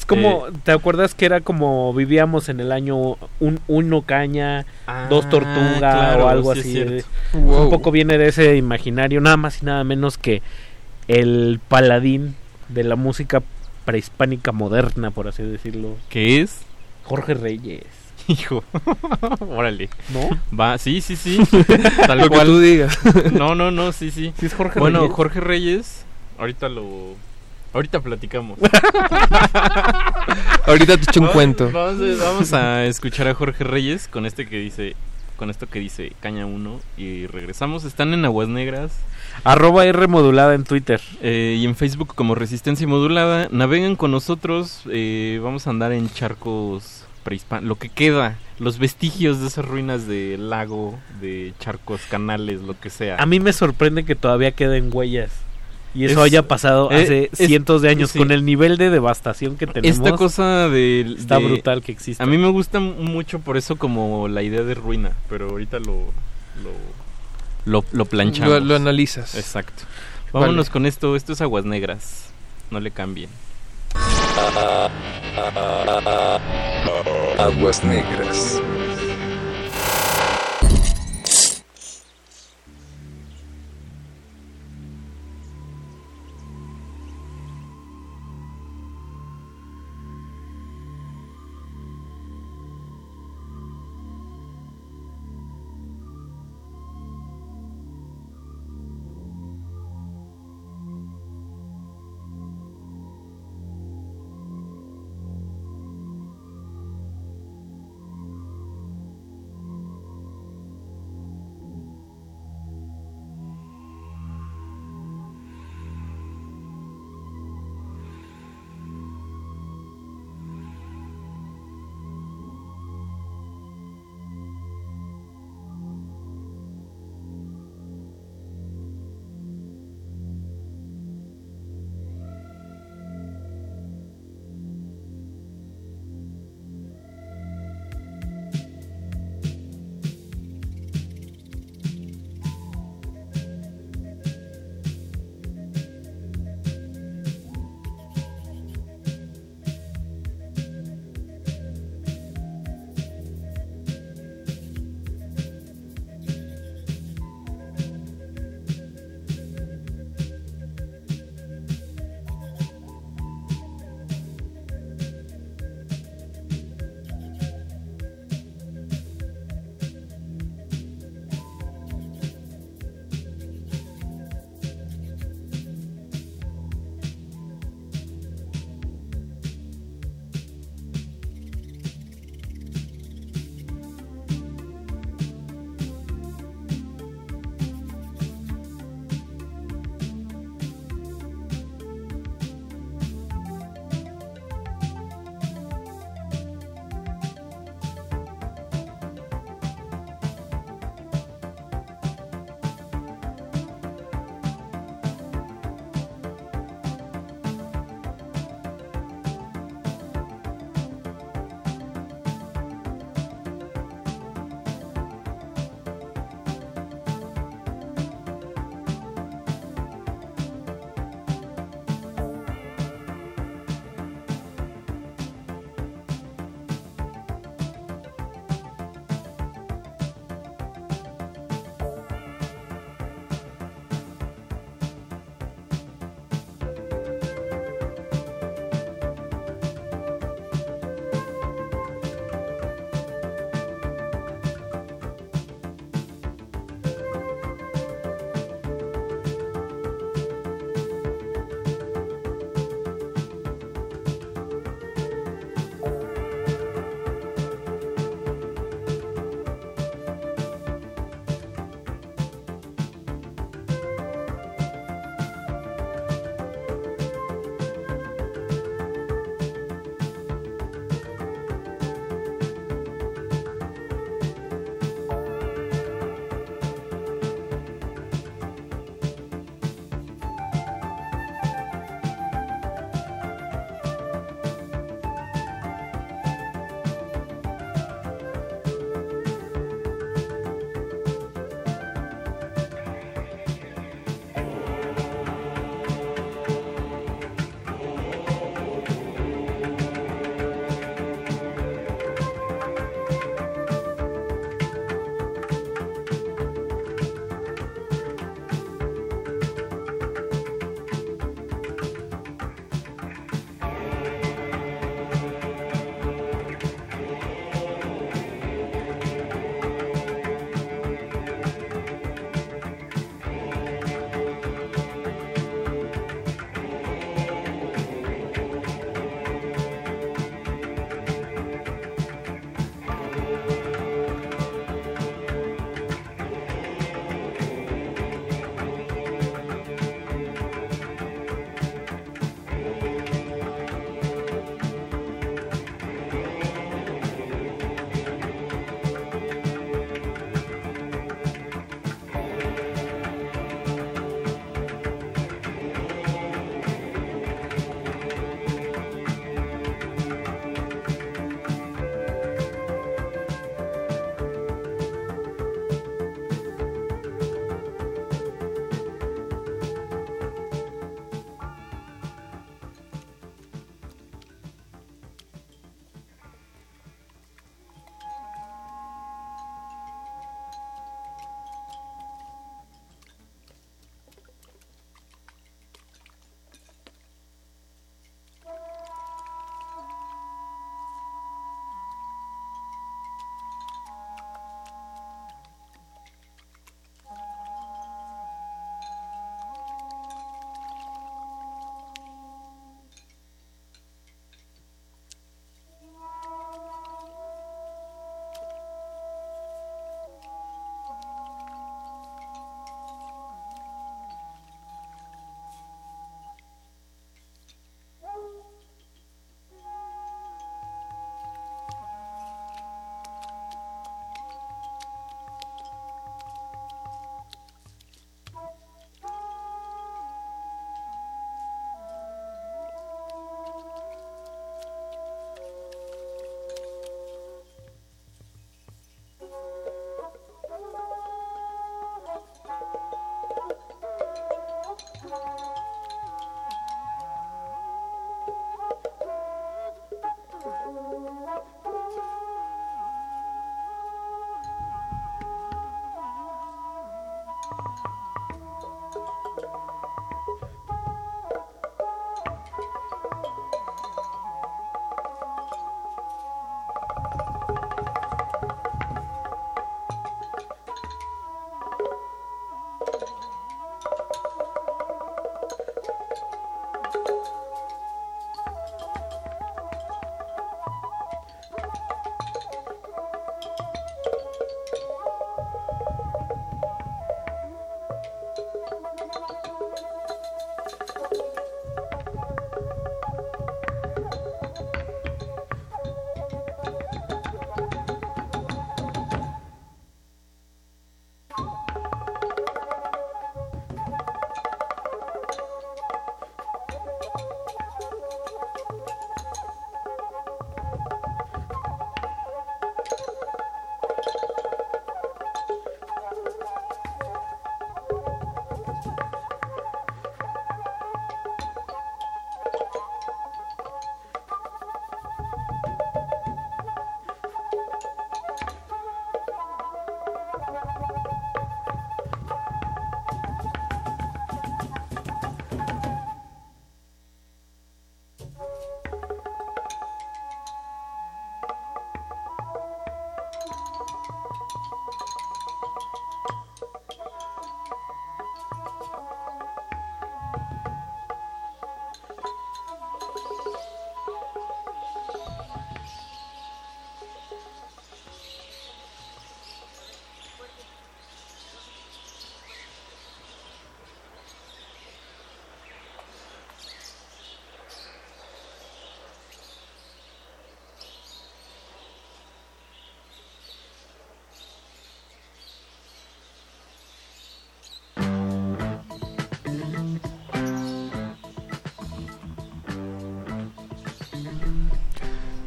Es como, ¿te acuerdas que era como vivíamos en el año un uno caña, dos tortuga claro, o algo sí así? Wow. Un poco viene de ese imaginario, nada más y nada menos que el paladín de la música prehispánica moderna, por así decirlo, ¿Qué es? Jorge Reyes. Hijo. [laughs] Órale. ¿No? Va, sí, sí, sí. [laughs] Tal Lo que cual. tú digas. No, no, no, sí, sí. ¿Sí es Jorge bueno, Reyes? Jorge Reyes, ahorita lo. Ahorita platicamos. [laughs] Ahorita te echo un Vamos- cuento. Vamos, a- vamos a escuchar a Jorge Reyes con este que dice con esto que dice Caña 1 y regresamos. Están en Aguas Negras. Arroba R modulada en Twitter. Eh, y en Facebook como Resistencia Modulada. Naveguen con nosotros. Eh, vamos a andar en charcos prehispánicos. Lo que queda. Los vestigios de esas ruinas de lago, de charcos, canales, lo que sea. A mí me sorprende que todavía queden huellas. Y eso Es- haya pasado eh, hace es- cientos de años sí. con el nivel de devastación que tenemos. Esta cosa de... Está de- brutal que exista. A mí me gusta mucho por eso como la idea de ruina, pero ahorita lo... lo, lo, lo planchamos. Lo- lo analizas. Exacto. Vámonos Vale. con esto. Esto es Aguas Negras. No le cambien. Aguas negras.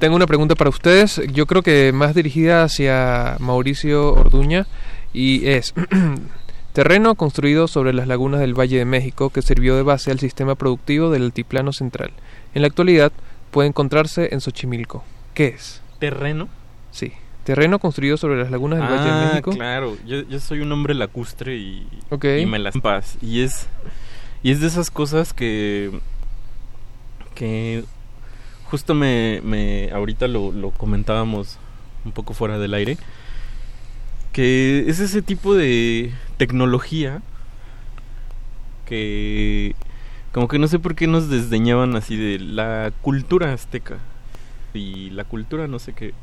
Tengo una pregunta para ustedes. Yo creo que más dirigida hacia Mauricio Orduña y es [clears throat] terreno construido sobre las lagunas del Valle de México que sirvió de base al sistema productivo del altiplano central. En la actualidad puede encontrarse en Xochimilco. ¿Qué es? ¿Terreno? Sí. Terreno construido sobre las lagunas del Valle de Ah, México. claro. Yo, yo soy un hombre lacustre y, Ok. y me las paz. Y es, y es de esas cosas que, que justo me, me ahorita lo, lo comentábamos un poco fuera del aire, que es ese tipo de tecnología que como que no sé por qué nos desdeñaban así de la cultura azteca y la cultura no sé qué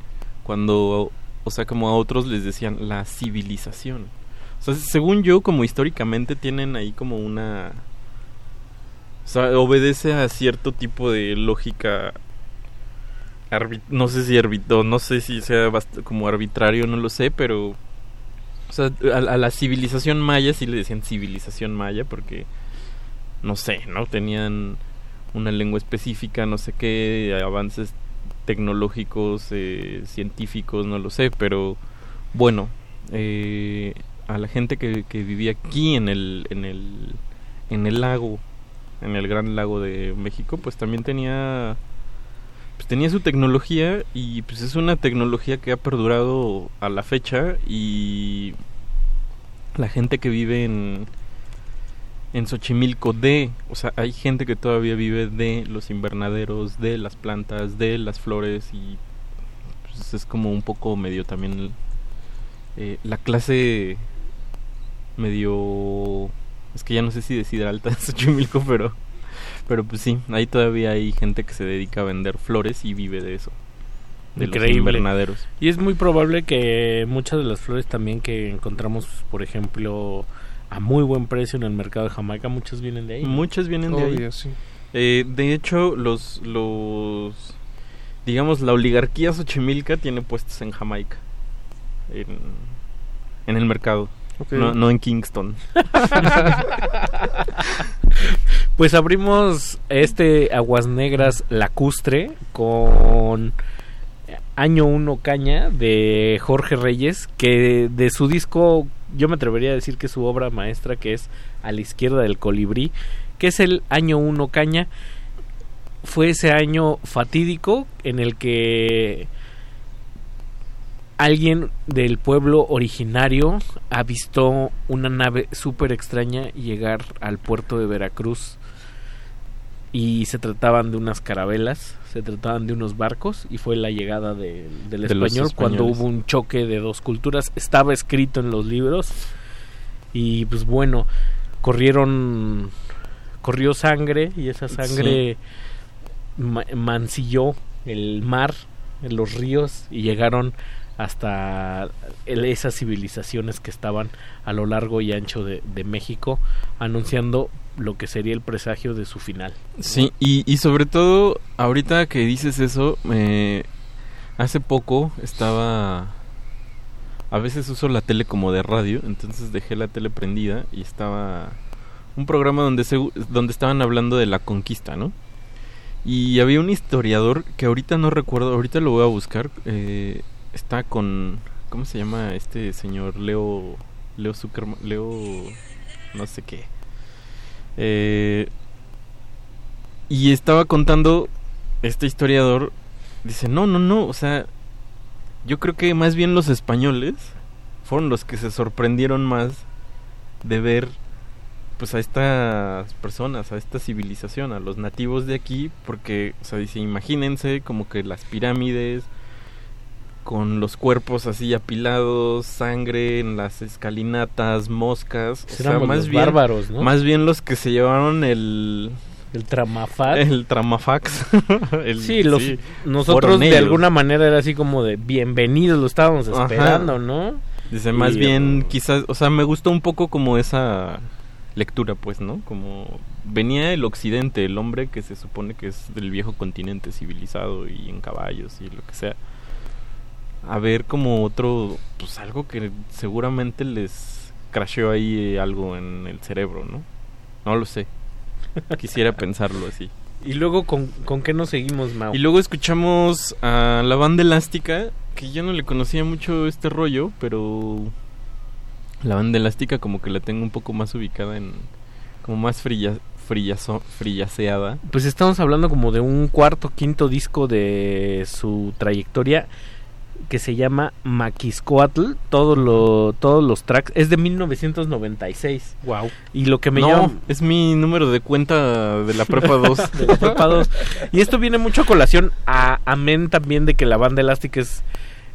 cuando o sea como a otros les decían la civilización. O sea según yo como históricamente tienen ahí como una o sea obedece a cierto tipo de lógica no sé si arbitro no sé si sea como arbitrario no lo sé pero a la civilización maya sí le decían civilización maya porque no sé, ¿no? Tenían una lengua específica, no sé qué, avances tecnológicos, eh, científicos, no lo sé, pero bueno, eh, a la gente que, que vivía aquí en el, en el, en el lago, en el gran lago de México, pues también tenía, pues tenía su tecnología y pues es una tecnología que ha perdurado a la fecha y la gente que vive en en Xochimilco de, o sea, hay gente que todavía vive de los invernaderos, de las plantas, de las flores y pues, es como un poco medio también eh, la clase medio es que ya no sé si decir alta en Xochimilco, pero pero pues sí, ahí todavía hay gente que se dedica a vender flores y vive de eso. De los Increíble. invernaderos. Y es muy probable que muchas de las flores también que encontramos, por ejemplo, a muy buen precio en el mercado de Jamaica, muchas vienen de ahí. Muchas vienen de ahí. Sí. Eh, de hecho, los, los, digamos, la oligarquía Xochimilca tiene puestos en Jamaica, en, en el mercado, No en Kingston. [laughs] Pues abrimos este Aguas Negras lacustre con Año 1 Caña de Jorge Reyes, que de su disco yo me atrevería a decir que es su obra maestra, que es A la izquierda del colibrí, que es el Año 1 Caña. Fue ese año fatídico en el que alguien del pueblo originario avistó una nave súper extraña llegar al puerto de Veracruz. Y se trataban de unas carabelas, se trataban de unos barcos y fue la llegada de- del De español cuando hubo un choque de dos culturas, estaba escrito en los libros. Y pues bueno, corrieron corrió sangre y esa sangre ma- mancilló el mar, los ríos y llegaron hasta esas civilizaciones que estaban a lo largo y ancho de, México anunciando lo que sería el presagio de su final. Sí, y, y sobre todo, ahorita que dices eso, me hace poco estaba... A veces uso la tele como de radio, entonces dejé la tele prendida y estaba un programa donde, se, donde estaban hablando de la conquista, ¿no? Y había un historiador que ahorita no recuerdo, ahorita lo voy a buscar, eh, está con... ¿Cómo se llama este señor? Leo... Leo Zuckerman... Leo... no sé qué. Eh, y estaba contando este historiador, dice, no, no, no, o sea, yo creo que más bien los españoles fueron los que se sorprendieron más de ver pues a estas personas, a esta civilización, a los nativos de aquí, porque, o sea, dice, imagínense como que las pirámides con los cuerpos así apilados, sangre en las escalinatas, moscas, o sea, más los bien bárbaros, ¿no? más bien los que se llevaron el el tramafax, el tramafax, [laughs] El- sí, los, sí, nosotros de alguna manera era así como de bienvenidos, lo estábamos Ajá. esperando, ¿no? Dice, más Y, bien, quizás, o sea, me gustó un poco como esa lectura, pues, ¿no? Como venía el occidente, el hombre que se supone que es del viejo continente civilizado y en caballos y lo que sea. A ver como otro, pues algo que seguramente les crasheó ahí eh, algo en el cerebro, ¿no? No lo sé. Quisiera pensarlo así. Y luego, ¿con, ¿con qué nos seguimos, Mau? Y luego escuchamos a la banda elástica, que yo no le conocía mucho este rollo, pero la banda elástica como que la tengo un poco más ubicada en... como más frilla, frillazo, frillaseada. Pues estamos hablando como de un cuarto, quinto disco de su trayectoria que se llama Maquiscoatl, todos lo, todos los tracks es de 1996. Wow. Y lo que me No, llama es mi número de cuenta de la prepa 2. [laughs] de la prepa 2. Y esto viene mucho a colación a amén también de que la banda Elástica es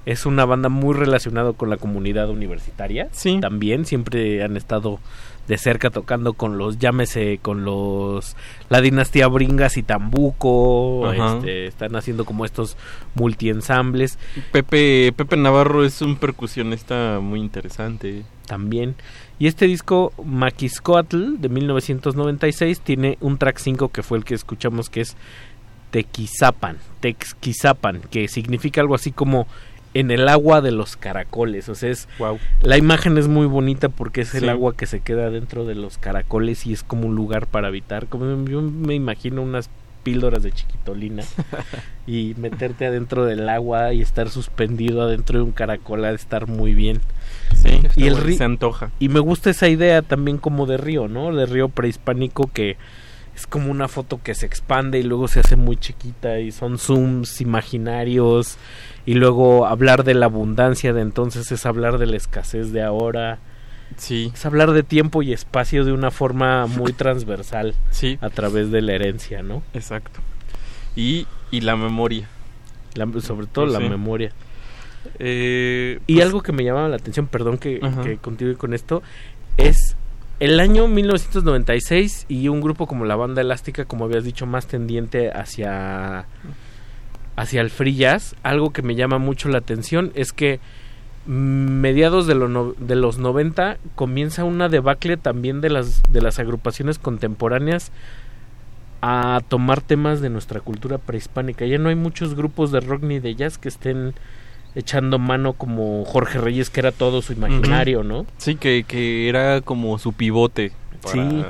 es una banda muy relacionada con la comunidad universitaria. Sí. También siempre han estado de cerca tocando con los, llámese, con los, la dinastía Bringas y Tambuco, este, están haciendo como estos multiensambles. Pepe, Pepe Navarro es un percusionista muy interesante. También. Y este disco, Maquiscoatl, de 1996, tiene un track 5 que fue el que escuchamos que es Tequizapan, Texquizapan, que significa algo así como en el agua de los caracoles. O sea, es, la imagen es muy bonita porque es el agua que se queda dentro de los caracoles y es como un lugar para habitar. Como yo me imagino unas píldoras de chiquitolina [laughs] y meterte adentro del agua y estar suspendido adentro de un caracol ha de estar muy bien. Sí, y el ri- se antoja. y me gusta esa idea también como de río, ¿no? De río prehispánico que es como una foto que se expande y luego se hace muy chiquita y son zooms imaginarios y luego hablar de la abundancia de entonces es hablar de la escasez de ahora. Sí. Es hablar de tiempo y espacio de una forma muy [laughs] transversal. Sí. A través de la herencia, ¿no? Exacto. Y, y la memoria. La- sobre todo la memoria. Eh, Y pues, algo que me llamaba la atención, perdón que continúe con esto, es el año 1996 y un grupo como la banda elástica, como habías dicho, más tendiente hacia hacia el free jazz. Algo que me llama mucho la atención es que mediados de, lo no- de los 90 comienza una debacle también de las de las agrupaciones contemporáneas a tomar temas de nuestra cultura prehispánica. Ya no hay muchos grupos de rock ni de jazz que estén echando mano como Jorge Reyes, que era todo su imaginario. ¿no? Sí, que, que era como su pivote. para- Sí.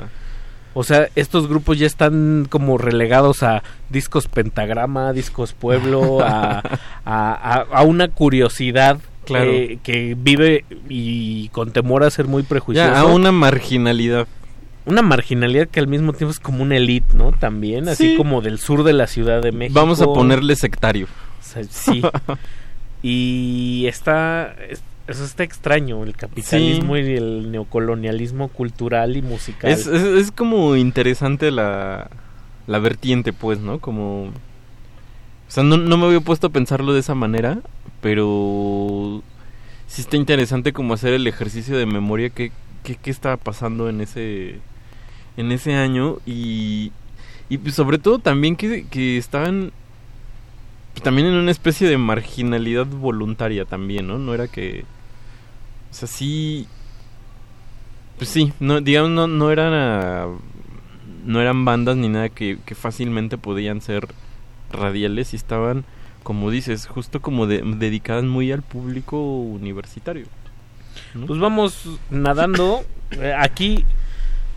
O sea, estos grupos ya están como relegados a discos pentagrama, discos pueblo, a, [laughs] a, una curiosidad Claro. que, que vive y con temor a ser muy prejuicioso. Ya, a una marginalidad. Una marginalidad que al mismo tiempo es como una elite, ¿no? También, así Sí. como del sur de la Ciudad de México. Vamos a ponerle sectario. O sea, sí. [laughs] y está, es- eso está extraño, el capitalismo y el neocolonialismo cultural y musical. Es, es, es como interesante la, la vertiente, pues, ¿no? Como... O sea, no, no me había puesto a pensarlo de esa manera, pero sí está interesante como hacer el ejercicio de memoria que, que, que estaba pasando en ese en ese año y, y pues sobre todo también que, que estaban también en una especie de marginalidad voluntaria también, ¿no? No era que o sea, sí pues sí, no digamos no no eran ah, no eran bandas ni nada que, que fácilmente podían ser radiales y estaban como dices, justo como de- dedicadas muy al público universitario. ¿no? Pues vamos nadando. Eh, Aquí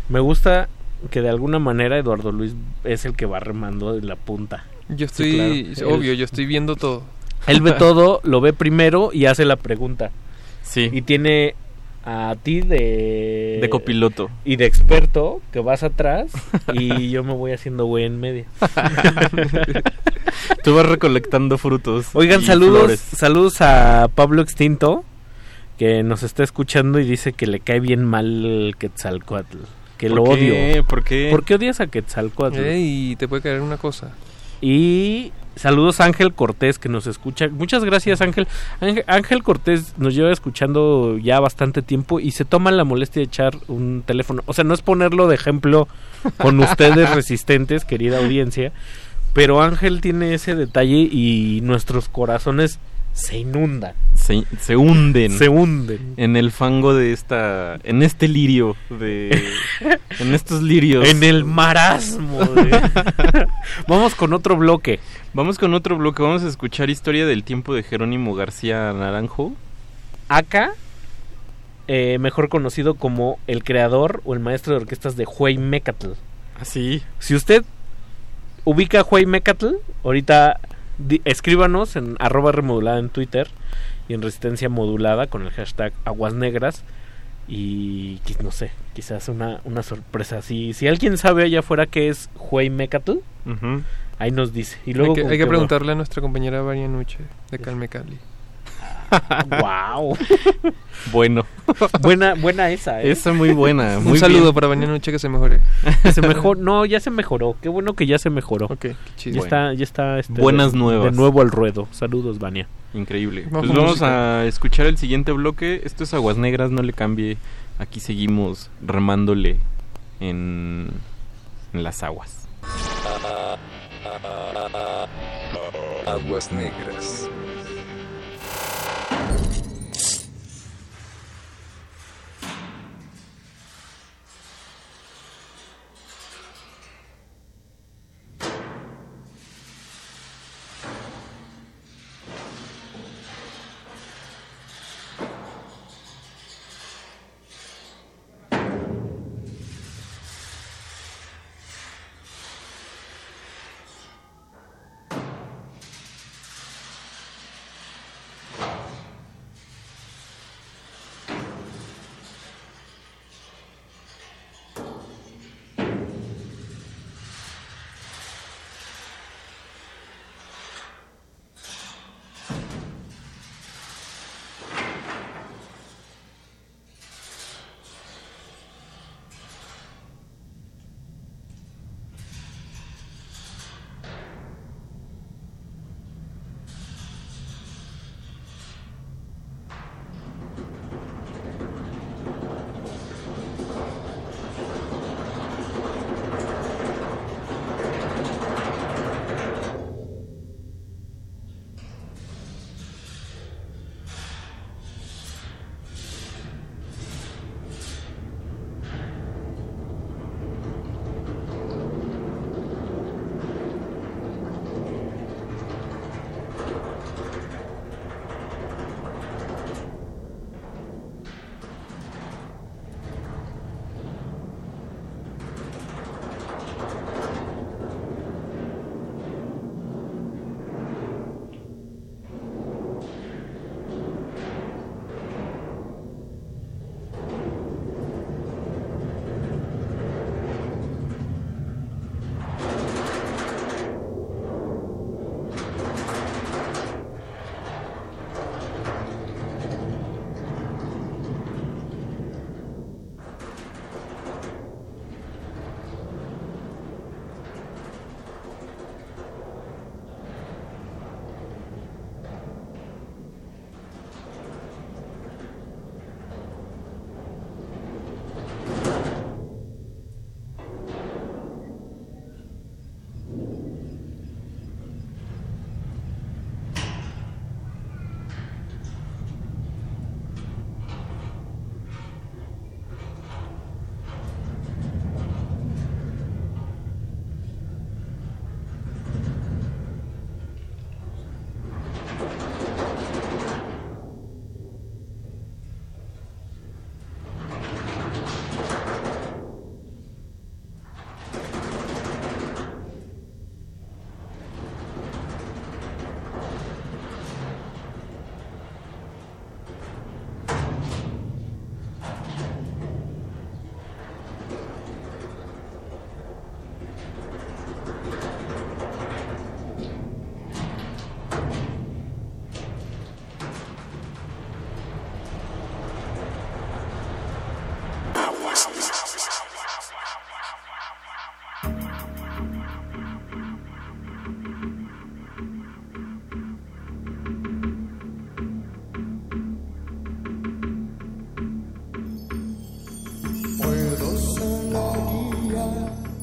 me gusta que de alguna manera Eduardo Luis es el que va remando de la punta. Yo Sí, estoy, claro. obvio, Él- yo estoy viendo todo. Él ve [laughs] todo, lo ve primero y hace la pregunta. Sí. Y tiene a ti de... De copiloto. Y de experto, que vas atrás y [laughs] yo me voy haciendo güey en medio. [laughs] Tú vas recolectando frutos. Oigan, y saludos, flores. saludos a Pablo Extinto, que nos está escuchando y dice que le cae bien mal el Quetzalcoatl. Que lo ¿Por qué? odio. ¿Por qué? ¿Por qué odias a Quetzalcoatl? Y te puede caer una cosa. Y saludos a Ángel Cortés que nos escucha. Muchas gracias Ángel. Ángel. Ángel Cortés nos lleva escuchando ya bastante tiempo y se toma la molestia de echar un teléfono. O sea, no es ponerlo de ejemplo con [laughs] ustedes resistentes, querida audiencia. Pero Ángel tiene ese detalle y nuestros corazones se inundan. Se, se hunden. Se hunden. En el fango de esta. En este lirio. De, [laughs] en estos lirios. En el marasmo. de- [laughs] Vamos con otro bloque. Vamos con otro bloque. Vamos a escuchar Historia del tiempo de Jerónimo García Naranjo. Acá, eh, mejor conocido como el creador o el maestro de orquestas de Huey Mecatl. Así. Si usted ubica Huey Mecatl, ahorita escríbanos en arroba remodulada en Twitter y en resistencia modulada con el hashtag aguas negras y no sé, quizás una, una sorpresa. Si, si alguien sabe allá afuera qué es Huey Mecatl, ahí nos dice. Y luego hay que, preguntarle a nuestra compañera Varia Nuche de Calmecali. Wow. [laughs] bueno. Buena, buena esa, ¿eh? Esa muy buena. Un saludo para Vania Nuche que se mejore. [laughs] se mejor, no, ya se mejoró. Qué bueno que ya se mejoró. Ok, Ya está, ya está este, Buenas nuevas. De nuevo al ruedo. Saludos, Vania. Increíble. pues vamos a escuchar el siguiente bloque. Esto es Aguas Negras, no le cambie. Aquí seguimos remándole en, en las aguas. Aguas Negras.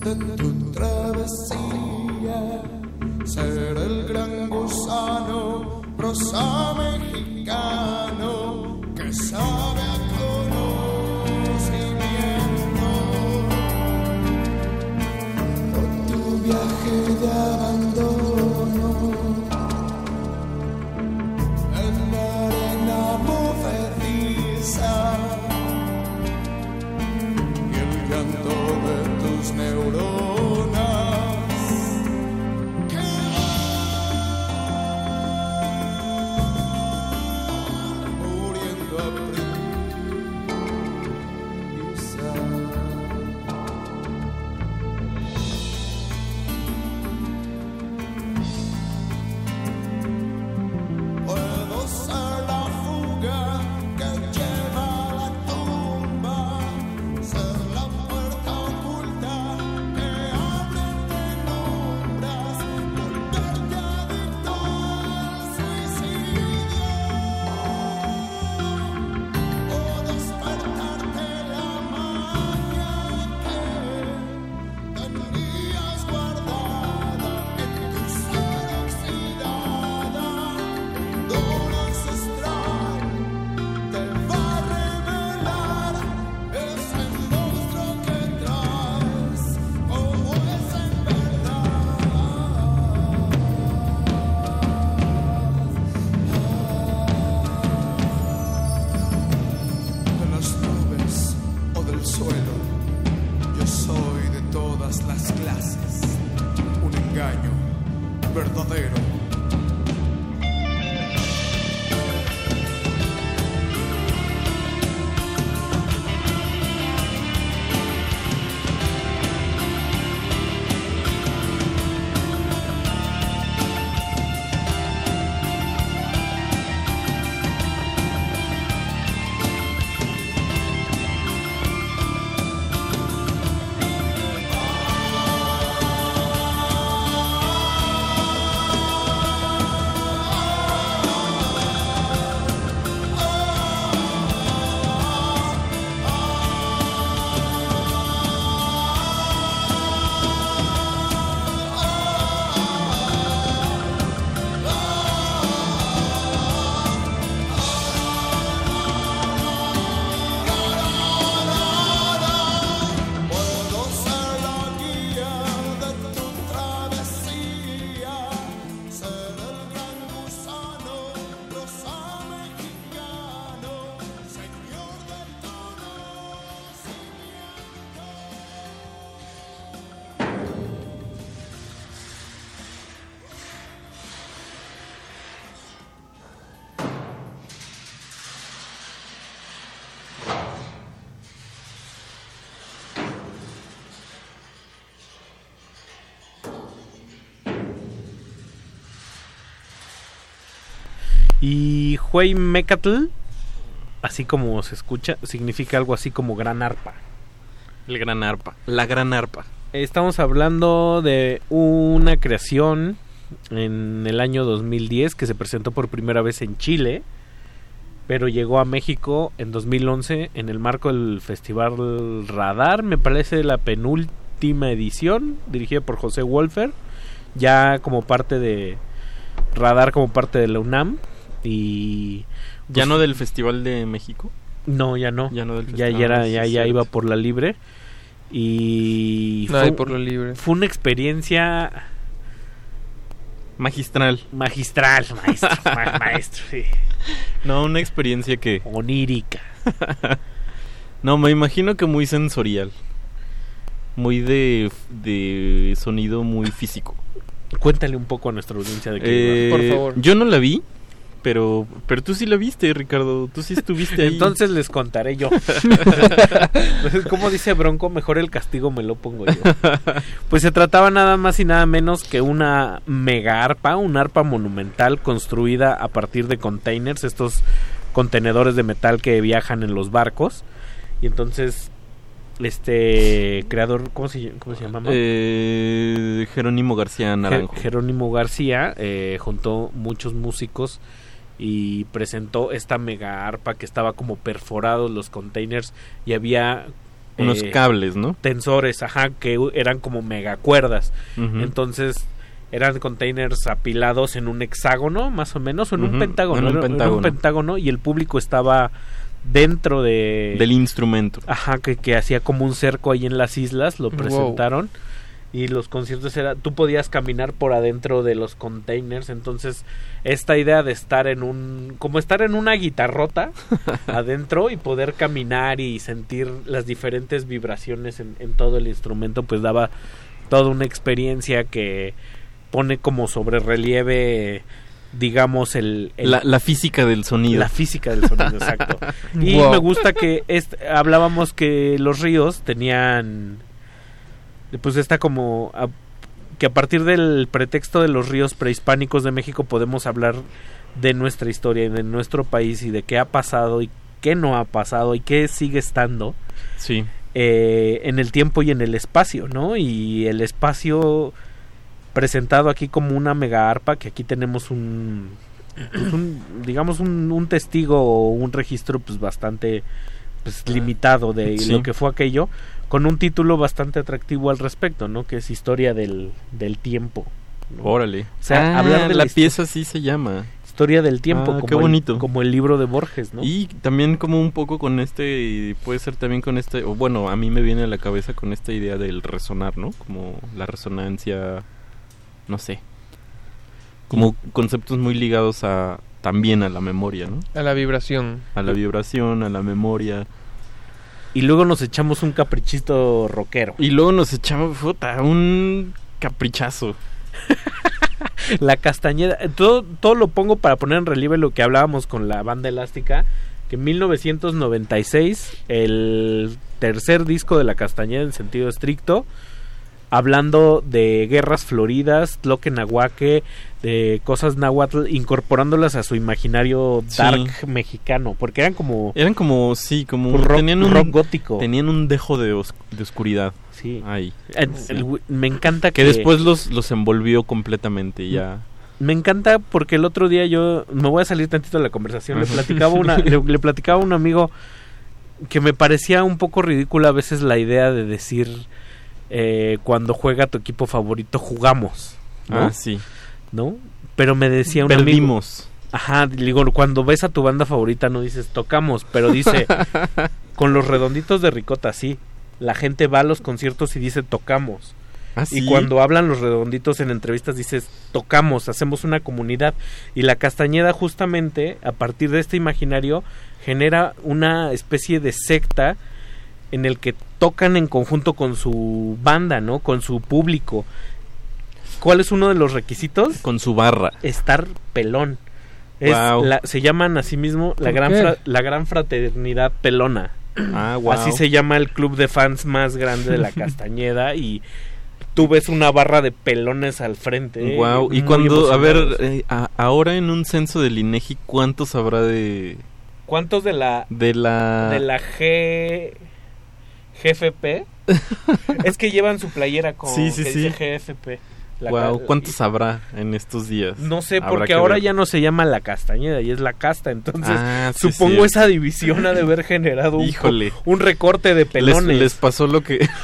the Y Huey Mecatl, así como se escucha, significa algo así como gran arpa. El gran arpa. La gran arpa. Estamos hablando de una creación en el año 2010 que se presentó por primera vez en Chile, pero llegó a México en 2011 en el marco del Festival Radar, me parece la penúltima edición, dirigida por José Wolfer, ya como parte de Radar, como parte de la UNAM. Y. ¿Ya pues, no del Festival de México? No, ya no. Ya no del ya, festival. ya, era, Ah, ya, ya cierto. iba por la libre. Y. Ay, por la libre. Fue una experiencia. Magistral. Magistral, maestro. ma- [laughs] maestro, sí. No, una experiencia que... Onírica. [laughs] no, me imagino que muy sensorial. Muy de, de sonido muy físico. Cuéntale un poco a nuestra audiencia de qué Eh, iba, por favor. Yo no la vi, pero, pero tú sí la viste, Ricardo. Tú sí estuviste ahí. Entonces les contaré yo. [laughs] Como dice Bronco, mejor el castigo me lo pongo yo. Pues se trataba nada más y nada menos que una mega arpa, una arpa monumental construida a partir de containers, estos contenedores de metal que viajan en los barcos. Y entonces, este creador, ¿cómo se, cómo se llama? Eh, Jerónimo García Naranjo. Jer- Jerónimo García eh, juntó muchos músicos y presentó esta mega arpa que estaba como perforados los containers y había Unos eh, cables, ¿no? tensores, ajá, que eran como mega cuerdas. Ujú. Entonces eran containers apilados en un hexágono, más o menos, o en un pentágono, en un pentágono. pentágono y el público estaba dentro de Del instrumento. Ajá, que, que hacía como un cerco ahí en las islas, lo Wow. Y los conciertos era, tú podías caminar por adentro de los containers, entonces esta idea de estar en un, como estar en una guitarrota [laughs] adentro y poder caminar y sentir las diferentes vibraciones en, en todo el instrumento, pues daba toda una experiencia que pone como sobre relieve, digamos, el, el- La, la física del sonido. la física del sonido, exacto. [laughs] Y Wow. me gusta que hablábamos que los ríos tenían pues está como a- que a partir del pretexto de los ríos prehispánicos de México podemos hablar de nuestra historia y de nuestro país y de qué ha pasado y qué no ha pasado y qué sigue estando Sí. eh, en el tiempo y en el espacio, ¿no? Y el espacio presentado aquí como una mega arpa, que aquí tenemos un, pues un digamos, un, un testigo o un registro pues bastante pues, limitado de Sí. lo que fue aquello, con un título bastante atractivo al respecto, ¿no? Que es Historia del, del Tiempo. ¿no? Órale. O sea, Ah, hablar de la pieza así se llama. Historia del tiempo, Ah, como, qué el- bonito. como el libro de Borges, ¿no? Y también como un poco con este, puede ser también con este, o bueno, a mí me viene a la cabeza con esta idea del resonar, ¿no? Como la resonancia, no sé. Como conceptos muy ligados a también a la memoria, ¿no? A la vibración. A la vibración, a la memoria. Y luego nos echamos un caprichito rockero. Y luego nos echamos, puta, un caprichazo. [laughs] La Castañeda, todo, todo lo pongo para poner en relieve lo que hablábamos con la banda elástica, que en 1996, el tercer disco de La Castañeda en sentido estricto, hablando de guerras floridas, Tloquenahuaque, de cosas náhuatl, incorporándolas a su imaginario Sí. dark mexicano, porque eran como... Eran como, sí, como Un rock- tenían un rock gótico. Tenían un dejo de, os- de oscuridad. Sí. Ahí. El me encanta que que- después los, los envolvió completamente ya. Me encanta porque el otro día yo me voy a salir tantito de la conversación. Le platicaba una, le, le platicaba a un amigo que me parecía un poco ridícula a veces la idea de decir eh, cuando juega tu equipo favorito jugamos. ¿no? Ah, sí. ¿No? Pero me decía un amigo- Perdimos. Ajá, digo, cuando ves a tu banda favorita no dices tocamos, pero dice [laughs] con los redonditos de ricota, sí. La gente va a los conciertos y dice tocamos. ¿Ah, Y cuando hablan los redonditos en entrevistas dices tocamos, hacemos una comunidad. Y la Castañeda justamente, a partir de este imaginario, genera una especie de secta en el que tocan en conjunto con su banda, ¿no? Con su público. ¿Cuál es uno de los requisitos? Con su barra. Estar pelón. Es la- se llaman a sí mismo la ¿Por gran, fra- la gran fraternidad pelona. Ah, guau. Así se llama el club de fans más grande de la [laughs] Castañeda y tú ves una barra de pelones al frente. ¿eh? Wow, y Muy cuando, a ver, eh, a- ahora en un censo del INEGI, ¿cuántos habrá de ¿Cuántos de la de la de la G GFP? [laughs] es que llevan su playera con Sí, sí, que sí. dice GFP. La Wow, ¿cuántos habrá en estos días? No sé, porque que ahora ver. ya no se llama la Castañeda y es la casta, entonces Ah, sí, supongo cierto. esa división ha de haber generado un, Híjole. un recorte de les, pelones. les pasó lo que [laughs]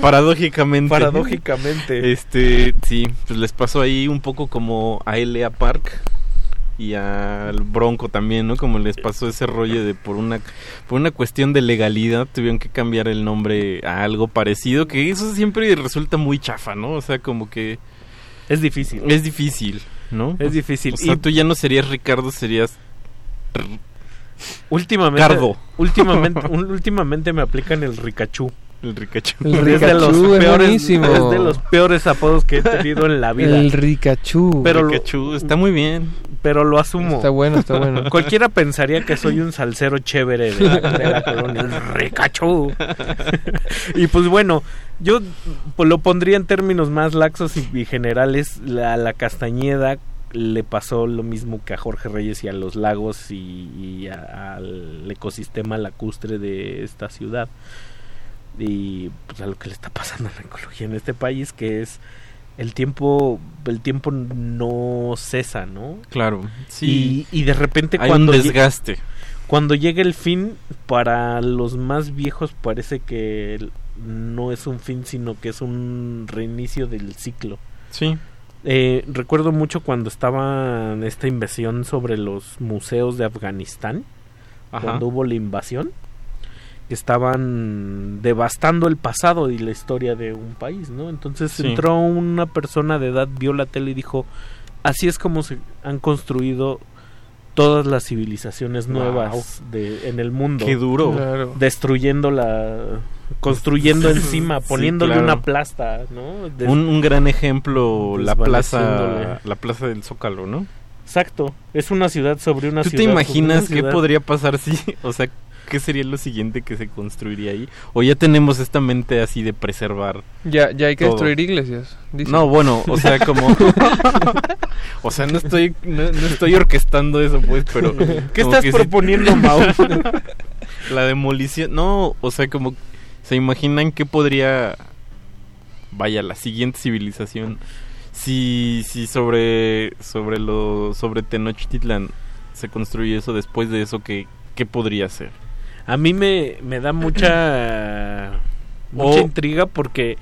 paradójicamente Paradójicamente. este sí pues les pasó ahí un poco como a L.A. Park y al Bronco también no como les pasó ese rollo de por una por una cuestión de legalidad tuvieron que cambiar el nombre a algo parecido que eso siempre resulta muy chafa no o sea como que es difícil es difícil no Es difícil. o sea Y- tú ya no serías Ricardo serías Últimamente, Cardo. últimamente, [laughs] últimamente me aplican el Ricachú. El Ricachú. El [laughs] es de los es peores, buenísimo. es de los peores apodos que he tenido en la vida. El Ricachú. Pero lo- está muy bien. Pero lo asumo. Está bueno, está bueno. [laughs] Cualquiera pensaría que soy un salsero chévere de la, de la colonia. El Ricachú. [laughs] y pues bueno, yo pues, lo pondría en términos más laxos y, y generales. La, la Castañeda le pasó lo mismo que a Jorge Reyes y a los lagos y, y a- al ecosistema lacustre de esta ciudad. Y pues a lo que le está pasando a la ecología en este país, que es el tiempo, el tiempo no cesa, ¿no? Claro, sí. Y, y de repente Hay cuando un desgaste. cuando llega el fin, para los más viejos parece que no es un fin, sino que es un reinicio del ciclo. Sí. Eh, recuerdo mucho cuando estaba esta invasión sobre los museos de Afganistán, Ajá. cuando hubo la invasión, estaban devastando el pasado y la historia de un país, ¿no? Entonces Sí. entró una persona de edad, vio la tele y dijo, así es como se han construido todas las civilizaciones Wow. nuevas de, en el mundo. Qué duro. Claro. Destruyendo la... Construyendo encima, Sí, poniéndole claro. una plasta, ¿no? Des- Un, un gran ejemplo, la plaza, la plaza del Zócalo, ¿no? Exacto, es una ciudad sobre una ¿Tú ciudad. te sobre imaginas qué ciudad. podría pasar si, o sea, qué sería lo siguiente que se construiría ahí? O ya tenemos esta mente así de preservar. Ya, ya hay que todo? destruir iglesias. No, bueno, o sea, [laughs] como [laughs] O sea, no estoy no, no estoy orquestando eso, pues, pero ¿Qué estás que sí- proponiendo, Mau? [laughs] La demolición, no, o sea, como se imaginan qué podría vaya la siguiente civilización si si sobre sobre lo sobre Tenochtitlan se construye eso después de eso qué qué podría ser? A mí me, me da mucha [clears throat] mucha O- intriga porque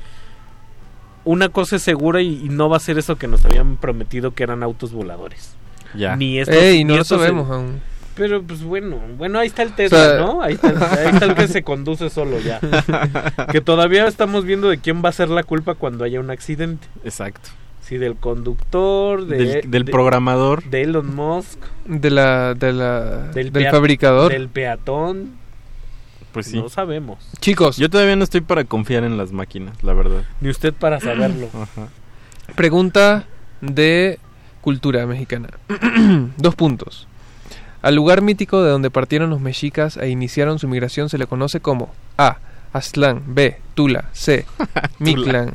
una cosa es segura y, y no va a ser eso que nos habían prometido que eran autos voladores. Ya. Ni estos, Ey, no ni lo sabemos aún. Pero pues bueno, bueno, ahí está el Tesla, O sea- ¿no? Ahí está, ahí está el que se conduce solo ya. [laughs] que todavía estamos viendo de quién va a ser la culpa cuando haya un accidente. Exacto. Sí, del conductor, de- Del- del de- programador. de Elon Musk, De la, de la, del, fabricador. del peatón. Pues sí. No sabemos. Chicos, Yo todavía no estoy para confiar en las máquinas, la verdad. Ni usted para saberlo. [clears throat] Ajá. pregunta de cultura mexicana. [clears throat] Dos puntos. Al lugar mítico de donde partieron los mexicas e iniciaron su migración se le conoce como A. Aztlán, B. Tula, C. [laughs] Mictlán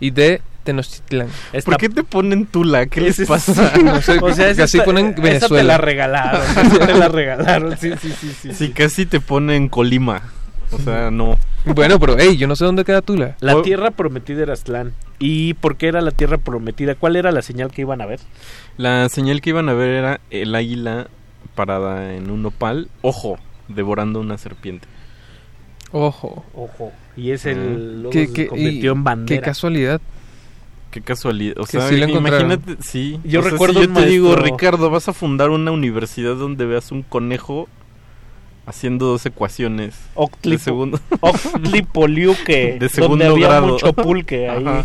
y D. Tenochtitlán. ¿Por qué te ponen Tula? ¿Qué les pasa? [laughs] No sé, O sea, casi está- ponen esa te Venezuela. la regalaron. [laughs] esa te la regalaron. Sí, sí, sí, sí. Sí, casi te ponen Colima. O sea, no. Bueno, pero hey, yo no sé dónde queda Tula. La O- tierra prometida era Aztlán. ¿Y por qué era la tierra prometida? ¿Cuál era la señal que iban a ver? La señal que iban a ver era el águila parada en un nopal, ojo, devorando una serpiente. Ojo. Ojo. Y es el. luego ¿Qué, se qué- convirtió y- en bandera. qué casualidad. Qué casualidad. O Que sea, sí imagínate, sí. Yo O sea, recuerdo si yo te digo, Ricardo, vas a fundar una universidad donde veas un conejo haciendo dos ecuaciones Octlipo- de segundo. [laughs] Octlipoliuque, De segundo donde había grado. mucho pulque ahí. Ajá.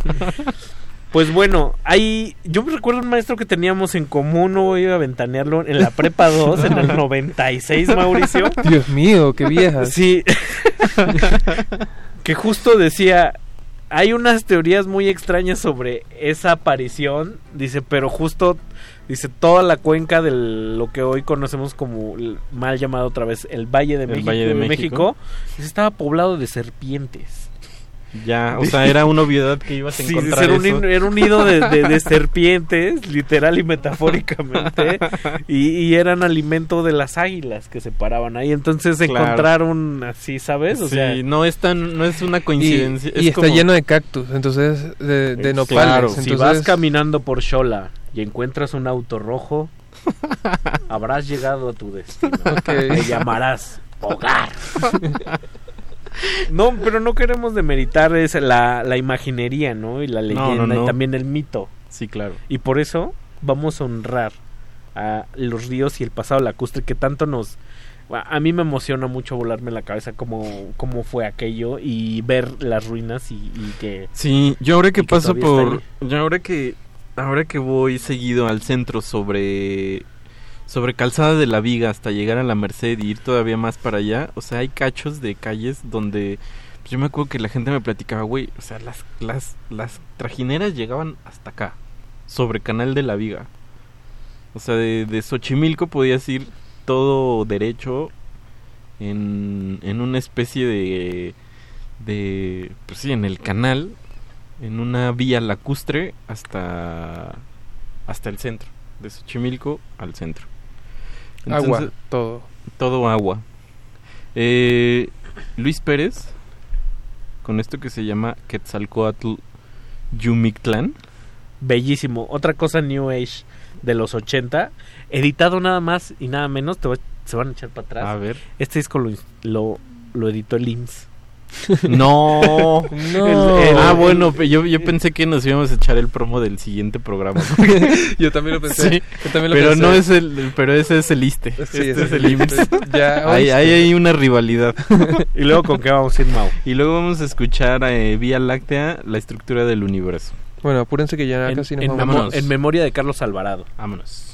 Pues bueno, ahí yo me recuerdo un maestro que teníamos en común, no voy a ventanearlo, en la prepa 2, en el [laughs] 96, Mauricio. Dios mío, qué viejas. Sí. [laughs] que justo decía, hay unas teorías muy extrañas sobre esa aparición, dice, pero justo, dice, toda la cuenca de lo que hoy conocemos como mal llamado otra vez el Valle de, El México, Valle de México. México, dice, estaba poblado de serpientes. Ya, o sea, era una obviedad que ibas a Sí, encontrar era un, eso. era un nido de, de- de [laughs] serpientes, literal y metafóricamente, y, y eran alimento de las águilas que se paraban ahí. Entonces Claro. encontraron así, ¿sabes? O Sí, sea, no es tan, no es una Y, coincidencia. y es está como- lleno de cactus, entonces, de, de nopales. Claro, entonces, si vas caminando por Shola y encuentras un auto rojo, habrás llegado a tu destino. [laughs] Te llamarás hogar. [laughs] No, pero no queremos demeritar esa- la, la imaginería, ¿no? Y la leyenda no, no. y también el mito. Sí, claro. Y por eso vamos a honrar a los ríos y el pasado lacustre que tanto nos... A mí me emociona mucho volarme la cabeza cómo, cómo fue aquello y ver las ruinas y, y que... Sí, yo ahora que paso por, yo ahora que, ahora que voy seguido al centro sobre, sobre Calzada de la Viga hasta llegar a la Merced y ir todavía más para allá, o sea, hay cachos de calles donde, pues, yo me acuerdo que la gente me platicaba, güey, o sea, las, las, las trajineras llegaban hasta acá, sobre Canal de la Viga, o sea, de, de Xochimilco podías ir todo derecho en, en una especie de, de, pues sí, en el canal, en una vía lacustre hasta, hasta el centro, de Xochimilco al centro. Agua, todo. Todo agua. Eh, Luis Pérez, con esto que se llama Quetzalcoatl Yumictlán. Bellísimo. Otra cosa New Age de los 80. Editado nada más y nada menos. te voy- se van a echar para atrás. A ver. Este disco lo, lo, lo editó el IMSS. [laughs] No, El- el- ah, bueno, yo, yo pensé que nos íbamos a echar el promo del siguiente programa. [laughs] Yo también lo pensé, Sí, yo también lo pero pensé. no es el, pero ese es el ISTE. Sí, este ese es el IMSS. Ya, hay, hay una rivalidad. [laughs] ¿Y luego con qué vamos a ir, Mau? Y luego vamos a escuchar eh, Vía Láctea, la estructura del universo. Bueno, apúrense que ya En, casi nos en vamos. en memoria de Carlos Alvarado. Vámonos.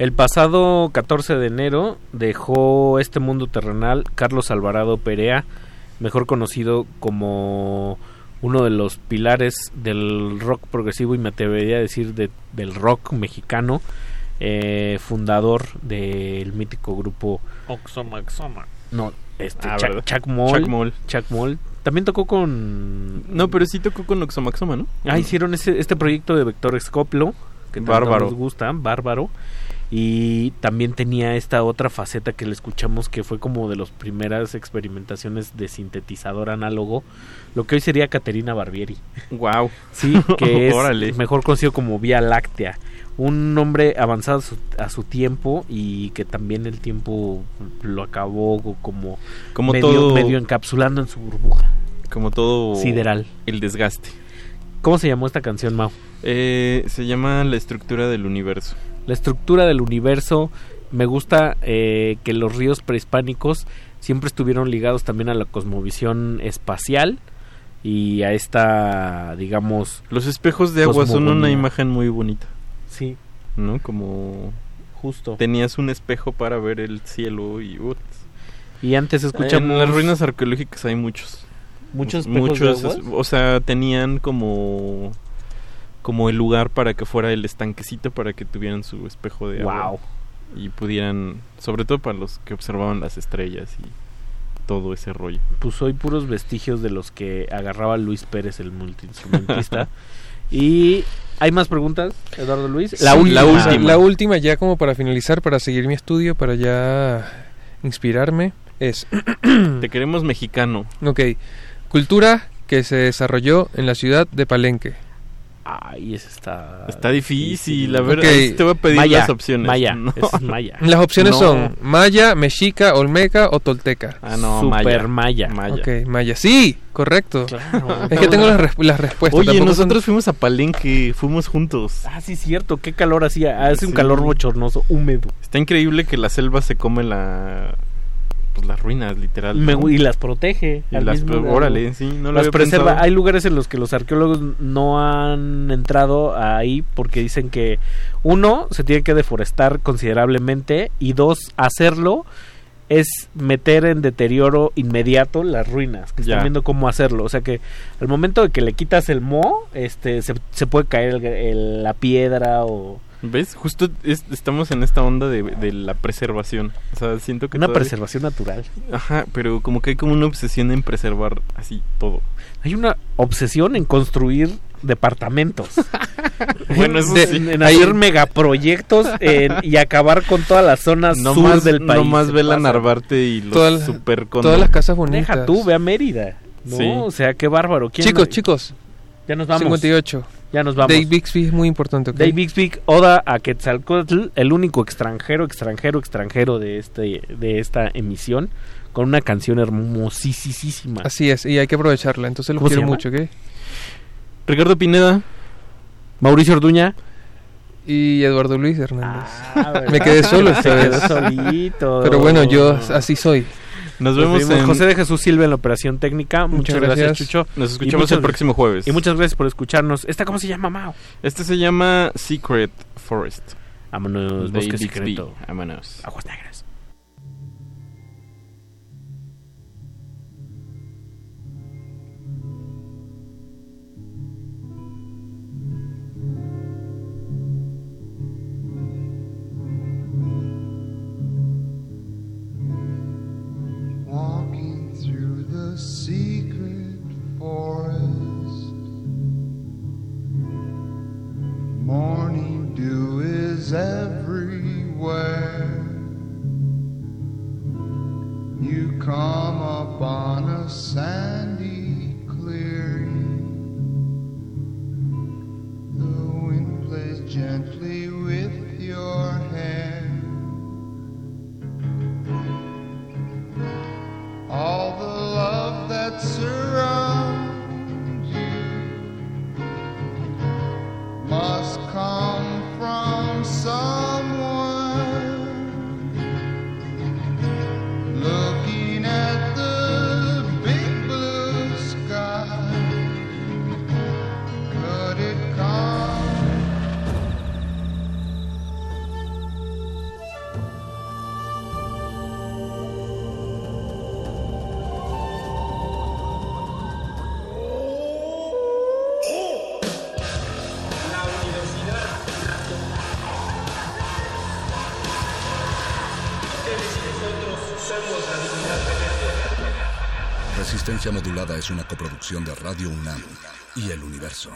El pasado 14 de enero dejó este mundo terrenal Carlos Alvarado Perea, mejor conocido como uno de los pilares del rock progresivo y me atrevería a decir de- del rock mexicano, eh, fundador del mítico grupo Oxomaxoma. no, este, Ah, Chuck, ¿verdad? Chuck Moll. Chuck Moll. Chuck Moll. También tocó con... No, pero sí tocó con Oxomaxoma, ¿no? Ah, hicieron ese, este proyecto de Vector Scoplo, que tanto Bárbaro. nos gusta, bárbaro. Y también tenía esta otra faceta que le escuchamos que fue como de las primeras experimentaciones de sintetizador análogo, lo que hoy sería Caterina Barbieri. Wow. Sí, que [laughs] es Órale. mejor conocido como Vía Láctea. Un hombre avanzado a su, a su tiempo y que también el tiempo lo acabó como, Como medio, todo- medio encapsulando en su burbuja. Como todo Sideral. el desgaste. ¿Cómo se llamó esta canción, Mau? Eh, se llama La estructura del universo. La estructura del universo. Me gusta eh, que los ríos prehispánicos siempre estuvieron ligados también a la cosmovisión espacial y a esta, digamos... Los espejos de agua son una imagen muy bonita. Sí. ¿No? Como... Justo. Tenías un espejo para ver el cielo y... Y antes escuchamos... En las ruinas arqueológicas hay muchos. ¿Muchos espejos muchos, de es- aguas? O sea, tenían como... Como el lugar para que fuera el estanquecito para que tuvieran su espejo de agua. Wow. Y pudieran... Sobre todo para los que observaban las estrellas y todo ese rollo. Pues hoy puros vestigios de los que agarraba Luis Pérez, el multiinstrumentista. [laughs] y hay más preguntas, Eduardo Luis. Sí, La última ya como para finalizar, para seguir mi estudio, para ya inspirarme, es... Te queremos mexicano. Ok. Cultura que se desarrolló en la ciudad de Palenque. Ay, ese está... Está difícil, a ver, Ok. ahí te voy a pedir Maya, las opciones. Maya, [laughs] No. ese es Maya. Las opciones No. son Maya, Mexica, Olmeca o Tolteca. Ah, no, Super Maya. Maya. Ok, Maya. Sí, correcto. Claro. Es que tengo las, resp- las respuestas. Oye, tampoco son- nosotros fuimos a Palenque, fuimos juntos. Ah, sí, cierto. Qué calor hacía. Hace un calor bochornoso, húmedo. Está increíble que la selva se come la... Pues las ruinas, literal. Y las protege. Y al las- mismo grado. órale, sí, no lo las había preserva. pensado. Hay lugares en los que los arqueólogos no han entrado ahí porque dicen que uno se tiene que deforestar considerablemente y dos hacerlo es meter en deterioro inmediato las ruinas que están viendo cómo hacerlo o sea que al momento de que le quitas el mo este se, se puede caer el- el- la piedra o ¿Ves? Justo es- estamos en esta onda de, de la preservación. O sea, siento que una todavía- preservación natural Ajá, pero como que hay como una obsesión en preservar así todo. hay una obsesión en construir departamentos [laughs] Bueno, eso De- sí. en hacer megaproyectos en- y acabar con todas las zonas [laughs] No sur más, del país no más ve la. Narvarte y los Todas las- super todas las casas bonitas. Deja tú, ve a Mérida. No, Sí. o sea, qué bárbaro. ¿Quién- Chicos, chicos. Ya nos vamos. 58. Ya nos vamos. Dave Bixby es muy importante, ¿ok? Dave Bixby, Oda a Quetzalcoatl, el único extranjero, extranjero, extranjero de este de esta emisión, con una canción hermosísima. Así es, y hay que aprovecharla. Entonces lo ¿Cómo se quiero llama? mucho, ¿ok? Ricardo Pineda. Mauricio Orduña. Y Eduardo Luis Hernández. Ah, Me quedé solo [laughs] esta vez. solito. Pero bueno, yo así soy. Nos vemos en... José de Jesús Silva en la operación técnica. Muchas, Muchas gracias. Chucho. Nos escuchamos muchas- el próximo jueves. Y muchas gracias por escucharnos. ¿Esta cómo se llama, Mao? Este se llama Secret Forest. Vámonos, Bosque Bixby. Secreto. Vámonos. Aguas negras. Morning dew is everywhere. You come upon a sandy clearing. The wind plays gently with your hair. all the love that surrounds must come from someone Resistencia Modulada es una coproducción de Radio UNAM y El Universo.